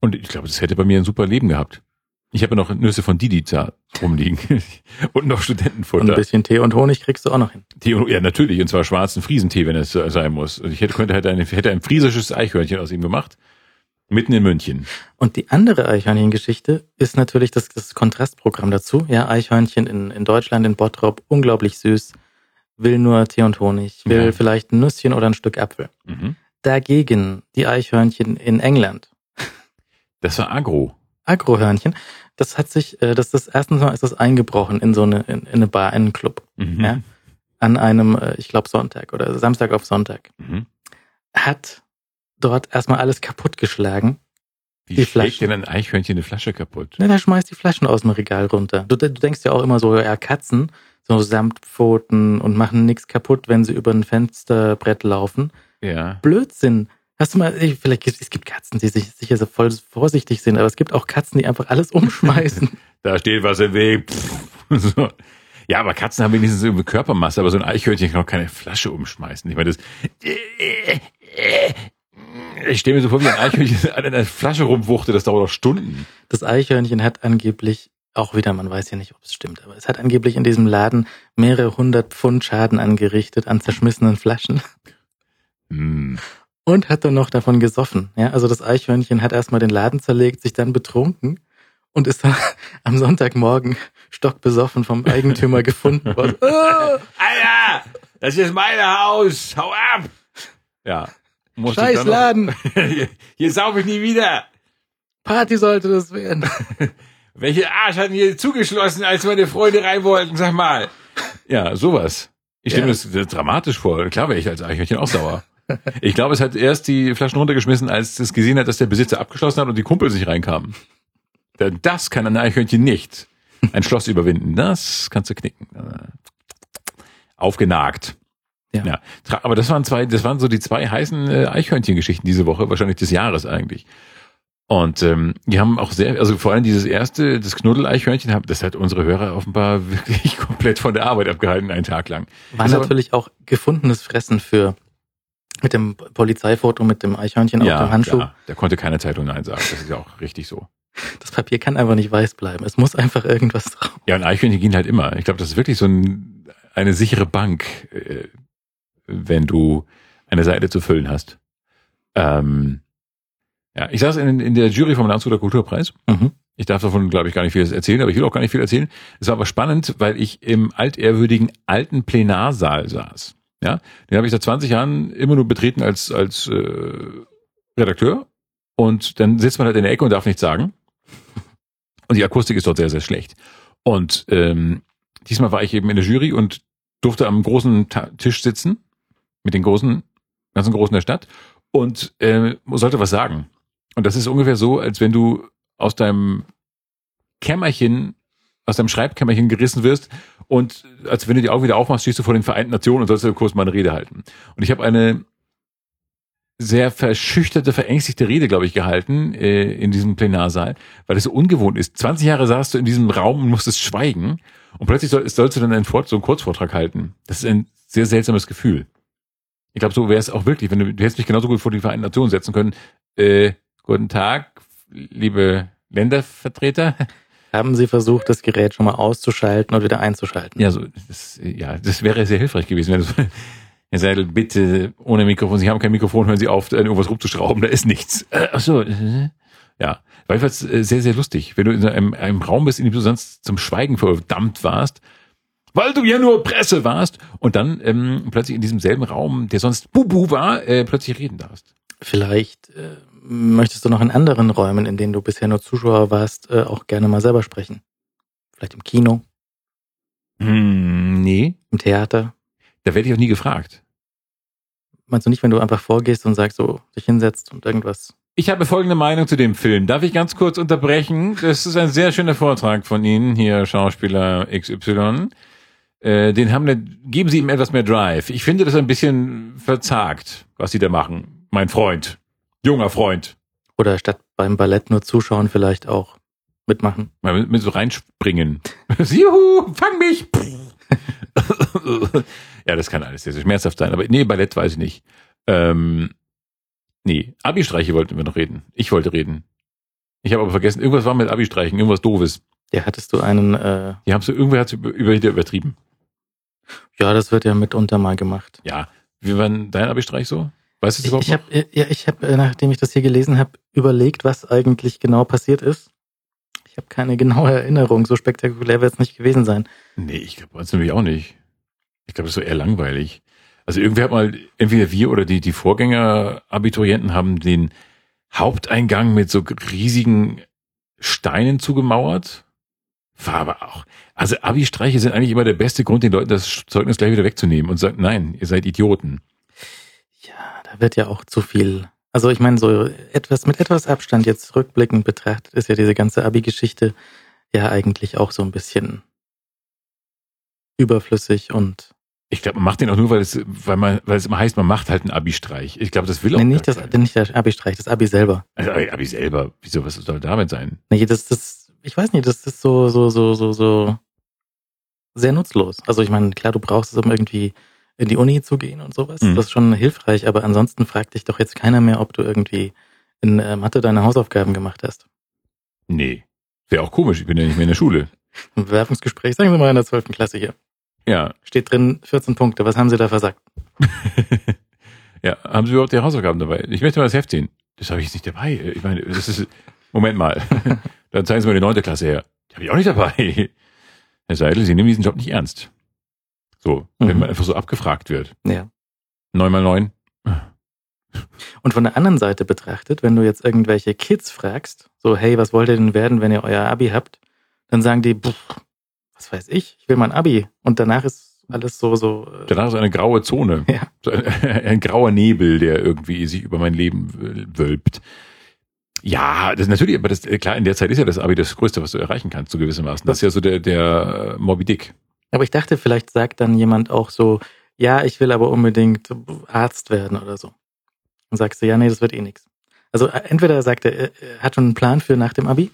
und ich glaube, das hätte bei mir ein super Leben gehabt. Ich habe ja noch Nüsse von Didi da rumliegen *laughs* und noch Und ein Studentenfutter. bisschen Tee und Honig kriegst du auch noch hin. Tee, und- ja, natürlich, und zwar schwarzen Friesentee, wenn es sein muss. Und ich hätte, könnte, hätte, ein, hätte ein friesisches Eichhörnchen aus ihm gemacht, mitten in München. Und die andere Eichhörnchen-Geschichte ist natürlich das, das Kontrastprogramm dazu. Ja, Eichhörnchen in, in Deutschland, in Bottrop, unglaublich süß, will nur Tee und Honig, will Ja. vielleicht ein Nüsschen oder ein Stück Apfel. Mhm. Dagegen die Eichhörnchen in England, Das war Agro. Agrohörnchen, das hat sich, äh, das ist erstens mal ist das eingebrochen in so eine, in, in eine Bar, in einen Club, Mhm. Ja. an einem, äh, ich glaube Sonntag oder Samstag auf Sonntag. Mhm. Hat dort erstmal alles kaputtgeschlagen Wie Die schlägt denn ein Eichhörnchen eine Flasche kaputt? Ne, der schmeißt die Flaschen aus dem Regal runter. Du, du denkst ja auch immer so, ja, Katzen, so Samtpfoten und machen nichts kaputt, wenn sie über ein Fensterbrett laufen. Ja. Blödsinn. Hast du mal, vielleicht gibt es gibt Katzen, die sich sicher so voll vorsichtig sind, aber es gibt auch Katzen, die einfach alles umschmeißen. *laughs* Da steht was im Weg. *laughs* So. Ja, aber Katzen haben wenigstens irgendwie Körpermasse, aber so ein Eichhörnchen kann auch keine Flasche umschmeißen. Ich meine, das. Ich stelle mir so vor, wie ein Eichhörnchen *laughs* an einer Flasche rumwuchte, das dauert doch Stunden. Das Eichhörnchen hat angeblich, auch wieder, man weiß ja nicht, ob es stimmt, aber es hat angeblich in diesem Laden mehrere hundert Pfund Schaden angerichtet an zerschmissenen Flaschen. Hm. Und hat dann noch davon gesoffen. Ja, also das Eichhörnchen hat erstmal den Laden zerlegt, sich dann betrunken und ist dann *laughs* am Sonntagmorgen stockbesoffen vom Eigentümer gefunden worden. Ah, *laughs* Alter, das ist mein Haus, hau ab! Ja. Scheiß Laden! hier, *laughs* hier sauf ich nie wieder. Party sollte das werden. Welche Arsch hat denn hier zugeschlossen, als meine Freunde rein wollten, sag mal. Ja, sowas. Ich stelle Ja. mir das das dramatisch vor. Klar wäre ich als Eichhörnchen auch sauer. Ich glaube, es hat erst die Flaschen runtergeschmissen, als es gesehen hat, dass der Besitzer abgeschlossen hat und die Kumpel sich reinkamen. Denn das kann ein Eichhörnchen nicht. Ein Schloss überwinden, das kannst du knicken. Aufgenagt. Ja. Ja, aber das waren zwei, das waren so die zwei heißen äh, Eichhörnchen-Geschichten diese Woche, wahrscheinlich des Jahres eigentlich. Und ähm, die haben auch sehr, also vor allem dieses erste, das Knuddel-Eichhörnchen, das hat unsere Hörer offenbar *laughs* wirklich komplett von der Arbeit abgehalten, einen Tag lang. War natürlich auch gefundenes Fressen für mit dem Polizeifoto mit dem Eichhörnchen auf dem Handschuh. klar, da konnte keine Zeitung Nein sagen. Das ist ja auch richtig so. Das Papier kann einfach nicht weiß bleiben. Es muss einfach irgendwas drauf. Ja, und Eichhörnchen gehen halt immer. Ich glaube, das ist wirklich so ein, eine sichere Bank, äh, wenn du eine Seite zu füllen hast. Ähm, ja, ich saß in, in der Jury vom Landshuter Kulturpreis. Mhm. Ich darf davon, glaube ich, gar nicht viel erzählen, aber ich will auch gar nicht viel erzählen. Es war aber spannend, weil ich im altehrwürdigen alten Plenarsaal saß. Ja, den habe ich seit 20 Jahren immer nur betreten als als äh, Redakteur. Und dann sitzt man halt in der Ecke und darf nichts sagen. Und die Akustik ist dort sehr, sehr schlecht. Und ähm, diesmal war ich eben in der Jury und durfte am großen Ta Tisch sitzen mit den großen, ganzen Großen der Stadt und äh, sollte was sagen. Und das ist ungefähr so, als wenn du aus deinem Kämmerchen, aus deinem Schreibkämmerchen gerissen wirst und als wenn du die Augen wieder aufmachst, stehst du vor den Vereinten Nationen und sollst dir kurz mal eine Rede halten. Und ich habe eine sehr verschüchterte, verängstigte Rede, glaube ich, gehalten äh, in diesem Plenarsaal, weil es so ungewohnt ist. 20 Jahre saßt du in diesem Raum und musstest schweigen und plötzlich soll, sollst du dann einen Fort, so einen Kurzvortrag halten. Das ist ein sehr seltsames Gefühl. Ich glaube, so wäre es auch wirklich, wenn du, du hättest mich genauso gut vor die Vereinten Nationen setzen können. Äh, guten Tag, liebe Ländervertreter. Haben Sie versucht, das Gerät schon mal auszuschalten und wieder einzuschalten? Ja, so, das, ja, das wäre sehr hilfreich gewesen, wenn das, *laughs* Herr Seidel, bitte ohne Mikrofon. Sie haben kein Mikrofon, hören Sie auf, irgendwas rumzuschrauben, da ist nichts. Äh, ach so, äh, ja. War jedenfalls äh, sehr, sehr lustig. Wenn du in einem, einem Raum bist, in dem du sonst zum Schweigen verdammt warst, weil du ja nur Presse warst und dann ähm, plötzlich in diesem selben Raum, der sonst Bubu war, äh, plötzlich reden darfst. Vielleicht äh, möchtest du noch in anderen Räumen, in denen du bisher nur Zuschauer warst, äh, auch gerne mal selber sprechen. Vielleicht im Kino, Hm, nee, im Theater. da werde ich auch nie gefragt. Meinst du nicht, wenn du einfach vorgehst und sagst, so dich hinsetzt und irgendwas? Ich habe folgende Meinung zu dem Film. Darf ich ganz kurz unterbrechen? Das ist ein sehr schöner Vortrag von Ihnen, hier Schauspieler XY. Äh, den haben, wir- geben Sie ihm etwas mehr Drive. Ich finde das ein bisschen verzagt, was Sie da machen. Mein Freund. Junger Freund. Oder statt beim Ballett nur zuschauen, vielleicht auch mitmachen. Mal mit, mit so reinspringen. *laughs* Juhu, fang mich! *laughs* ja, das kann alles sehr, sehr schmerzhaft sein. Aber nee, Ballett weiß ich nicht. Ähm, nee, Abi-Streiche wollten wir noch reden. Ich wollte reden. Ich habe aber vergessen, irgendwas war mit Abi-Streichen, irgendwas doofes. Ja, hattest du einen, äh, Die haben so, irgendwer hat über, über, wieder übertrieben. ja, das wird ja mitunter mal gemacht. Ja. Wie war dein Abi-Streich so? Weißt du es Ich, überhaupt ich habe, ja, ich habe, nachdem ich das hier gelesen habe, überlegt, was eigentlich genau passiert ist. Ich habe keine genaue Erinnerung. So spektakulär wird es nicht gewesen sein. Nee, ich glaube, uns nämlich auch nicht. Ich glaube, das ist so eher langweilig. Also irgendwer hat mal, entweder wir oder die, die Vorgänger-Abiturienten haben den Haupteingang mit so riesigen Steinen zugemauert. War aber auch. Also Abi-Streiche sind eigentlich immer der beste Grund, den Leuten das Zeugnis gleich wieder wegzunehmen und sagen, nein, ihr seid Idioten. Ja, da wird ja auch zu viel. Also ich meine, so etwas mit etwas Abstand jetzt rückblickend betrachtet, ist ja diese ganze Abi-Geschichte ja eigentlich auch so ein bisschen überflüssig und Ich glaube, man macht den auch nur, weil es, weil man, weil es immer heißt, man macht halt einen Abi-Streich. Ich glaube, das will auch nee, nicht das, nicht der Abi-Streich, das Abi selber. Also Abi selber. Wieso, was soll damit sein? Nee, das, das, ich weiß nicht, das ist so, so, so, so, so sehr nutzlos. Also ich meine, klar, du brauchst es, um irgendwie in die Uni zu gehen und sowas. Mhm. Das ist schon hilfreich, aber ansonsten fragt dich doch jetzt keiner mehr, ob du irgendwie in äh, Mathe deine Hausaufgaben gemacht hast. Nee. Wäre auch komisch, ich bin ja nicht mehr in der Schule. Ein Bewerbungsgespräch, sagen Sie mal in der 12. Klasse hier. Ja. Steht drin 14 Punkte. Was haben Sie da versagt? *laughs* ja, haben Sie überhaupt die Hausaufgaben dabei? Ich möchte mal das Heft sehen. Das habe ich jetzt nicht dabei. Ich meine, das ist. Moment mal. *laughs* Dann zeigen Sie mal die neunte Klasse her. Die habe ich auch nicht dabei. Herr Seidel, Sie nehmen diesen Job nicht ernst. So, wenn Mhm. man einfach so abgefragt wird. Ja. Neun mal neun. Und von der anderen Seite betrachtet, wenn du jetzt irgendwelche Kids fragst, so, hey, was wollt ihr denn werden, wenn ihr euer Abi habt? Dann sagen die, pff, was weiß ich, ich will mein Abi. Und danach ist alles so, so. äh, Danach ist eine graue Zone. Ja. *laughs* Ein, ein grauer Nebel, der irgendwie sich über mein Leben wölbt. Ja, das ist natürlich, aber das, klar, in der Zeit ist ja das Abi das Größte, was du erreichen kannst, so gewissermaßen. Das ist ja so der, der Moby Dick. Aber ich dachte, vielleicht sagt dann jemand auch so, ja, ich will aber unbedingt Arzt werden oder so. Und sagst du, ja, nee, das wird eh nix. Also äh, entweder sagt er, er hat schon einen Plan für nach dem Abi,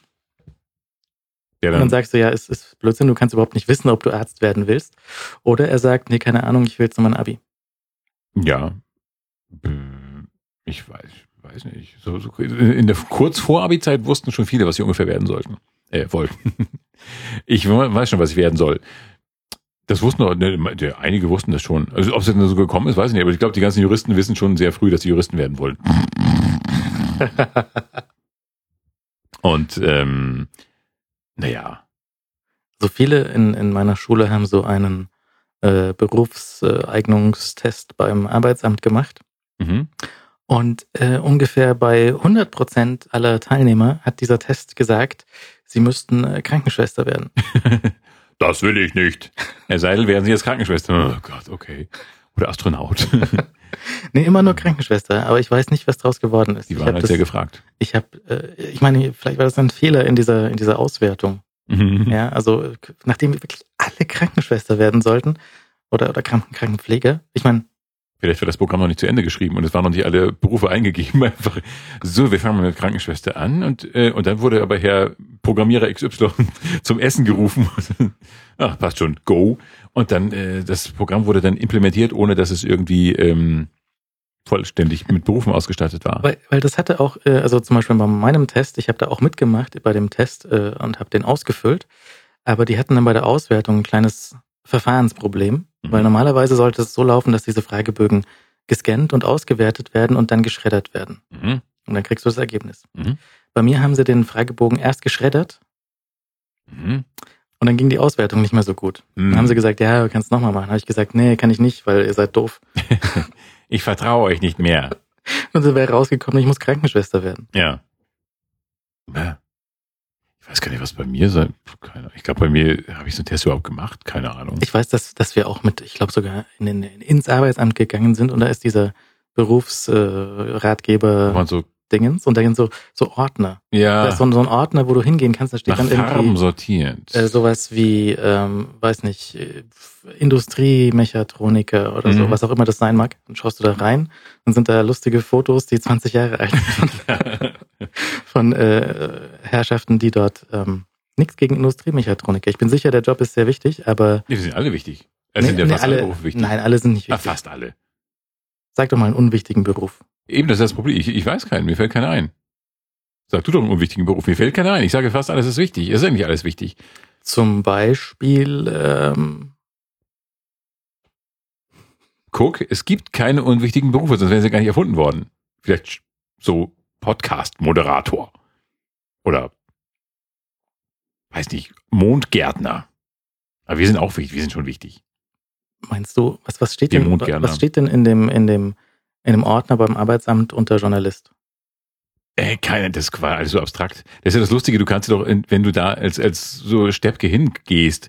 Der und dann dann, sagst du, ja, es ist Blödsinn, du kannst überhaupt nicht wissen, ob du Arzt werden willst. Oder er sagt, nee, keine Ahnung, ich will jetzt nur mein Abi. ja, Äh, ich weiß, weiß nicht. So, so, in der kurz vor Abi-Zeit wussten schon viele, was sie ungefähr werden sollten. Äh, wollten. *laughs* Ich weiß schon, was ich werden soll. Das wussten auch, ne, einige wussten das schon. Also ob es denn so gekommen ist, weiß ich nicht. Aber ich glaube, die ganzen Juristen wissen schon sehr früh, dass sie Juristen werden wollen. *laughs* Und ähm, naja, So viele in, in meiner Schule haben so einen äh, Berufseignungstest beim Arbeitsamt gemacht. mhm. Und äh, ungefähr bei 100 Prozent aller Teilnehmer hat dieser Test gesagt, sie müssten äh, Krankenschwester werden. *laughs* das will ich nicht. *laughs* Herr Seidel, werden Sie jetzt Krankenschwester? Oh Gott, okay. Oder Astronaut. *laughs* Nee, immer nur Krankenschwester, aber ich weiß nicht, was draus geworden ist. Die waren halt sehr das, gefragt. ich habe, äh, ich meine, vielleicht war das ein Fehler in dieser in dieser Auswertung. Mhm. Ja, also äh, nachdem wir wirklich alle Krankenschwester werden sollten oder oder Kranken Krankenpfleger. Ich meine, Vielleicht wird das Programm noch nicht zu Ende geschrieben und es waren noch nicht alle Berufe eingegeben. *laughs* Einfach so, wir fangen mal mit Krankenschwester an und, äh, und dann wurde aber Herr Programmierer XY *laughs* zum Essen gerufen. *laughs* Ach, passt schon, go. Und dann, äh, das Programm wurde dann implementiert, ohne dass es irgendwie ähm, vollständig mit Berufen ausgestattet war. Weil, weil das hatte auch, äh, also zum Beispiel bei meinem Test, ich habe da auch mitgemacht bei dem Test äh, und habe den ausgefüllt, aber die hatten dann bei der Auswertung ein kleines Verfahrensproblem, Mhm. weil normalerweise sollte es so laufen, dass diese Fragebögen gescannt und ausgewertet werden und dann geschreddert werden. Mhm. Und dann kriegst du das Ergebnis. Mhm. Bei mir haben sie den Fragebogen erst geschreddert Mhm. und dann ging die Auswertung nicht mehr so gut. Mhm. Dann haben sie gesagt, ja, du kannst nochmal machen. Habe ich gesagt, nee, kann ich nicht, weil ihr seid doof. *laughs* Ich vertraue euch nicht mehr. Und dann wäre rausgekommen, ich muss Krankenschwester werden. Ja. Ja. Ich weiß gar nicht, was bei mir sein. Keine, ich glaube, bei mir habe ich so einen Test überhaupt gemacht. Keine Ahnung. Ich weiß, dass, dass wir auch mit, ich glaube sogar in, in, ins Arbeitsamt gegangen sind und da ist dieser Berufsratgeber äh, so, Dingens und da sind so, so Ordner. Da ja, ist so, ein- so ein Ordner, wo du hingehen kannst, da steht nach dann Farben irgendwie sortiert. äh, sowas wie, ähm, weiß nicht, äh, Industriemechatroniker oder so, Mhm. was auch immer das sein mag. Dann schaust du da rein, dann sind da lustige Fotos, die 20 Jahre alt sind *laughs* *laughs* von äh, Herrschaften, die dort ähm, nichts gegen Industriemechatroniker. Ich bin sicher, der Job ist sehr wichtig, aber Nee, die sind alle wichtig. Es sind ja Nee, fast nee, alle, Berufe wichtig. Nein, alle sind nicht Ah, wichtig. fast alle. Sag doch mal einen unwichtigen Beruf. Eben, das ist das Problem. Ich, ich weiß keinen, mir fällt keiner ein. Sag du doch einen unwichtigen Beruf, mir fällt keiner ein. Ich sage fast alles ist wichtig. Es ist ja nicht alles wichtig. Zum Beispiel, ähm, Guck, es gibt keine unwichtigen Berufe, sonst wären sie gar nicht erfunden worden. Vielleicht so Podcast-Moderator. Oder, weiß nicht, Mondgärtner. Aber wir sind auch wichtig, wir sind schon wichtig. meinst du, was, was steht denn, was steht denn in dem, in dem, in dem Ordner beim Arbeitsamt unter Journalist? Äh, keine, das war alles so abstrakt. Das ist ja das Lustige, du kannst doch, wenn du da als, als so Steppke hingehst,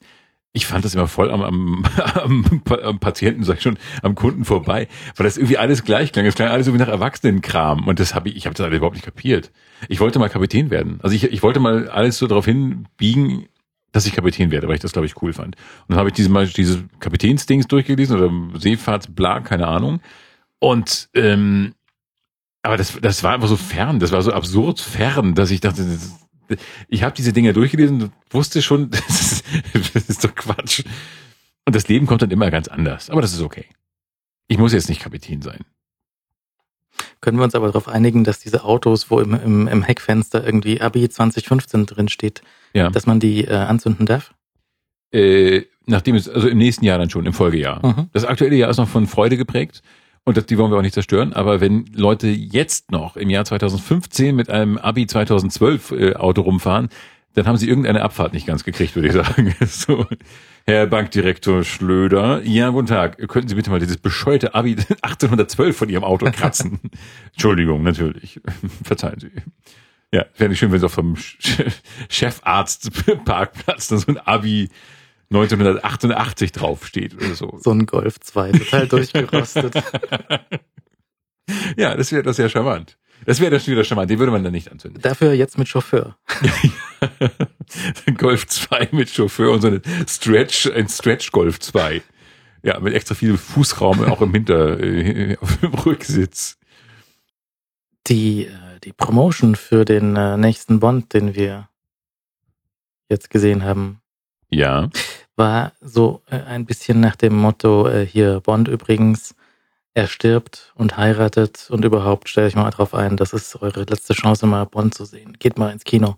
ich fand das immer voll am, am, *laughs* am, am Patienten, sag ich schon, am Kunden vorbei, weil das irgendwie alles gleich klang. Es klang alles irgendwie nach Erwachsenenkram. Und das habe ich, ich habe das alle überhaupt nicht kapiert. Ich wollte mal Kapitän werden. Also ich, ich wollte mal alles so darauf hinbiegen, dass ich Kapitän werde, weil ich das, glaube ich, cool fand. Und dann habe ich diese mal diese Kapitänsdings durchgelesen oder Seefahrtsbla, keine Ahnung. Und ähm, aber das, das war einfach so fern, das war so absurd fern, dass ich dachte, das, ich habe diese Dinge durchgelesen und wusste schon, *laughs* das ist, das ist doch Quatsch. Und das Leben kommt dann immer ganz anders. Aber das ist okay. Ich muss jetzt nicht Kapitän sein. Können wir uns aber darauf einigen, dass diese Autos, wo im, im, im Heckfenster irgendwie Abi 2015 drin steht, Ja. dass man die äh, anzünden darf? Äh, nachdem es, also im nächsten Jahr dann schon, im Folgejahr. Mhm. Das aktuelle Jahr ist noch von Freude geprägt. Und das, die wollen wir auch nicht zerstören. Aber wenn Leute jetzt noch im Jahr 2015 mit einem Abi 2012 äh, Auto rumfahren, dann haben sie irgendeine Abfahrt nicht ganz gekriegt, würde ich sagen. *laughs* so, Herr Bankdirektor Schlöder, ja, guten Tag. Könnten Sie bitte mal dieses bescheuerte Abi *laughs* 1812 von Ihrem Auto kratzen? *laughs* Entschuldigung, natürlich. Verzeihen Sie. Ja, wäre nicht schön, wenn es auf vom Ch- Chefarzt-Parkplatz so ein Abi 1988 draufsteht oder so. So ein Golf 2, total durchgerostet. *laughs* Ja, das wäre das wäre charmant. Das wäre das wieder charmant. Den würde man dann nicht anzünden. Dafür jetzt mit Chauffeur. *laughs* Golf 2 mit Chauffeur und so eine Stretch, ein Stretch Golf 2. Ja, mit extra viel Fußraum auch im Hinter, äh, *laughs* auf dem Rücksitz. Die, äh, die Promotion für den äh, nächsten Bond, den wir jetzt gesehen haben, Ja. War so äh, ein bisschen nach dem Motto, äh, hier Bond übrigens, er stirbt und heiratet und überhaupt stellt euch mal drauf ein, das ist eure letzte Chance, mal Bond zu sehen. Geht mal ins Kino.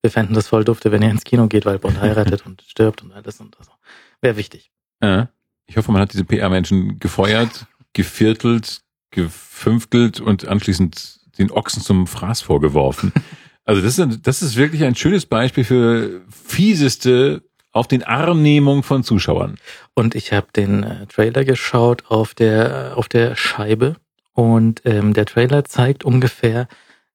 Wir fänden das voll dufte, wenn ihr ins Kino geht, weil Bond heiratet und *laughs* stirbt und alles und so. Wäre wichtig. Äh, ich hoffe, man hat diese PR-Menschen gefeuert, geviertelt, gefünftelt und anschließend den Ochsen zum Fraß vorgeworfen. *laughs* Also das ist, das ist wirklich ein schönes Beispiel für fieseste auf den Armnehmung von Zuschauern. Und ich habe den äh, Trailer geschaut auf der auf der Scheibe und ähm, der Trailer zeigt ungefähr,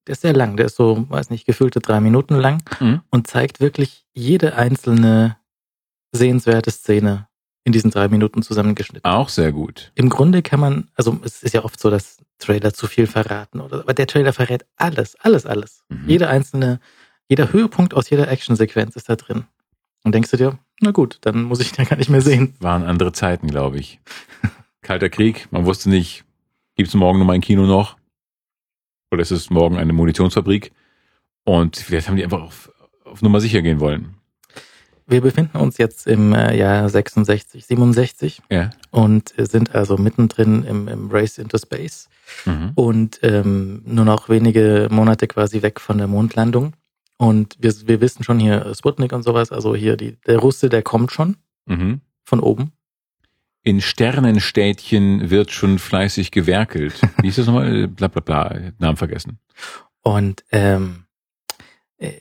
der ist sehr lang, der ist so, weiß nicht, gefühlte drei Minuten lang Mhm. und zeigt wirklich jede einzelne sehenswerte Szene in diesen drei Minuten zusammengeschnitten. Auch sehr gut. Im Grunde kann man, also es ist ja oft so, dass Trailer zu viel verraten oder, aber der Trailer verrät alles, alles, alles. Mhm. Jede einzelne, jeder Höhepunkt aus jeder Actionsequenz ist da drin. Und denkst du dir, na gut, dann muss ich den gar nicht mehr sehen. Waren andere Zeiten, glaube ich. Kalter Krieg, man wusste nicht, gibt's morgen noch mal ein Kino noch? Oder ist es morgen eine Munitionsfabrik? Und vielleicht haben die einfach auf, auf Nummer sicher gehen wollen. Wir befinden uns jetzt im äh, Jahr 66, 67 Ja. und äh, sind also mittendrin im, im Race into Space Mhm. und ähm, nur noch wenige Monate quasi weg von der Mondlandung. Und wir, wir wissen schon hier äh, Sputnik und sowas, also hier die, der Russe, der kommt schon Mhm. von oben. In Sternenstädtchen wird schon fleißig gewerkelt. *laughs* Wie ist das nochmal? Bla bla bla. Namen vergessen. Und ähm, äh,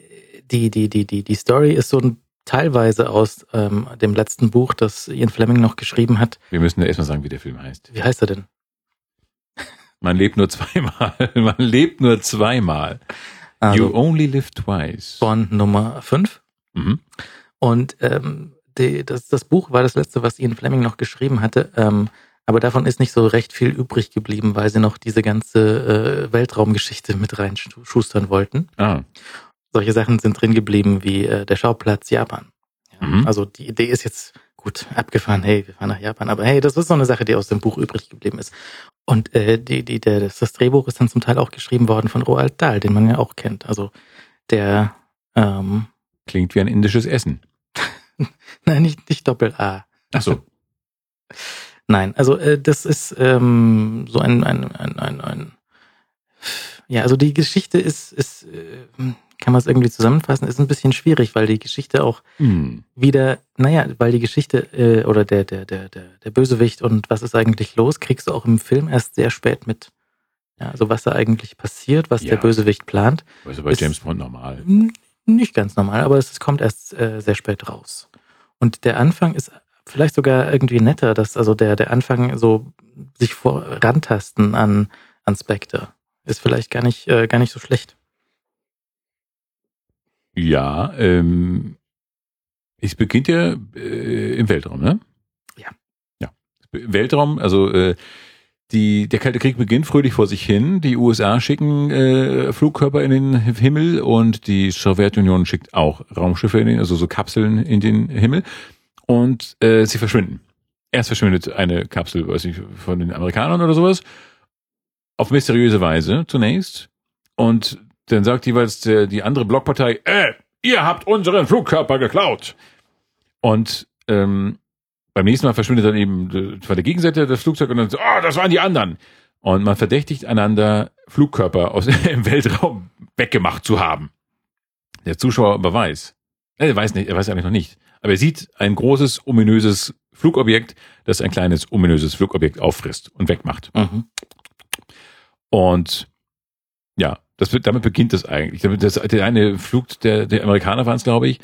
die, die, die, die, die Story ist so ein, teilweise aus ähm, dem letzten Buch, das Ian Fleming noch geschrieben hat. Wir müssen ja erstmal sagen, wie der Film heißt. Wie heißt er denn? Man lebt nur zweimal. *laughs* Man lebt nur zweimal. You Also only live twice. Bond Nummer 5. Mhm. Und ähm, die, das, das Buch war das letzte, was Ian Fleming noch geschrieben hatte. Ähm, aber davon ist nicht so recht viel übrig geblieben, weil sie noch diese ganze äh, Weltraumgeschichte mit reinschustern wollten. Ah. Solche Sachen sind drin geblieben wie äh, der Schauplatz Japan. Ja, Mhm. Also die Idee ist jetzt gut abgefahren, hey, wir fahren nach Japan, aber hey, das ist so eine Sache, die aus dem Buch übrig geblieben ist. Und äh, die, die, der, das, das Drehbuch ist dann zum Teil auch geschrieben worden von Roald Dahl, den man ja auch kennt. Also der, ähm, Klingt wie ein indisches Essen. *laughs* nein, nicht, nicht Doppel-A. Ach so. *laughs* Nein, also äh, das ist ähm, so ein, ein, ein, ein, ein ja, also die Geschichte ist, ist äh, kann man es irgendwie zusammenfassen, ist ein bisschen schwierig, weil die Geschichte auch Hm. wieder, naja, weil die Geschichte äh, oder der, der, der, der, der Bösewicht und was ist eigentlich los, kriegst du auch im Film erst sehr spät mit. Ja, also was da eigentlich passiert, was Ja. der Bösewicht plant. Also bei Ist- James Bond normal. Nicht ganz normal, aber es kommt erst äh, sehr spät raus. Und der Anfang ist vielleicht sogar irgendwie netter, dass also der, der Anfang so sich vorantasten an, an Spectre ist vielleicht gar nicht, äh, gar nicht so schlecht. Ja, ähm, es beginnt ja äh, im Weltraum, ne? Ja. Ja. Weltraum, also äh, die, der Kalte Krieg beginnt fröhlich vor sich hin. Die USA schicken äh, Flugkörper in den Himmel und die Sowjetunion schickt auch Raumschiffe, in den, also so Kapseln in den Himmel. Und äh, sie verschwinden. Erst verschwindet eine Kapsel, weiß ich, von den Amerikanern oder sowas. Auf mysteriöse Weise zunächst. Und dann sagt jeweils der, die andere Blockpartei, äh, ihr habt unseren Flugkörper geklaut. Und ähm, beim nächsten Mal verschwindet dann eben von der Gegenseite das Flugzeug und dann so, oh, das waren die anderen. Und man verdächtigt einander, Flugkörper aus *laughs* dem Weltraum weggemacht zu haben. Der Zuschauer aber weiß. Er weiß nicht, er weiß eigentlich noch nicht. Aber er sieht ein großes, ominöses Flugobjekt, das ein kleines, ominöses Flugobjekt auffrisst und wegmacht. Mhm. Und ja, das damit beginnt es eigentlich. Das, der eine Flug der, der Amerikaner waren es, glaube ich.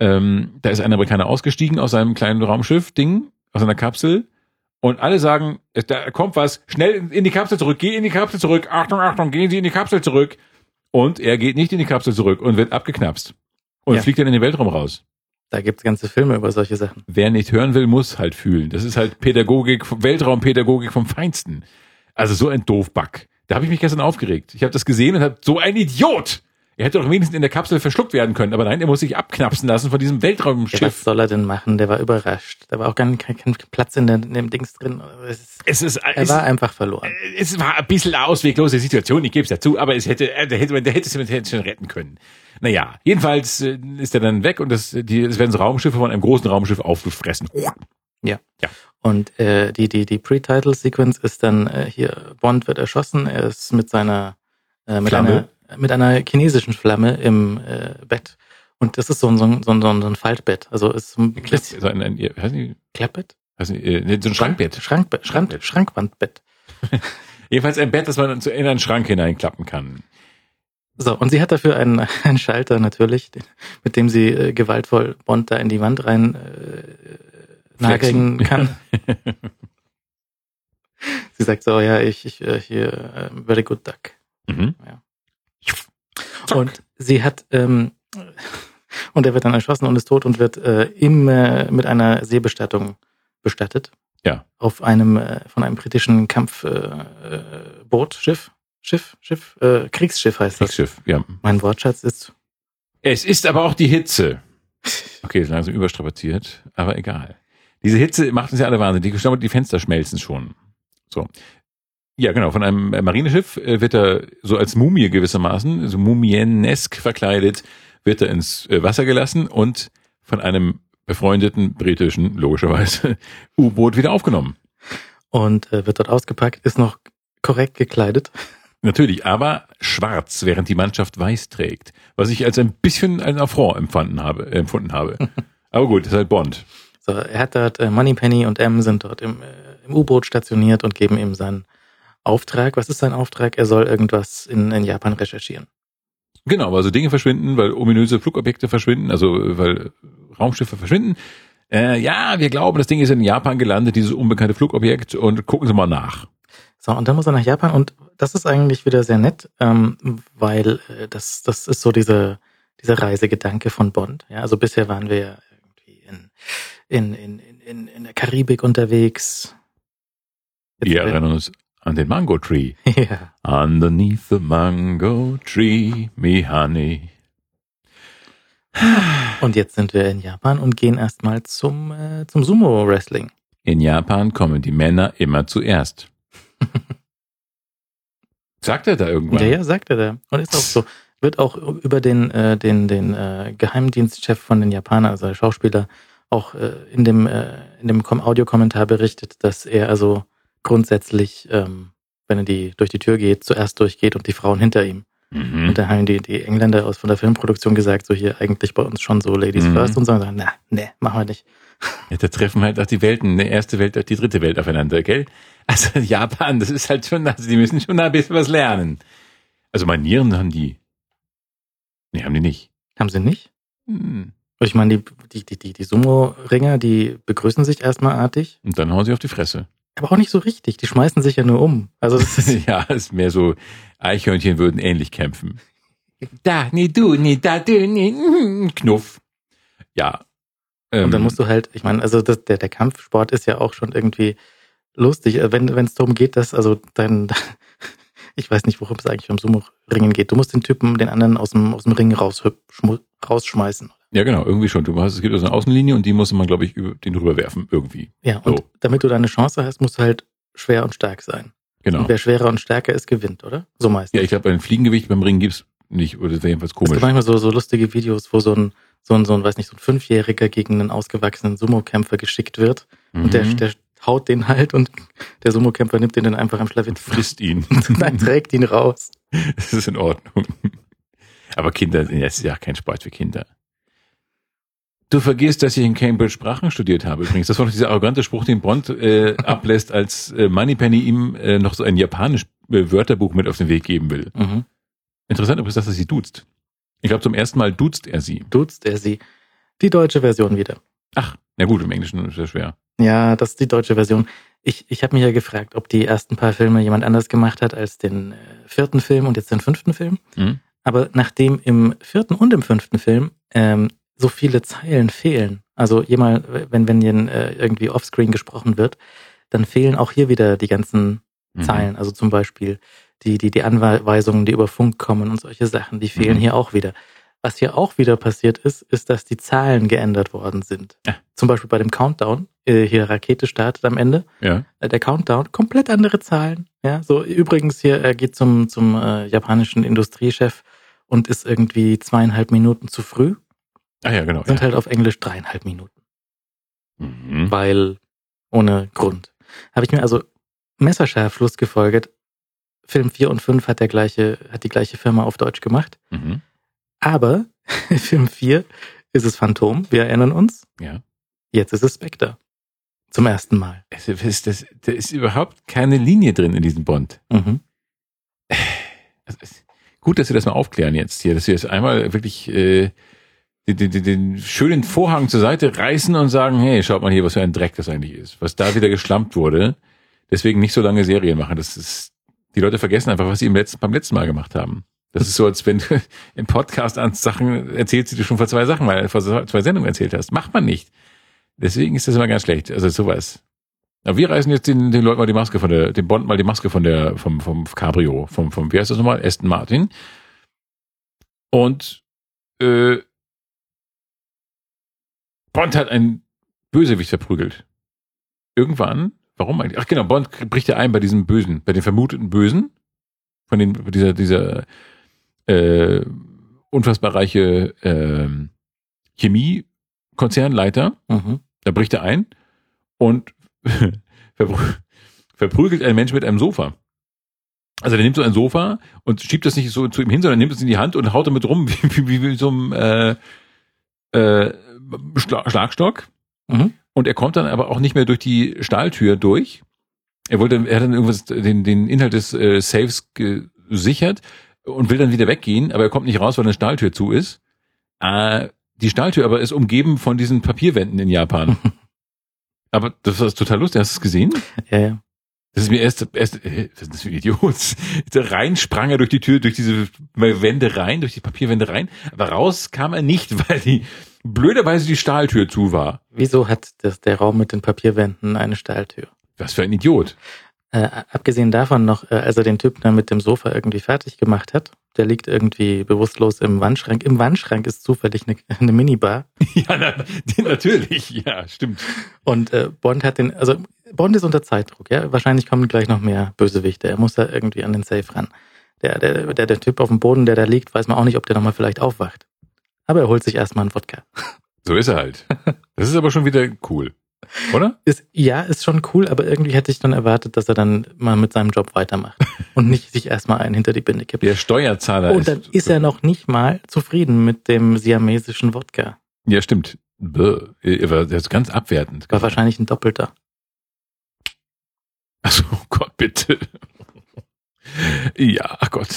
Ähm, da ist ein Amerikaner ausgestiegen aus seinem kleinen Raumschiff-Ding, aus einer Kapsel. Und alle sagen, es- da kommt was, schnell in die Kapsel zurück, geh in die Kapsel zurück, Achtung, Achtung, gehen Sie in die Kapsel zurück. Und er geht nicht in die Kapsel zurück und wird abgeknapst. Und Ja. fliegt dann in den Weltraum raus. Da gibt's ganze Filme über solche Sachen. Wer nicht hören will, muss halt fühlen. Das ist halt Pädagogik, Weltraumpädagogik vom Feinsten. Also so ein Doofback. Da habe ich mich gestern aufgeregt. Ich habe das gesehen und habe so ein Idiot. Er hätte doch wenigstens in der Kapsel verschluckt werden können, aber nein, er muss sich abknapsen lassen von diesem Ja, was Weltraumschiff. soll er denn machen? Der war überrascht. Da war auch gar kein, kein Platz in, der, in dem Dings drin. Es ist, Es ist, er es, war einfach verloren. es war ein bisschen eine ausweglose Situation, ich gebe es dazu, aber es hätte, äh, der hätte, der hätte es hätte es schon retten können. Naja, jedenfalls äh, ist er dann weg und das, die, es werden so Raumschiffe von einem großen Raumschiff aufgefressen. Ja. Ja. Und äh, die, die, die Pre-Title-Sequence ist dann äh, hier, Bond wird erschossen, er ist mit seiner, äh, mit Flamme. einer, mit einer chinesischen Flamme im äh, Bett. Und das ist so ein, so ein, so ein, so ein Faltbett. Also ist so ein Klapp, bisschen so ein, ein, nicht, Klappbett? weiß nicht, äh, nee, so ein Schrankbett. Schrankbett, Schrank, Schrankwandbett. *laughs* Jedenfalls ein Bett, das man in einen Schrank hineinklappen kann. So, und sie hat dafür einen, einen Schalter natürlich, mit dem sie äh, gewaltvoll Bond da in die Wand rein äh, nageln kann. *laughs* sie sagt so, ja, ich, ich äh, hier, äh, very good duck. Mhm. Und sie hat, ähm, *laughs* und er wird dann erschossen und ist tot und wird äh, im, äh, mit einer Seebestattung bestattet. Ja. Auf einem, äh, von einem britischen Kampfboot, äh, Schiff, Schiff, Schiff, äh, Kriegsschiff heißt das. Kriegsschiff, ja. Mein Wortschatz ist Es ist aber auch die Hitze. Okay, ist langsam überstrapaziert, aber egal. Diese Hitze macht uns ja alle wahnsinnig. Die, die Fenster schmelzen schon. So. Ja, genau. Von einem Marineschiff äh, wird er so als Mumie gewissermaßen, so mumienesk verkleidet, wird er ins äh, Wasser gelassen und von einem befreundeten britischen, logischerweise, *laughs* U-Boot wieder aufgenommen. und äh, wird dort ausgepackt, ist noch korrekt gekleidet. *laughs* Natürlich, aber schwarz, während die Mannschaft weiß trägt. Was ich als ein bisschen ein Affront empfunden habe. Empfunden habe. *laughs* aber gut, ist halt Bond. So, er hat dort, äh, Moneypenny und M sind dort im, äh, im U-Boot stationiert und geben ihm seinen Auftrag. Was ist sein Auftrag? Er soll irgendwas in, in Japan recherchieren. Genau, also Dinge verschwinden, weil ominöse Flugobjekte verschwinden, also äh, weil Raumschiffe verschwinden. Äh, ja, wir glauben, das Ding ist in Japan gelandet, dieses unbekannte Flugobjekt, und gucken Sie mal nach. So, und dann muss er nach Japan und das ist eigentlich wieder sehr nett, ähm, weil äh, das, das ist so diese, dieser Reisegedanke von Bond. Ja, also bisher waren wir ja irgendwie in, in, in, in- in, der Karibik unterwegs. Jetzt Wir erinnern uns an den Mango Tree. *laughs* ja. Underneath the mango tree, me honey. Und jetzt sind wir in Japan und gehen erstmal zum, äh, zum Sumo-Wrestling. In Japan kommen die Männer immer zuerst. *laughs* Sagt er da irgendwann? Ja, ja, sagt er da. Und ist auch so. Wird auch über den, äh, den, den äh, Geheimdienstchef von den Japanern, also der Schauspieler, auch äh, in dem, äh, in dem Kom- Audiokommentar berichtet, dass er also grundsätzlich, ähm, wenn er die durch die Tür geht, zuerst durchgeht und die Frauen hinter ihm. Mhm. Und da haben die, die Engländer aus von der Filmproduktion gesagt, so hier eigentlich bei uns schon so Ladies Mhm. first und so, und sagen, na, ne, machen wir nicht. Ja, da treffen halt auch die Welten, die erste Welt und die dritte Welt aufeinander, gell? Also *laughs* Japan, das ist halt schon, also die müssen schon ein bisschen was lernen. Also Manieren haben die. Nee, haben die nicht. Haben sie nicht? Hm. Ich meine, die, die, die, die, die Sumo-Ringer, die begrüßen sich erstmal artig, Und dann hauen sie auf die Fresse. aber auch nicht so richtig. Die schmeißen sich ja nur um. Also das ist, *laughs* ja, ist mehr so, Eichhörnchen würden ähnlich kämpfen. *laughs* Da, nee, du, nee, da, du, nee, mm, Knuff. Ja. Ähm, Und dann musst du halt, ich meine, also das, der, der Kampfsport ist ja auch schon irgendwie lustig, äh, wenn wenn es darum geht, dass also dein, *laughs* ich weiß nicht, worum es eigentlich um Sumo-Ringen geht. Du musst den Typen, den anderen aus dem aus dem Ring raus, rausschmeißen. Ja, genau, irgendwie schon. Du hast, es gibt also eine Außenlinie und die muss man, glaube ich, über, den rüberwerfen, irgendwie. Ja, und So. damit du da eine Chance hast, musst du halt schwer und stark sein. Genau. Und wer schwerer und stärker ist, gewinnt, oder? So meistens. Ja, ich glaube, ein Fliegengewicht beim Ring gibt's nicht, oder das wäre jedenfalls Es gibt komisch. manchmal so, so lustige Videos, wo so ein, so ein, so ein, weiß nicht, so ein Fünfjähriger gegen einen ausgewachsenen Sumo-Kämpfer geschickt wird. Und der, Mhm. der haut den halt und der Sumo-Kämpfer nimmt den dann einfach am und Schlawitt. frisst ihn. *laughs* Nein, trägt ihn raus. *laughs* Das ist in Ordnung. Aber Kinder, ja, es ist ja kein Sport für Kinder. Du vergisst, dass ich in Cambridge Sprachen studiert habe übrigens. Das war doch dieser arrogante Spruch, den Bond äh, ablässt, als äh, Moneypenny ihm äh, noch so ein japanisch äh, Wörterbuch mit auf den Weg geben will. Mhm. Interessant übrigens, dass er sie duzt. Ich glaube, zum ersten Mal duzt er sie. Duzt er sie. Die deutsche Version wieder. Ach, na gut, im Englischen ist das schwer. Ja, das ist die deutsche Version. Ich, ich habe mich ja gefragt, ob die ersten paar Filme jemand anders gemacht hat als den äh, vierten Film und jetzt den fünften Film. Mhm. Aber nachdem im vierten und im fünften Film ähm, so viele Zeilen fehlen, also jemand, wenn, wenn äh, irgendwie offscreen gesprochen wird, dann fehlen auch hier wieder die ganzen Mhm. Zeilen. Also zum Beispiel die, die, die Anweisungen, die über Funk kommen und solche Sachen, die fehlen Mhm. hier auch wieder. Was hier auch wieder passiert ist, ist, dass die Zahlen geändert worden sind. Ja. Zum Beispiel bei dem Countdown, äh, hier Rakete startet am Ende, Ja. äh, der Countdown, komplett andere Zahlen. Ja, so übrigens hier, er geht zum, zum äh, japanischen Industriechef und ist irgendwie zweieinhalb Minuten zu früh, Ah ja, genau. sind Ja. halt auf Englisch dreieinhalb Minuten, Mhm. weil ohne Grund. Habe ich mir also messerscharf Schluss gefolgert. Film 4 und 5 hat der gleiche, hat die gleiche Firma auf Deutsch gemacht. Mhm. Aber *laughs* Film 4 ist es Phantom, wir erinnern uns. Ja. Jetzt ist es Spectre. Zum ersten Mal. Es ist, das, da ist überhaupt keine Linie drin in diesem Bond. Mhm. Also, gut, dass wir das mal aufklären jetzt hier, dass wir jetzt einmal wirklich äh, den, den, den- den schönen Vorhang zur Seite reißen und sagen, hey, schaut mal hier, was für ein Dreck das eigentlich ist, was da wieder geschlampt wurde. Deswegen nicht so lange Serien machen. Das ist, die Leute vergessen einfach, was sie im letzten, beim letzten Mal gemacht haben. Das ist so, als wenn du *laughs* im Podcast an Sachen erzählst, die du schon vor zwei Sachen mal, vor zwei Sendungen erzählt hast. Macht man nicht. Deswegen ist das immer ganz schlecht. Also sowas. Aber wir reißen jetzt den, den Leuten mal die Maske von der, dem Bond mal die Maske von der, vom, vom Cabrio, vom, vom, wie heißt das nochmal? Aston Martin. Und, äh, Bond hat einen Bösewicht verprügelt. Irgendwann, warum eigentlich? Ach genau, Bond bricht ja ein bei diesem Bösen, bei den vermuteten Bösen, von den, dieser, dieser, äh, unfassbar reiche, ähm, Chemiekonzernleiter, Mhm. da bricht er ein und *laughs* verprü- verprügelt einen Menschen mit einem Sofa. Also der nimmt so ein Sofa und schiebt das nicht so zu ihm hin, sondern nimmt es in die Hand und haut damit rum, *laughs* wie, wie, wie so einem äh, äh, Schla Schlagstock. Mhm. Und er kommt dann aber auch nicht mehr durch die Stahltür durch. Er wollte, er hat dann irgendwas, den, den Inhalt des äh, Safes gesichert und will dann wieder weggehen, aber er kommt nicht raus, weil eine Stahltür zu ist. Äh, die Stahltür aber ist umgeben von diesen Papierwänden in Japan. *laughs* aber das war total lustig. Hast du es gesehen? Ja, ja. Das ist mir erst, erst äh, was ist das für ein Idiot? Da rein sprang er durch die Tür, durch diese Wände rein, durch die Papierwände rein, aber raus kam er nicht, *laughs* weil die blöderweise die Stahltür zu war. Wieso hat das, der Raum mit den Papierwänden eine Stahltür? Was für ein Idiot. Äh, abgesehen davon noch, äh, als er den Typ da mit dem Sofa irgendwie fertig gemacht hat, der liegt irgendwie bewusstlos im Wandschrank. Im Wandschrank ist zufällig eine, *laughs* eine Minibar. *laughs* Ja, na, natürlich, ja, stimmt. Und äh, Bond hat den, also Bond ist unter Zeitdruck, ja. Wahrscheinlich kommen gleich noch mehr Bösewichte. Er muss da irgendwie an den Safe ran. Der, der, der, der Typ auf dem Boden, der da liegt, weiß man auch nicht, ob der nochmal vielleicht aufwacht. Aber er holt sich erstmal einen Wodka. So ist er halt. *laughs* Das ist aber schon wieder cool. Oder? Ist, ja, ist schon cool, aber irgendwie hätte ich dann erwartet, dass er dann mal mit seinem Job weitermacht *laughs* und nicht sich erstmal einen hinter die Binde kippt. Der Steuerzahler Und dann ist er noch nicht mal zufrieden mit dem siamesischen Wodka. Ja, stimmt. Bäh. Er war ist ganz abwertend. War wahrscheinlich ein Doppelter. Achso, oh Gott, bitte. ja, ach Gott.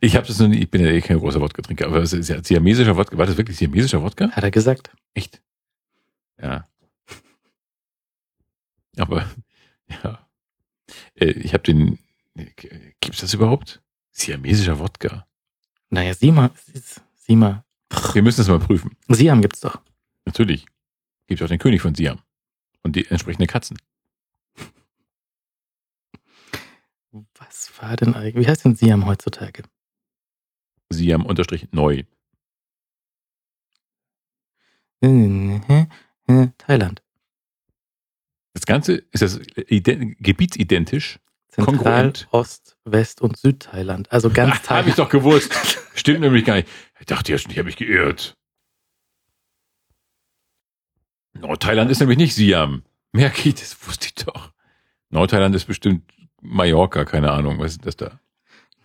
Ich habe das noch nie, ich bin ja eh kein großer Wodka-Trinker, aber es ist ja siamesischer Wodka. War das wirklich siamesischer Wodka? Hat er gesagt. Echt? Ja. Aber, ja. Äh, Ich habe den, gibt's das überhaupt? Siamesischer Wodka. Naja, sieh mal, sieh mal. Wir müssen das mal prüfen. Siam gibt's doch. Natürlich. Gibt auch den König von Siam. Und die entsprechenden Katzen. Was war denn eigentlich? Wie heißt denn Siam heutzutage? Siam unterstrich neu. Thailand. Das Ganze ist das ident gebietsidentisch. Zentral, Kongruent. Ost, West und Südthailand. Also *laughs* ganz Habe Thailand. ich doch gewusst. Stimmt nämlich gar nicht. Ich dachte ja schon, ich habe mich geirrt. Nordthailand ist nämlich nicht Siam. Merki, das wusste ich doch. Nordthailand ist bestimmt Mallorca, keine Ahnung. Was ist das da?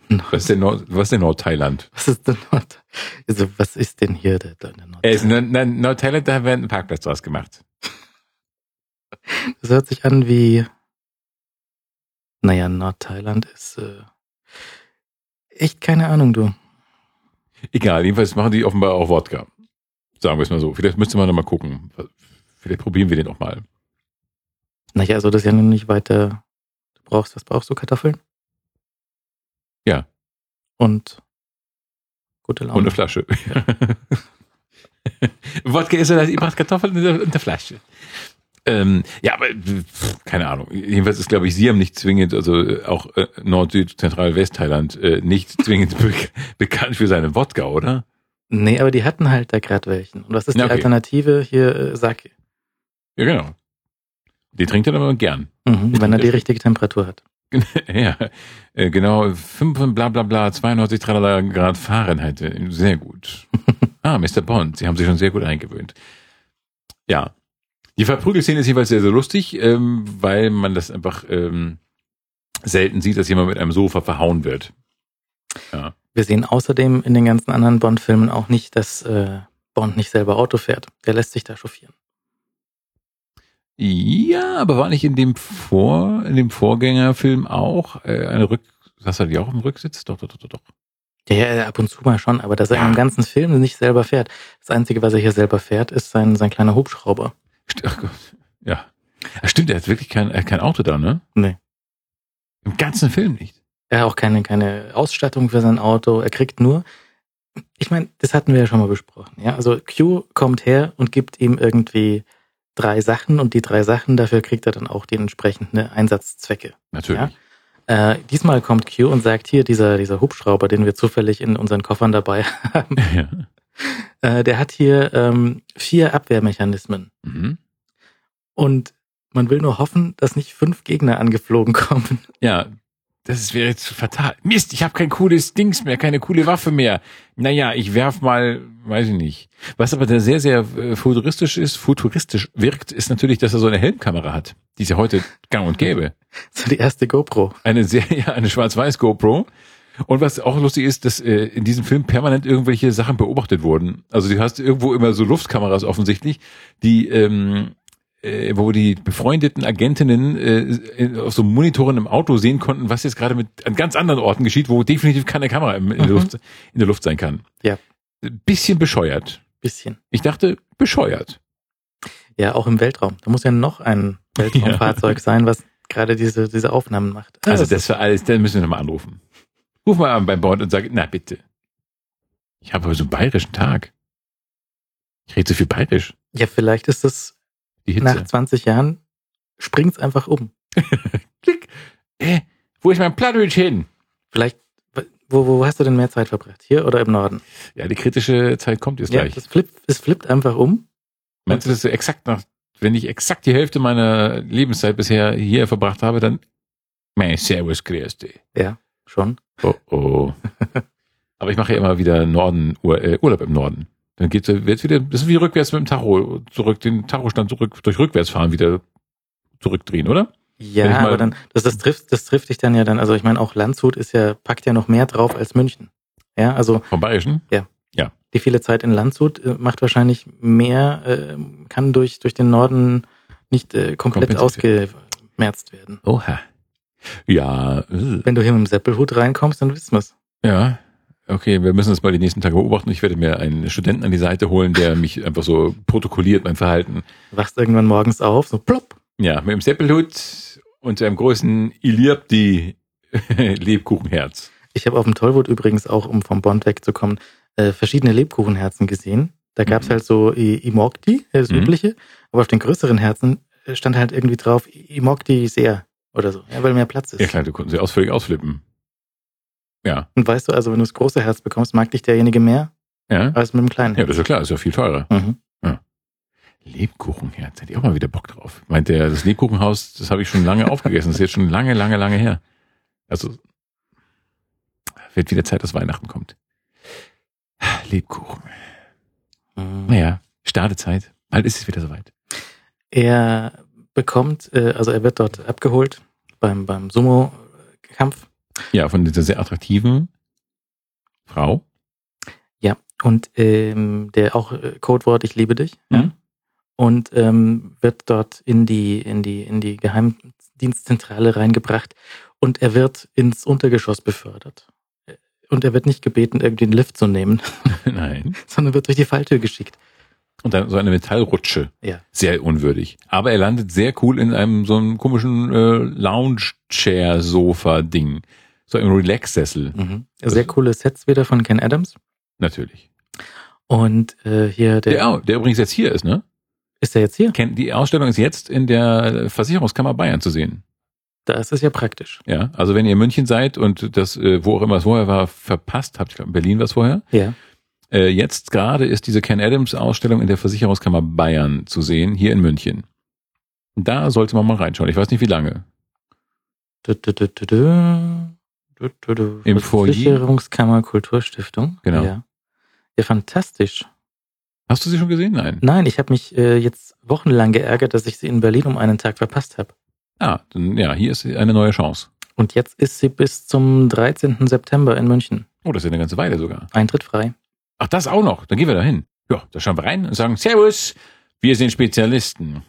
Was ist denn, Nord was ist denn Nordthailand? Was ist denn Nord? Also, was ist denn hier der, der Nord? Äh, ist Nord- Nord- Nordthailand, da werden ein Parkplatz draus gemacht. Das hört sich an wie, naja, Nordthailand ist, äh, echt keine Ahnung, du. Egal, jedenfalls machen die offenbar auch Wodka. Sagen wir es mal so. Vielleicht müsste man noch mal gucken. Vielleicht probieren wir den auch mal. Naja, also das ist ja nun nicht weiter, du brauchst, was brauchst du, Kartoffeln? Ja. Und gute Laune. Und eine Flasche. *laughs* Wodka ist ja, ihr macht Kartoffeln in der, in der Flasche. Ähm, ja, aber pff, keine Ahnung. Jedenfalls ist, glaube ich, Siam nicht zwingend, also äh, auch äh, Nord, Süd, Zentral, West-Thailand äh, nicht *laughs* zwingend be bekannt für seinen Wodka, oder? Nee, aber die hatten halt da gerade welchen. Und was ist die okay. Alternative? Hier, äh, Sake. Ja, genau. Die trinkt er aber gern. Mhm, *laughs* wenn er die richtige Temperatur hat. *laughs* ja, äh, genau, 5 und bla bla bla, 92 tralala Grad Fahrenheit. äh, Sehr gut. ah, Mr. Bond, Sie haben sich schon sehr gut eingewöhnt. Ja. Die Verprügelszene ist jeweils sehr, sehr lustig, ähm, weil man das einfach ähm, selten sieht, dass jemand mit einem Sofa verhauen wird. Ja. Wir sehen außerdem in den ganzen anderen Bond-Filmen auch nicht, dass äh, Bond nicht selber Auto fährt. Der lässt sich da chauffieren. Ja, aber war nicht in dem Vor, in dem Vorgängerfilm auch äh, eine Rück, hast du die auch im Rücksitz? Doch, doch, doch, doch, doch. Ja, ja, ab und zu mal schon, aber dass er Ja. im ganzen Film nicht selber fährt. Das Einzige, was er hier selber fährt, ist sein, sein kleiner Hubschrauber. Ach Gott. Ja. Ach, stimmt, er hat wirklich kein, er hat kein Auto da, ne? Nee. Im ganzen Film nicht. Er hat auch keine, keine Ausstattung für sein Auto. Er kriegt nur, ich meine, das hatten wir ja schon mal besprochen. Ja, also Q kommt her und gibt ihm irgendwie drei Sachen und die drei Sachen, dafür kriegt er dann auch die entsprechenden Einsatzzwecke. Natürlich. Äh, diesmal kommt Q und sagt hier, dieser, dieser Hubschrauber, den wir zufällig in unseren Koffern dabei *laughs* haben, Ja. Äh, der hat hier ähm, vier Abwehrmechanismen. Mhm. Und man will nur hoffen, dass nicht fünf Gegner angeflogen kommen. ja, das wäre jetzt fatal. Mist, ich habe kein cooles Dings mehr, keine coole Waffe mehr. Naja, ich werf mal, weiß ich nicht. Was aber da sehr, sehr äh, futuristisch ist, futuristisch wirkt, ist natürlich, dass er so eine Helmkamera hat. Die ist ja heute gang und gäbe. *laughs* So die erste GoPro. Eine sehr, ja, eine schwarz-weiß GoPro. Und was auch lustig ist, dass äh, in diesem Film permanent irgendwelche Sachen beobachtet wurden. Also du hast irgendwo immer so Luftkameras offensichtlich, die ähm, äh, wo die befreundeten Agentinnen äh, in- auf so Monitoren im Auto sehen konnten, was jetzt gerade mit an ganz anderen Orten geschieht, wo definitiv keine Kamera in, der Mhm. Luft, in der Luft sein kann. Ja. Bisschen bescheuert. Bisschen. Ich dachte, bescheuert. Ja, auch im Weltraum. Da muss ja noch ein *laughs* Weltraumfahrzeug sein, was gerade diese, diese Aufnahmen macht. Also Ja, das war alles, da müssen wir nochmal anrufen. Ruf mal an beim Bord und sag, na bitte. Ich habe heute so einen bayerischen Tag. Ich rede so viel bayerisch. ja, vielleicht ist es Hitze. nach 20 Jahren, springt's einfach um. *laughs* Klick. Äh, wo ist mein Plattdeutsch hin? Vielleicht, wo, wo hast du denn mehr Zeit verbracht? Hier oder im Norden? Ja, die kritische Zeit kommt jetzt Ja, gleich. das flippt, es flippt einfach um. Meinst du, dass du exakt nach, wenn ich exakt die Hälfte meiner Lebenszeit bisher hier verbracht habe, dann, mein Servus, grüß dich. Ja, schon. Oh, oh. *laughs* Aber ich mache ja immer wieder Norden, Ur, äh, Urlaub im Norden. Dann geht's wird's wieder, das ist wie rückwärts mit dem Tacho, zurück, den Tachostand zurück, durch Rückwärtsfahren wieder zurückdrehen, oder? Ja, aber dann, das, das trifft, das trifft dich dann ja dann, also ich meine auch Landshut ist ja, packt ja noch mehr drauf als München. Ja, also Vom Bayerischen? die viele Zeit in Landshut äh, macht wahrscheinlich mehr, äh, kann durch, durch den Norden nicht äh, komplett ausgemerzt werden. Oha. Ja, äh. Wenn du hier mit dem Seppelhut reinkommst, dann wissen wir's. ja. Okay, wir müssen das mal die nächsten Tage beobachten. Ich werde mir einen Studenten an die Seite holen, der mich einfach so protokolliert, mein Verhalten. Wachst irgendwann morgens auf, so plopp. Ja, mit dem Seppelhut und einem großen Iliabdi *laughs* Lebkuchenherz. Ich habe auf dem Tollwood übrigens auch, um vom Bond wegzukommen, äh, verschiedene Lebkuchenherzen gesehen. Da gab's Mhm. halt so I- Imokti, das Mhm. übliche, aber auf den größeren Herzen äh, stand halt irgendwie drauf Imokti sehr oder so, ja, weil mehr Platz ist. Ja klar, du konnten sie ausführlich ausflippen. Ja, Und weißt du, also wenn du das große Herz bekommst, mag dich derjenige mehr ja. als mit dem kleinen Ja, Herz. das ist ja klar, ist ja viel teurer. Mhm. Lebkuchenherz, hätte ich auch mal wieder Bock drauf. Meint der, das Lebkuchenhaus, das habe ich schon lange *laughs* aufgegessen. Das ist jetzt schon lange, lange, lange her. Also wird wieder Zeit, dass Weihnachten kommt. Lebkuchen. Mhm. Naja, Startezeit. Bald ist es wieder soweit. Er bekommt, äh, also er wird dort abgeholt beim, beim Sumo-Kampf. Ja, von dieser sehr attraktiven Frau. Ja. Und ähm, der auch äh, Codewort Ich liebe dich. Ja. Mhm. Und ähm, wird dort in die, in die, in die Geheimdienstzentrale reingebracht und er wird ins Untergeschoss befördert. Und er wird nicht gebeten, irgendwie einen Lift zu nehmen, *laughs* Nein. *laughs* sondern wird durch die Falltür geschickt. Und dann so eine Metallrutsche. Ja. Sehr unwürdig. Aber er landet sehr cool in einem so einem komischen äh, Lounge-Chair-Sofa-Ding. So einem Relax-Sessel. Mhm. Sehr coole Sets wieder von Ken Adams. Natürlich. Und äh, hier der, Der, der übrigens jetzt hier ist, ne? ist er jetzt hier. Ken- Die Ausstellung ist jetzt in der Versicherungskammer Bayern zu sehen. Da ist es ja praktisch. Ja, also wenn ihr in München seid und das, äh, wo auch immer es vorher war, verpasst habt, ich glaube in Berlin war es vorher, Ja. Äh, jetzt gerade ist diese Ken Adams Ausstellung in der Versicherungskammer Bayern zu sehen, hier in München. Da sollte man mal reinschauen. Ich weiß nicht wie lange. Du, du, du. Im Foyer. Versicherungskammer Kulturstiftung. Genau. Ja, ja fantastisch. Hast du sie schon gesehen? Nein. Nein, ich habe mich äh, jetzt wochenlang geärgert, dass ich sie in Berlin um einen Tag verpasst habe. Ah, dann, ja, hier ist eine neue Chance. Und jetzt ist sie bis zum 13. September in München. Oh, das ist ja eine ganze Weile sogar. Eintritt frei. Ach, das auch noch. Dann gehen wir da hin. Ja, da schauen wir rein und sagen, Servus, wir sind Spezialisten.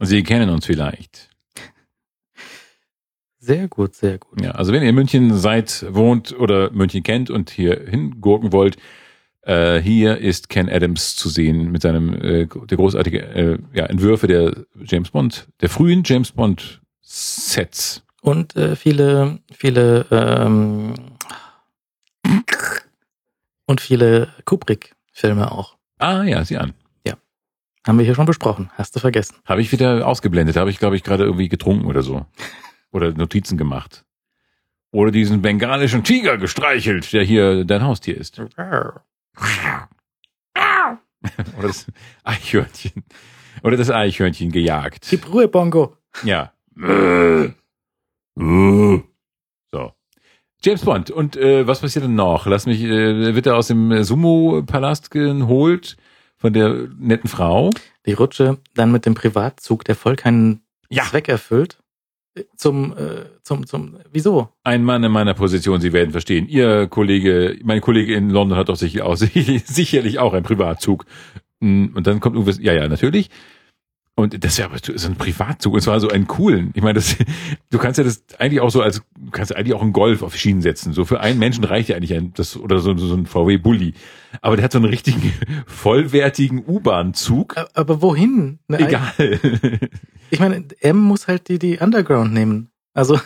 Sie kennen uns vielleicht. Sehr gut, sehr gut. Ja, also wenn ihr in München seid, wohnt oder München kennt und hier hingurken wollt, äh, hier ist Ken Adams zu sehen mit seinem äh, der großartige äh, ja, Entwürfe der James Bond, der frühen James Bond Sets. Und äh, viele, viele ähm, und viele Kubrick-Filme auch. Ah ja, sieh an. Haben wir hier schon besprochen. Hast du vergessen. Habe ich wieder ausgeblendet. Habe ich, glaube ich, gerade irgendwie getrunken oder so. Oder Notizen gemacht. Oder diesen bengalischen Tiger gestreichelt, der hier dein Haustier ist. Oder das Eichhörnchen. Oder das Eichhörnchen gejagt. Gib Ruhe, Bongo. Ja. So. James Bond. Und äh, was passiert denn noch? Lass mich, äh, wird er aus dem Sumo-Palast geholt von der netten Frau? Die Rutsche dann mit dem Privatzug, der voll keinen Ja. Zweck erfüllt. Zum, äh, zum, zum, wieso? Ein Mann in meiner Position, Sie werden verstehen. Ihr Kollege, mein Kollege in London hat doch sicher auch, *laughs* sicherlich auch einen Privatzug. Mm, Und dann kommt irgendwas, ja, ja, natürlich. Und das ist ja aber so ein Privatzug, und zwar so einen coolen. Ich meine, das, du kannst ja das eigentlich auch so als, kannst eigentlich auch einen Golf auf Schienen setzen. So für einen Menschen reicht ja eigentlich ein, das, oder so, so ein VW Bulli. Aber der hat so einen richtigen, *laughs* vollwertigen U-Bahn-Zug. Aber wohin? Eine Egal. *laughs* Ich meine, M muss halt die, die Underground nehmen. Also,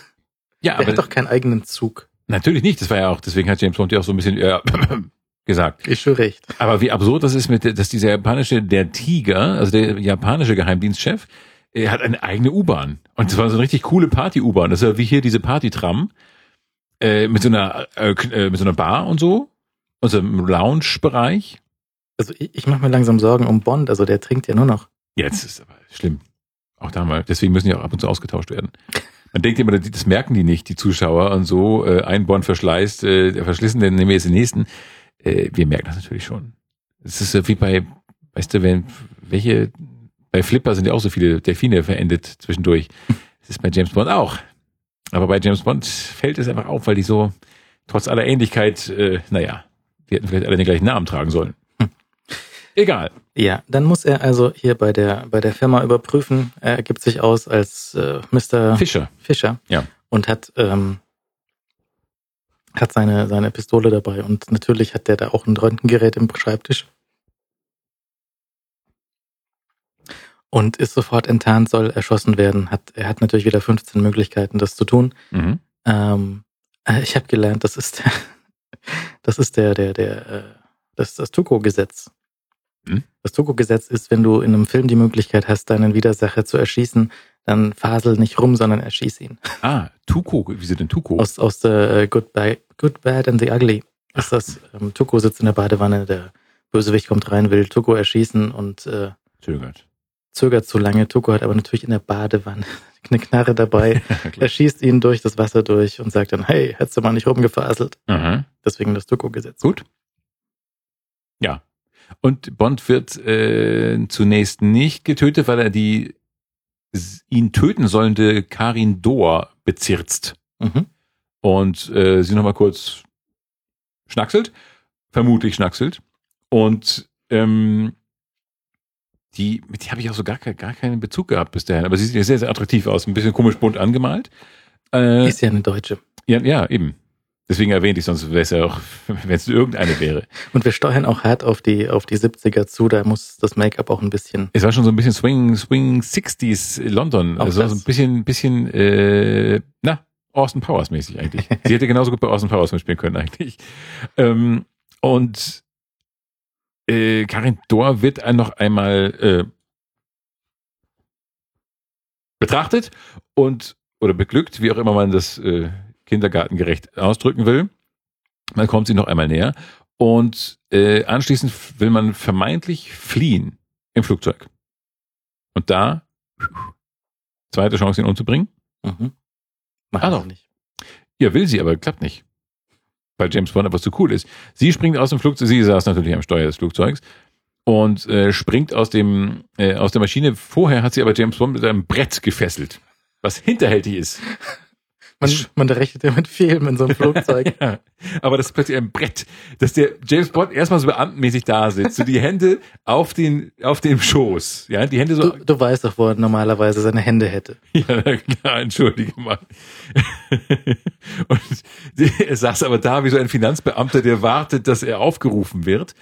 ja, er aber hat doch keinen eigenen Zug. natürlich nicht. Das war ja auch, deswegen hat James Bond ja auch so ein bisschen, ja, *clears throat* gesagt. Ist schon recht. Aber wie absurd das ist, mit, dass dieser japanische, der Tiger, also der japanische Geheimdienstchef, er hat eine eigene U-Bahn. Und das war so eine richtig coole Party-U-Bahn. Das ist ja wie hier diese Party-Tram, äh, mit so einer, äh, äh, mit so einer Bar und so. Und so einem Lounge-Bereich. Also, ich, ich mache mir langsam Sorgen um Bond. Also, der trinkt ja nur noch. Jetzt ist aber schlimm. Auch da mal. Deswegen müssen die auch ab und zu ausgetauscht werden. Man denkt immer, das merken die nicht, die Zuschauer. Und so, äh, ein Bond verschleißt, äh, der verschlissen, dann nehmen wir jetzt den nächsten. Äh, wir merken das natürlich schon. Es ist wie bei, weißt du, wenn, welche, bei Flipper sind ja auch so viele Delfine verendet zwischendurch. *laughs* Das ist bei James Bond auch. Aber bei James Bond fällt es einfach auf, weil die so, trotz aller Ähnlichkeit, äh, naja, wir hätten vielleicht alle den gleichen Namen tragen sollen. *laughs* Egal. Ja, dann muss er also hier bei der, bei der Firma überprüfen. Er gibt sich aus als äh, Mr. Fischer. Fischer. Ja. Und hat, ähm, hat seine, seine Pistole dabei. Und natürlich hat der da auch ein Röntgengerät im Schreibtisch. Und ist sofort enttarnt, soll erschossen werden. Hat, er hat natürlich wieder 15 Möglichkeiten, das zu tun. Mhm. Ähm, äh, ich habe gelernt, das ist der, *laughs* das ist der, der, der, äh, das ist das Tuko-Gesetz. Hm? Das Tuko-Gesetz ist, wenn du in einem Film die Möglichkeit hast, deinen Widersacher zu erschießen, dann fasel nicht rum, sondern erschieß ihn. Ah, Tuko, wieso denn Tuko? Aus, aus der äh, Good, Bad, Good, Bad and the Ugly ist das. Ähm, Tuko sitzt in der Badewanne, der Bösewicht kommt rein, will Tuko erschießen und äh, zögert. zögert zu lange. Tuko hat aber natürlich in der Badewanne *laughs* eine Knarre dabei. *laughs* er schießt ihn durch das Wasser durch und sagt dann, hey, hättest du mal nicht rumgefaselt. Aha. Deswegen das Tuko-Gesetz. Gut. Ja. Und Bond wird äh, zunächst nicht getötet, weil er die ihn töten sollende Karin Dohr bezirzt. Mhm. Und äh, sie nochmal kurz schnackselt, vermutlich schnackselt. Und ähm, die, mit die habe ich auch so gar, gar keinen Bezug gehabt bis dahin. Aber sie sieht ja sehr, sehr attraktiv aus. Ein bisschen komisch bunt angemalt. Äh, Ist ja eine Deutsche. ja, ja, eben. Deswegen erwähnte ich, sonst wäre es ja auch, *laughs* wenn es irgendeine wäre. Und wir steuern auch hart auf die, auf die 70er zu. Da muss das Make-up auch ein bisschen. Es war schon so ein bisschen Swing, Swing 60s London. Auch Also das. so ein bisschen, bisschen, äh, na, Austin Powers mäßig eigentlich. Sie hätte genauso gut bei Austin Powers mitspielen können eigentlich. Ähm, und äh, Karin Dohr wird noch einmal äh, betrachtet und oder beglückt, wie auch immer man das äh, kindergartengerecht ausdrücken will. Dann kommt sie noch einmal näher und äh, anschließend will man vermeintlich fliehen im Flugzeug. Und da zweite Chance, ihn umzubringen. Mhm. Ah, Machen doch. nicht. Ja, will sie, aber klappt nicht. Weil James Bond einfach zu cool ist. Sie springt aus dem Flugzeug, sie saß natürlich am Steuer des Flugzeugs und äh, springt aus dem äh, aus der Maschine. Vorher hat sie aber James Bond mit einem Brett gefesselt, was hinterhältig ist. Man, man rechnet ja mit Filmen in so einem *laughs* Flugzeug. Ja, aber das ist plötzlich ein Brett, dass der James Bond erstmal so beamtenmäßig da sitzt, so die Hände auf den auf dem Schoß, ja, die Hände so Du, du weißt doch, wo er normalerweise seine Hände hätte. *laughs* Ja, klar, entschuldige mal. *laughs* Und er saß aber da wie so ein Finanzbeamter, der wartet, dass er aufgerufen wird.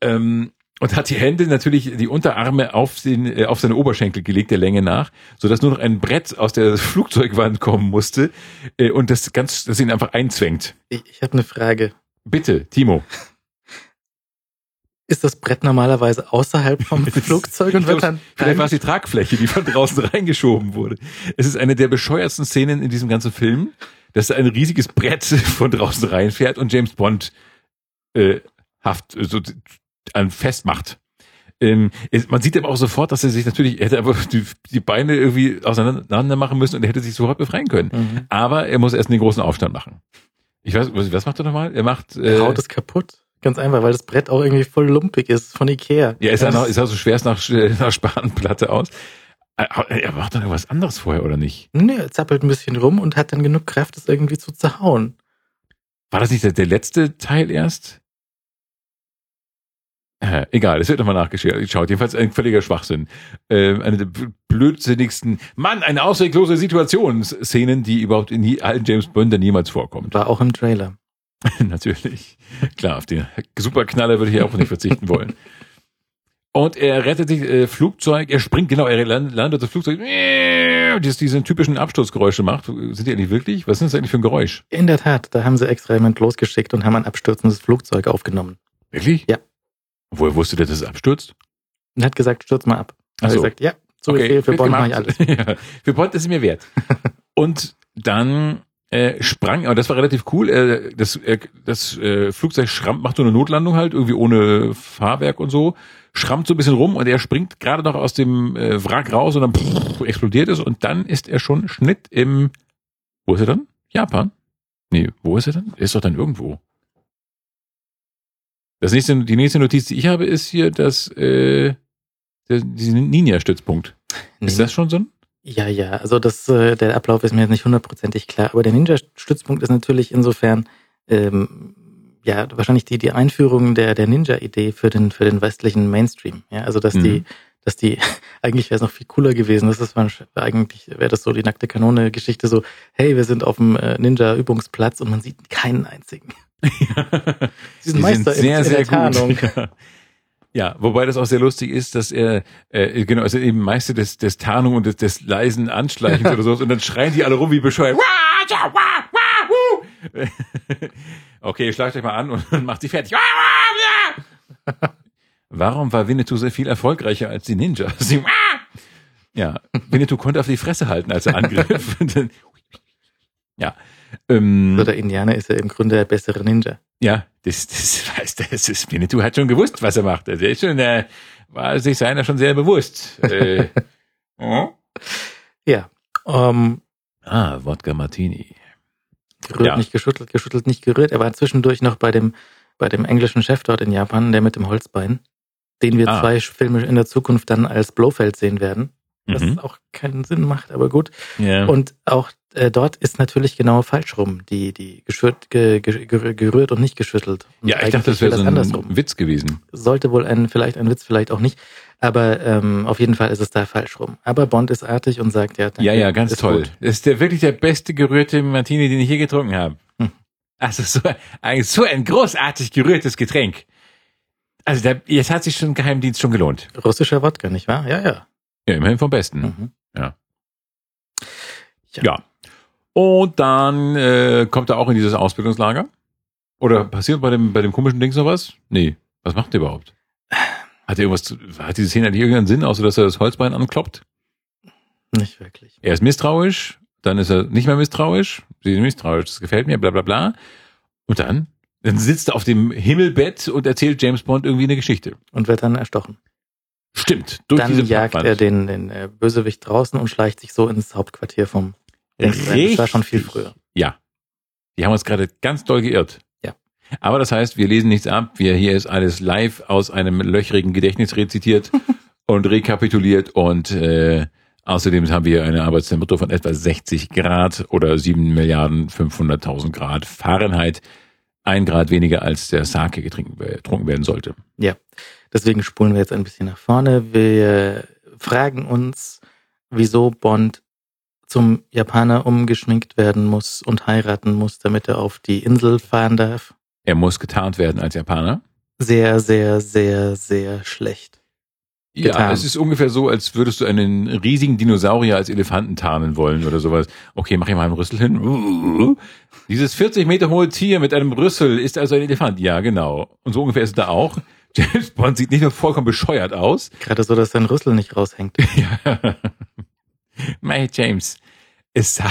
Ähm, und hat die Hände natürlich, die Unterarme auf, den, äh, auf seine Oberschenkel gelegt, der Länge nach, sodass nur noch ein Brett aus der *laughs* Flugzeugwand kommen musste äh, und das ganz, das ihn einfach einzwängt. Ich, ich habe eine Frage. Bitte, Timo. Ist das Brett normalerweise außerhalb vom *laughs* *laughs* Flugzeug und wird dann Vielleicht war es die Tragfläche, die von draußen reingeschoben wurde. Es ist eine der bescheuertsten Szenen in diesem ganzen Film, dass ein riesiges Brett von draußen reinfährt und James Bond äh, haft so an festmacht. Ähm, es, man sieht aber auch sofort, dass er sich natürlich, er hätte einfach die, die Beine irgendwie auseinander machen müssen und er hätte sich sofort befreien können. Mhm. Aber er muss erst den großen Aufstand machen. Ich weiß, was, was macht er nochmal? Er macht. Die Haut ist kaputt. Ganz einfach, weil das Brett auch irgendwie voll lumpig ist von Ikea. Ja, ist er noch, ist er so schwer nach, nach Spanplatte aus. Äh, Er macht doch irgendwas anderes vorher, oder nicht? Nö, er zappelt ein bisschen rum und hat dann genug Kraft, das irgendwie zu zerhauen. War das nicht der, der letzte Teil erst? Äh, egal, es wird nochmal nachgeschaut. Jedenfalls ein völliger Schwachsinn. Ähm, eine der blödsinnigsten, Mann, eine ausweglose Situation, Szenen, die überhaupt in allen James Bondern niemals vorkommt. War auch im Trailer. *laughs* Natürlich. Klar, auf den Superknaller würde ich auch nicht verzichten wollen. Und er rettet sich äh, Flugzeug, er springt, genau, er land- landet das Flugzeug, das diese typischen Absturzgeräusche macht. Sind die eigentlich wirklich? Was ist das eigentlich für ein Geräusch? In der Tat, da haben sie extra jemand losgeschickt und haben ein abstürzendes Flugzeug aufgenommen. Wirklich? Ja. Woher wusste der, dass es abstürzt? Und hat gesagt, stürz mal ab. Hat so. er gesagt, ja, so Befehl für Bonn mache ich alles. *laughs* ja, für Bond ist es mir wert. *laughs* Und dann äh, sprang, aber das war relativ cool, äh, das, äh, das äh, Flugzeug schrammt, macht so eine Notlandung halt, irgendwie ohne Fahrwerk und so, schrammt so ein bisschen rum und er springt gerade noch aus dem äh, Wrack raus und dann pff, explodiert es und dann ist er schon Schnitt im, wo ist er dann? Japan? Nee, wo ist er dann? Er ist doch dann irgendwo. Das nächste, die nächste Notiz, die ich habe, ist hier, dass äh, der, diesen Ninja-Stützpunkt. Ist Nee. das schon so ein? Ja, ja, also das, äh, der Ablauf ist mir jetzt nicht hundertprozentig klar, aber der Ninja-Stützpunkt ist natürlich insofern ähm, ja wahrscheinlich die, die Einführung der, der Ninja-Idee für den, für den westlichen Mainstream. Ja, also dass die, Mhm. dass die, *laughs* eigentlich wäre es noch viel cooler gewesen. Das ist eigentlich, wäre das so die nackte Kanone-Geschichte, so, hey, wir sind auf dem äh, Ninja-Übungsplatz und man sieht keinen einzigen. *laughs* Sie sind Meister in, in der Tarnung. Ja. ja, wobei das auch sehr lustig ist, dass er, äh, genau, also eben Meister des, des Tarnung und des, des leisen Anschleichens *laughs* oder sowas und dann schreien die alle rum wie bescheuert. *laughs* Okay, schlagt euch mal an und macht sie fertig. Warum war Winnetou so viel erfolgreicher als die Ninjas? Ja, Winnetou konnte auf die Fresse halten, als er angriff. Ja. Ähm, So der Indianer ist ja im Grunde der bessere Ninja. ja, das, das *laughs* weiß das ist Winnetou hat schon gewusst, was er macht. Also er ist schon, äh, war sich seiner schon sehr bewusst. äh, *laughs* oh? Ja. Ähm, Ah, Wodka Martini. gerührt, Ja. nicht geschüttelt, geschüttelt, nicht gerührt. Er war zwischendurch noch bei dem, bei dem englischen Chef dort in Japan, der mit dem Holzbein, den wir Ah. zwei Filme in der Zukunft dann als Blofeld sehen werden. Was Mhm. auch keinen Sinn macht, aber gut. Ja. Und auch äh, dort ist natürlich genau falsch rum, die, die geschürt, ge, ge, gerü- gerührt und nicht geschüttelt. Und ja, ich dachte, das wäre so ein Witz gewesen. Sollte wohl ein, vielleicht ein Witz, vielleicht auch nicht. Aber ähm, auf jeden Fall ist es da falsch rum. Aber Bond ist artig und sagt, ja, danke, Ja, ja, ganz ist toll. gut. Das ist der wirklich der beste gerührte Martini, den ich je getrunken habe. Hm. Also so ein, so ein großartig gerührtes Getränk. Also der, jetzt hat sich schon Geheimdienst schon gelohnt. Russischer Wodka, nicht wahr? Ja, ja. Ja, immerhin vom Besten. Mhm. Ja. Ja. Und dann äh, kommt er auch in dieses Ausbildungslager. Oder passiert bei dem, bei dem komischen Ding sowas? Nee. Was macht er überhaupt? Hat er irgendwas zu, hat diese Szene eigentlich irgendeinen Sinn, außer dass er das Holzbein ankloppt? Nicht wirklich. Er ist misstrauisch, dann ist er nicht mehr misstrauisch, sie sind misstrauisch, das gefällt mir, bla bla bla. Und dann, dann sitzt er auf dem Himmelbett und erzählt James Bond irgendwie eine Geschichte. Und wird dann erstochen. Stimmt, durch dann diese jagt Pappwand. er den, den äh, Bösewicht draußen und schleicht sich so ins Hauptquartier vom Gangster. Das war schon viel früher. Ja. Die haben uns gerade ganz doll geirrt. Ja. Aber das heißt, wir lesen nichts ab. Wir hier ist alles live aus einem löchrigen Gedächtnis rezitiert *laughs* und rekapituliert und äh, außerdem haben wir eine Arbeitstemperatur von etwa 60 Grad oder 7 Milliarden 500.000 Grad Fahrenheit. Ein Grad weniger als der Sake getrunken, getrunken werden sollte. Deswegen spulen wir jetzt ein bisschen nach vorne. Wir fragen uns, wieso Bond zum Japaner umgeschminkt werden muss und heiraten muss, damit er auf die Insel fahren darf. Er muss getarnt werden als Japaner. Sehr, sehr, sehr, sehr schlecht. Ja, getan. es ist ungefähr so, als würdest du einen riesigen Dinosaurier als Elefanten tarnen wollen oder sowas. Okay, mach ich mal einen Rüssel hin. Dieses 40 Meter hohe Tier mit einem Rüssel ist also ein Elefant. Ja, genau. Und so ungefähr ist es da auch. *laughs* James Bond sieht nicht nur vollkommen bescheuert aus. Gerade so, dass sein Rüssel nicht raushängt. *laughs* Ja. My James. Es sah,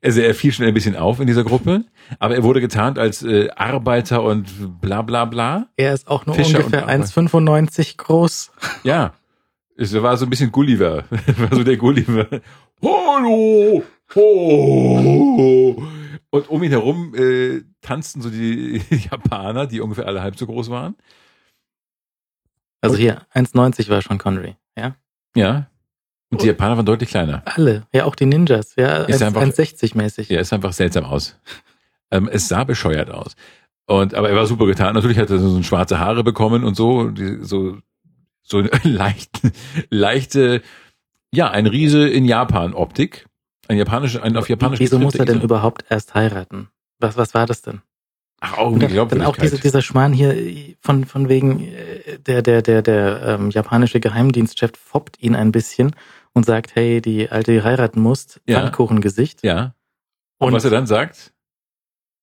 also er fiel schon ein bisschen auf in dieser Gruppe, aber er wurde getarnt als äh, Arbeiter und bla bla bla. Er ist auch nur Fischer ungefähr und Arbeit. 1,95 groß. Ja, es war so ein bisschen Gulliver. *laughs* war so der Gulliver. Hallo! Ho! Und um ihn herum äh, tanzten so die Japaner, die ungefähr alle halb so groß waren. Also hier, 1,90 war schon Connery. Ja, Ja. Und die Japaner waren deutlich kleiner. alle. Ja, auch die Ninjas. Ja, Ist einfach- 1,60 mäßig. Ja, ist einfach seltsam aus. Ähm, es sah bescheuert aus. Und, aber er war super getan. Natürlich hat er so schwarze Haare bekommen und so, die, so, so eine *laughs* leichte, leichte, ja, ein Riese in Japan Optik. Ein japanische, ein auf japanisch Wieso muss er denn überhaupt erst heiraten? Was, was war das denn? Ach, auch Und dann, dann auch diese, dieser Schmarrn hier von, von wegen, äh, der, der, der, der ähm, japanische Geheimdienstchef foppt ihn ein bisschen und sagt, hey, die alte die heiraten musst, Ja. Pfannkuchengesicht. Ja. Und, Und was er dann sagt,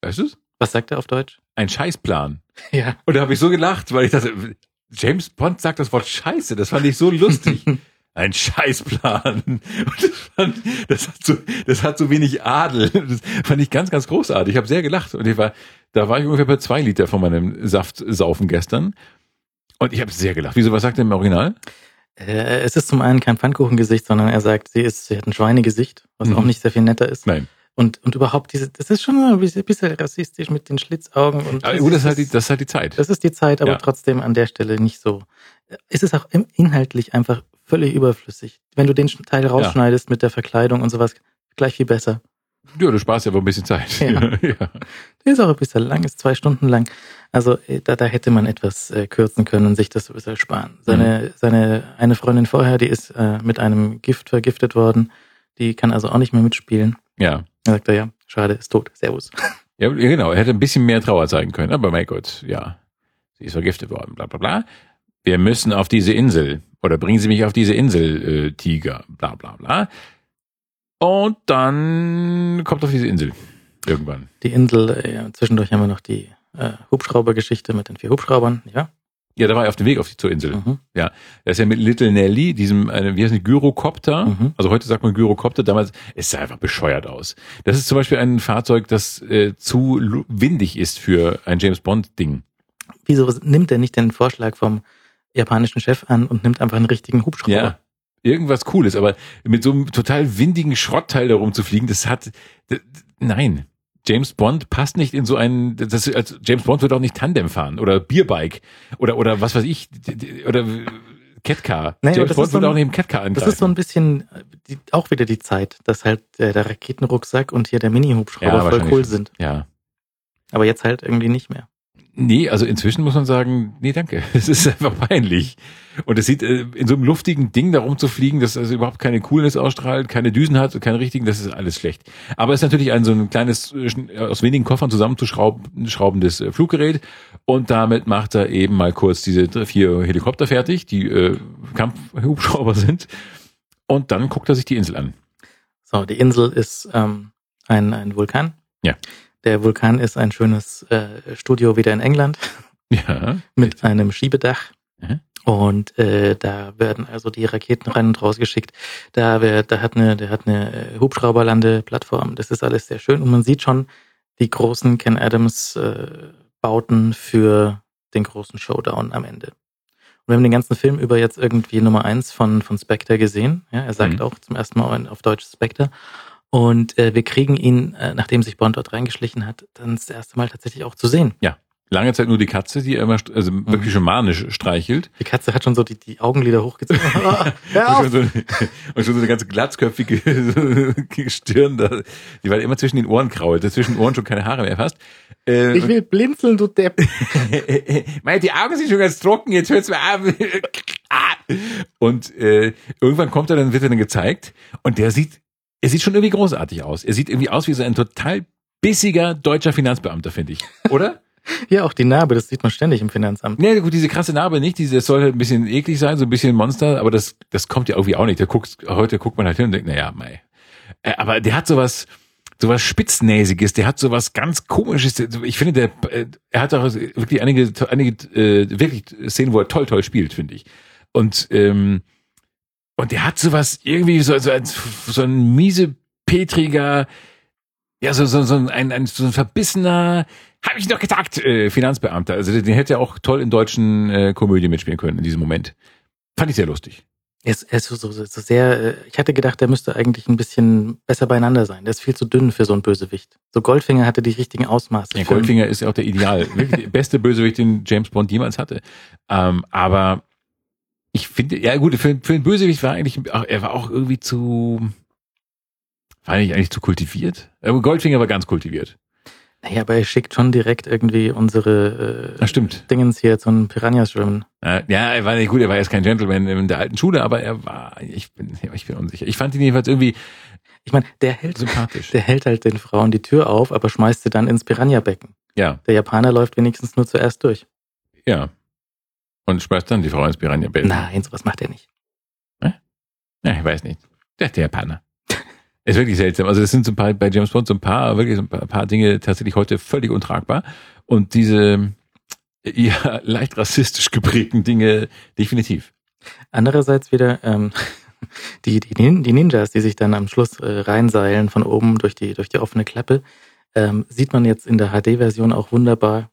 weißt du's? was sagt er auf Deutsch? Ein Scheißplan. *laughs* Ja. Und da habe ich so gelacht, weil ich dachte, James Bond sagt das Wort Scheiße. Das fand ich so lustig. *laughs* Ein Scheißplan. *laughs* Und das, fand, das, hat so, das hat so wenig Adel. Das fand ich ganz, ganz großartig. Ich habe sehr gelacht. Und ich war, da war ich ungefähr bei zwei Liter von meinem Saft saufen gestern. Und ich habe sehr gelacht. Wieso, was sagt er im Original? Äh, es ist zum einen kein Pfannkuchengesicht, sondern er sagt, sie ist, sie hat ein Schweinegesicht, was Mhm. auch nicht sehr viel netter ist. Nein. Und, und überhaupt diese, das ist schon ein bisschen, rassistisch mit den Schlitzaugen und Aber gut, das ist halt die, das ist halt die Zeit. Das ist die Zeit, aber Ja. trotzdem an der Stelle nicht so. Es ist auch inhaltlich einfach völlig überflüssig. Wenn du den Teil rausschneidest mit der Verkleidung und sowas, gleich viel besser. Ja, du sparst ja aber ein bisschen Zeit. Ja. *laughs* ja. Der ist auch ein bisschen lang, ist zwei Stunden lang. Also äh, da, da hätte man etwas äh, kürzen können und sich das ein bisschen sparen. Seine, seine eine Freundin vorher, die ist äh, mit einem Gift vergiftet worden. Die kann also auch nicht mehr mitspielen. ja. Da sagt er, ja, schade, ist tot. Servus. *laughs* Ja, ja, genau. Er hätte ein bisschen mehr Trauer zeigen können. Aber mein Gott, ja. Sie ist vergiftet worden, bla bla bla. Wir müssen auf diese Insel. Oder bringen Sie mich auf diese Insel, äh, Tiger, bla bla bla. Und dann kommt auf diese Insel. Irgendwann. Die Insel, äh, ja, zwischendurch haben wir noch die äh, Hubschraubergeschichte mit den vier Hubschraubern, ja? Ja, da war er auf dem Weg auf die, zur Insel. Mhm. Er ist ja mit Little Nelly, diesem, äh, wie heißt die, Gyrocopter. Mhm. Also heute sagt man Gyrocopter, damals, es sah einfach bescheuert aus. Das ist zum Beispiel ein Fahrzeug, das äh, zu windig ist für ein James Bond Ding. Wieso nimmt er nicht den Vorschlag vom japanischen Chef an und nimmt einfach einen richtigen Hubschrauber. Ja. Irgendwas Cooles, aber mit so einem total windigen Schrottteil da rumzufliegen, das hat, d- d- nein. James Bond passt nicht in so einen, das, also James Bond wird auch nicht Tandem fahren oder Bierbike oder, oder was weiß ich, oder Catcar. Aber James das Bond so wird ein- auch nicht im Catcar angreifen. Das ist so ein bisschen die, auch wieder die Zeit, dass halt äh, der Raketenrucksack und hier der Mini-Hubschrauber voll wahrscheinlich cool sind. Ja. Aber jetzt halt irgendwie nicht mehr. Nee, also inzwischen muss man sagen, nee, danke. *laughs* Es ist einfach peinlich. Und es sieht äh, in so einem luftigen Ding da rumzufliegen, das also überhaupt keine Coolness ausstrahlt, keine Düsen hat, keine richtigen, das ist alles schlecht. Aber es ist natürlich ein so ein kleines, äh, schn- aus wenigen Koffern zusammenzuschraubendes äh, Fluggerät. Und damit macht er eben mal kurz diese vier Helikopter fertig, die äh, Kampfhubschrauber *laughs* sind. Und dann guckt er sich die Insel an. So, die Insel ist ähm, ein, ein Vulkan. Ja. Der Vulkan ist ein schönes äh, Studio wieder in England Ja. *laughs* mit einem Schiebedach. Mhm. Und äh, da werden also die Raketen rein und raus geschickt. Da, wird, da hat eine, der hat eine äh, Hubschrauberlandeplattform. Das ist alles sehr schön. Und man sieht schon die großen Ken Adams äh, Bauten für den großen Showdown am Ende. Und wir haben den ganzen Film über jetzt irgendwie Nummer eins von, von Spectre gesehen. Ja, er sagt Mhm. auch zum ersten Mal auf Deutsch Spectre. Und äh, wir kriegen ihn, äh, nachdem sich Bond dort reingeschlichen hat, dann das erste Mal tatsächlich auch zu sehen. Lange Zeit nur die Katze, die er immer, also wirklich schon manisch streichelt. Die Katze hat schon so die, die Augenlider hochgezogen. *laughs* Und *laughs* schon, so, und schon so eine ganze glatzköpfige *laughs* Stirn da, die war immer zwischen den Ohren krault, zwischen den Ohren schon keine Haare mehr fast. Äh, Ich will blinzeln, du Depp. Meine, die Augen sind schon ganz trocken, jetzt hört's mal auf. Ah. und äh, irgendwann kommt er, dann wird er dann gezeigt und der sieht, er sieht schon irgendwie großartig aus. Er sieht irgendwie aus wie so ein total bissiger deutscher Finanzbeamter, finde ich. Oder? *laughs* Ja, auch die Narbe, das sieht man ständig im Finanzamt. Nee, gut, diese krasse Narbe nicht, diese das soll halt ein bisschen eklig sein, so ein bisschen Monster, aber das, das kommt ja irgendwie auch nicht. Da guckt, heute guckt man halt hin und denkt, naja, mei. Äh, Aber der hat sowas, sowas Spitznäsiges, der hat sowas ganz komisches. Ich finde, der, äh, er hat auch wirklich einige, einige äh, wirklich Szenen, wo er toll, toll spielt, finde ich. Und, ähm, und der hat sowas irgendwie so, so, ein, so ein miese, petriger, ja, so, so, so ein, ein, so ein verbissener, habe ich doch gesagt, äh, Finanzbeamter. Also den hätte er auch toll in deutschen äh, Komödien mitspielen können in diesem Moment. Fand ich sehr lustig. Er ist, er ist so, so, so sehr, äh, ich hatte gedacht, der müsste eigentlich ein bisschen besser beieinander sein. Der ist viel zu dünn für so einen Bösewicht. So Goldfinger hatte die richtigen Ausmaße. Ja, Goldfinger ist ja auch der Ideal, *laughs* beste Bösewicht, den James Bond jemals hatte. Ähm, aber ich finde, ja gut, für, für den Bösewicht war eigentlich, ach, er war auch irgendwie zu, war nicht eigentlich zu kultiviert? Goldfinger war ganz kultiviert. Naja, aber er schickt schon direkt irgendwie unsere äh, Das stimmt. Dingens hier zu einem Piranha schwimmen. Ja, er war nicht gut, er war jetzt kein Gentleman in der alten Schule, aber er war, ich bin, ich bin unsicher. Ich fand ihn jedenfalls irgendwie Ich meine, der hält, sympathisch. der hält halt den Frauen die Tür auf, aber schmeißt sie dann ins Piranha-Becken. Ja, Der Japaner läuft wenigstens nur zuerst durch. ja. Und schmeißt dann die Frau ins piranha -Bett. Nein, sowas macht er nicht. Ja, ich weiß nicht. Der, der Japaner. *laughs* Ist wirklich seltsam. Also es sind so ein paar, bei James Bond so ein paar, wirklich so ein paar, paar Dinge tatsächlich heute völlig untragbar. Und diese ja, *laughs* leicht rassistisch geprägten Dinge definitiv. Andererseits wieder ähm, *laughs* die, die, die Ninjas, die sich dann am Schluss äh, reinseilen von oben durch die, durch die offene Klappe, ähm, sieht man jetzt in der HD-Version auch wunderbar.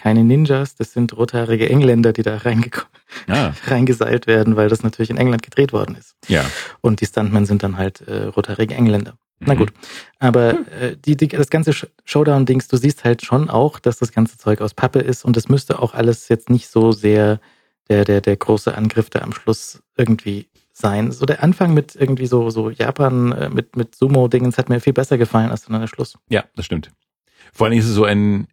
Keine Ninjas, das sind rothaarige Engländer, die da reingeko- Ja, *laughs* reingeseilt werden, weil das natürlich in England gedreht worden ist. ja. Und die Stuntmen sind dann halt äh, rothaarige Engländer. Na Mhm. gut. Aber äh, die, die, das ganze Sh- Showdown-Dings, du siehst halt schon auch, dass das ganze Zeug aus Pappe ist und es müsste auch alles jetzt nicht so sehr der, der, der große Angriff da am Schluss irgendwie sein. So der Anfang mit irgendwie so, so Japan, äh, mit, mit Sumo-Dingens hat mir viel besser gefallen als dann der Schluss. Ja, das stimmt. Vor allem ist es so ein,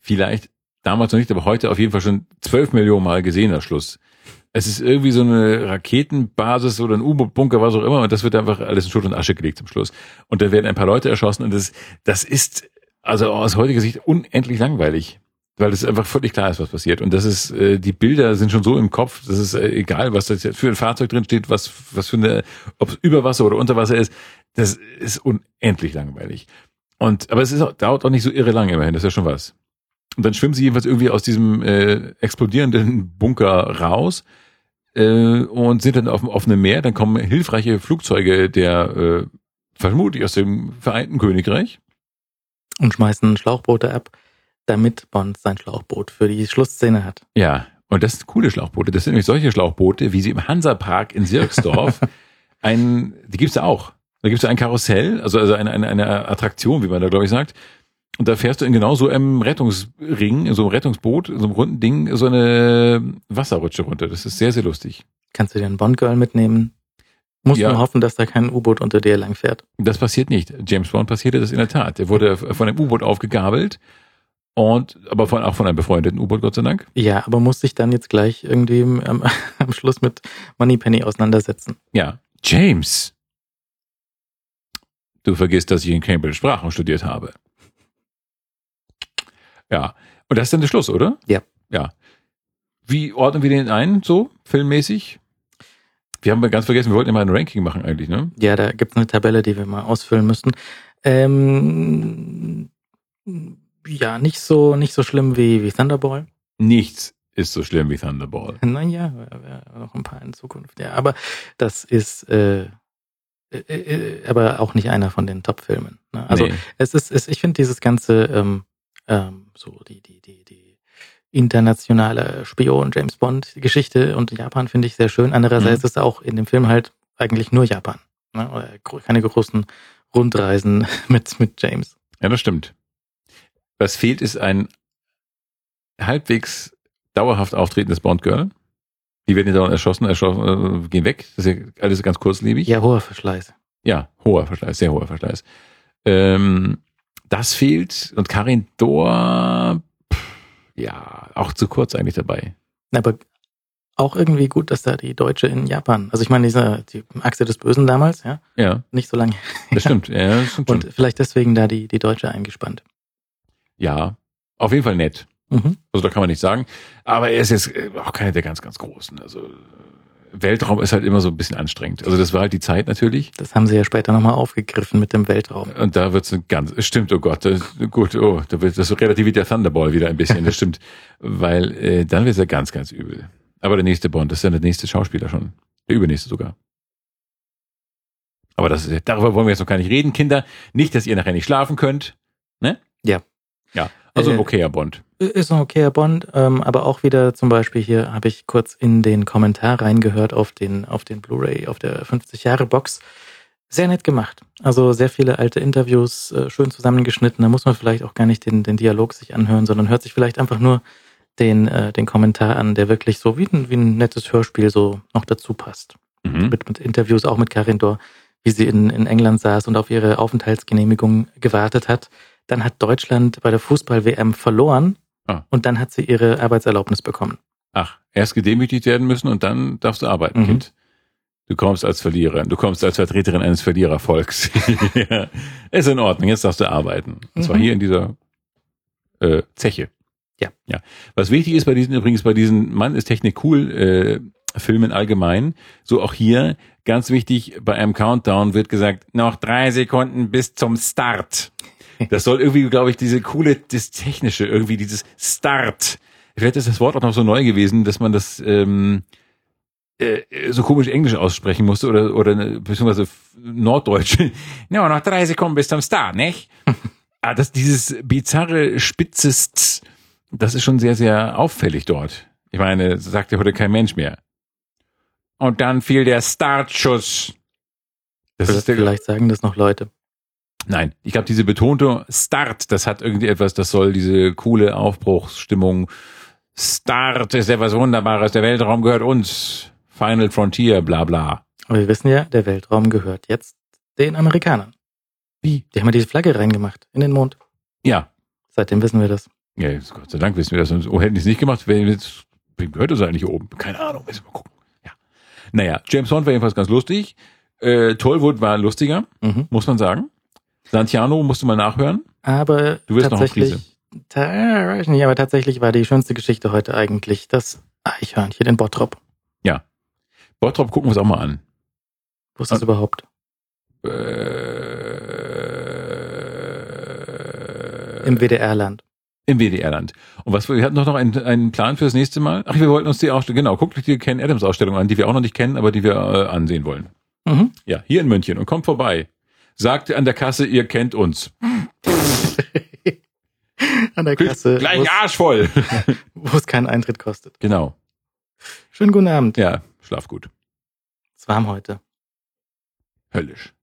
vielleicht damals noch nicht, aber heute auf jeden Fall schon zwölf Millionen Mal gesehener Schluss. Es ist irgendwie so eine Raketenbasis oder ein U-Boot-Bunker, was auch immer, und das wird einfach alles in Schutt und Asche gelegt zum Schluss. Und da werden ein paar Leute erschossen und das, das ist, also aus heutiger Sicht unendlich langweilig. Weil es einfach völlig klar ist, was passiert. Und das ist, äh, die Bilder sind schon so im Kopf, das ist äh, egal, was da jetzt für ein Fahrzeug drin steht, was, was für eine, ob es über Wasser oder unter Wasser ist, das ist unendlich langweilig. Und, aber es ist auch, dauert auch nicht so irre lang immerhin, das ist ja schon was. Und dann schwimmen sie jedenfalls irgendwie aus diesem äh, explodierenden Bunker raus äh, und sind dann auf dem offenen Meer. Dann kommen hilfreiche Flugzeuge der, äh, vermutlich aus dem Vereinten Königreich. Und schmeißen Schlauchboote ab, damit Bond sein Schlauchboot für die Schlussszene hat. Ja, Und das sind coole Schlauchboote. Das sind nämlich solche Schlauchboote, wie sie im Hansapark in Sirksdorf *laughs* ein, die gibt's da auch. Da gibt's da ein Karussell, also, also eine, eine, eine Attraktion, wie man da glaube ich sagt. Und da fährst du in genau so einem Rettungsring, in so einem Rettungsboot, in so einem runden Ding, so eine Wasserrutsche runter. Das ist sehr, sehr lustig. Kannst du dir einen Bond-Girl mitnehmen? Musst Ja. nur hoffen, dass da kein U-Boot unter dir lang fährt. Das passiert nicht. James Bond passierte das in der Tat. Der wurde von einem U-Boot aufgegabelt und aber von, auch von einem befreundeten U-Boot, Gott sei Dank. Ja, aber muss sich dann jetzt gleich irgendwie am, am *laughs* Schluss mit Moneypenny auseinandersetzen. Ja. James. Du vergisst, dass ich in Cambridge Sprachen studiert habe. Ja. Und das ist dann der Schluss, oder? Ja. Ja. Wie ordnen wir den ein, so, filmmäßig? Wir haben ganz vergessen, wir wollten immer ein Ranking machen eigentlich, ne? Ja, da gibt's eine Tabelle, die wir mal ausfüllen müssen. Ähm, ja, nicht so, nicht so schlimm wie, wie Thunderball. Nichts ist so schlimm wie Thunderball. *laughs* Naja, noch ein paar in Zukunft. Ja, aber das ist äh, äh, äh, aber auch nicht einer von den Top-Filmen. Ne? Also Nee. es ist, es, ich finde dieses ganze ähm, ähm, so die die die die internationale Spion James Bond Geschichte und Japan finde ich sehr schön. Andererseits Mhm. ist auch in dem Film halt eigentlich nur Japan. Ne? Oder keine großen Rundreisen *laughs* mit mit James. Ja, das stimmt. Was fehlt, ist ein halbwegs dauerhaft auftretendes Bond-Girl. Die werden ja dauernd erschossen, erschossen, äh, gehen weg. Das ist ja alles ganz kurzlebig. Ja, hoher Verschleiß. Ja, hoher Verschleiß, sehr hoher Verschleiß. Ähm, das fehlt und Karin Dohr, pff, ja, auch zu kurz eigentlich dabei. Aber auch irgendwie gut, dass da die Deutsche in Japan, also ich meine, diese die Achse des Bösen damals, ja, Ja, nicht so lange. das stimmt. *laughs* Ja, das stimmt schon. Und vielleicht deswegen da die, die Deutsche eingespannt. ja, auf jeden Fall nett. Mhm. Also da kann man nicht sagen. Aber er ist jetzt äh, auch keiner der ganz, ganz Großen. Also Weltraum ist halt immer so ein bisschen anstrengend. Also das war halt die Zeit natürlich. Das haben sie ja später nochmal aufgegriffen mit dem Weltraum. Und da wird's ein ganz, stimmt, oh Gott, das, gut, oh, da wird das relativiert der Thunderball wieder ein bisschen, das stimmt. *laughs* Weil äh, dann wird's ja ganz, ganz übel. Aber der nächste Bond, das ist ja der nächste Schauspieler schon. Der übernächste sogar. Aber das ist, darüber wollen wir jetzt noch gar nicht reden, Kinder. Nicht, dass ihr nachher nicht schlafen könnt. Ne? Ja. Ja. Also ein Äh, okayer Bond. Ist ein okayer Bond, ähm, aber auch wieder zum Beispiel hier habe ich kurz in den Kommentar reingehört auf den, auf den Blu-ray, auf der 50-Jahre-Box. Sehr nett gemacht. Also sehr viele alte Interviews, äh, schön zusammengeschnitten. Da muss man vielleicht auch gar nicht den, den Dialog sich anhören, sondern hört sich vielleicht einfach nur den, äh, den Kommentar an, der wirklich so wie ein, wie ein nettes Hörspiel so noch dazu passt. Mhm. Mit, mit Interviews auch mit Karin Dor, wie sie in, in England saß und auf ihre Aufenthaltsgenehmigung gewartet hat. Dann hat Deutschland bei der Fußball-WM verloren Ah. und dann hat sie ihre Arbeitserlaubnis bekommen. Ach, erst gedemütigt werden müssen und dann darfst du arbeiten, Mhm. Kind. Du kommst als Verliererin, du kommst als Vertreterin eines Verlierervolks. *laughs* ja. Ist in Ordnung, jetzt darfst du arbeiten. Und zwar Mhm. hier in dieser äh, Zeche. Ja. ja. Was wichtig ist bei diesen, übrigens bei diesen Mann ist Technik cool äh, Filmen allgemein, so auch hier, ganz wichtig, bei einem Countdown wird gesagt, noch drei Sekunden bis zum Start. Das soll irgendwie, glaube ich, diese coole, das Technische, irgendwie dieses Start. Vielleicht ist das Wort auch noch so neu gewesen, dass man das ähm, äh, so komisch Englisch aussprechen musste oder oder beziehungsweise Norddeutsch. *laughs* no, noch drei Sekunden bis zum Start, nicht? *laughs* ah, das dieses bizarre Spitzes, das ist schon sehr sehr auffällig dort. Ich meine, sagt ja heute kein Mensch mehr. Und dann fiel der Startschuss. Das ist der, Vielleicht sagen das noch Leute. Nein, ich glaube, diese betonte Start, das hat irgendwie etwas, das soll diese coole Aufbruchsstimmung. Start ist etwas Wunderbares, der Weltraum gehört uns. Final Frontier, bla bla. Aber wir wissen ja, der Weltraum gehört jetzt den Amerikanern. Wie? Die haben ja diese Flagge reingemacht in den Mond. Ja. Seitdem wissen wir das. Ja, jetzt, Gott sei Dank wissen wir das. Sonst- Oh, hätten die es nicht gemacht, wem gehört das eigentlich hier oben? Keine Ahnung, müssen wir mal gucken. Ja. Naja, James Bond war jedenfalls ganz lustig. Äh, Tollwood war lustiger, Mhm. muss man sagen. Santiano musste mal nachhören. Aber Du wirst noch auf tatsächlich, ta weiß nicht, aber tatsächlich war die schönste Geschichte heute eigentlich das Eichhörnchen in Bottrop. Bottrop gucken wir uns auch mal an. Wo ist das Ah. überhaupt? Äh, Im WDR-Land. Im WDR-Land. Und was wir hatten doch noch einen, einen Plan fürs nächste Mal. Ach, wir wollten uns die Ausstellung, genau, guckt euch die Ken Adams Ausstellung an, die wir auch noch nicht kennen, aber die wir äh, ansehen wollen. Mhm. Ja, hier in München und kommt vorbei. Sagt an der Kasse, ihr kennt uns. *laughs* An der Kasse Gleich muss, Arsch voll. *laughs* wo es keinen Eintritt kostet. Genau. Schönen guten Abend. Ja, schlaf gut. Es ist warm heute. Höllisch.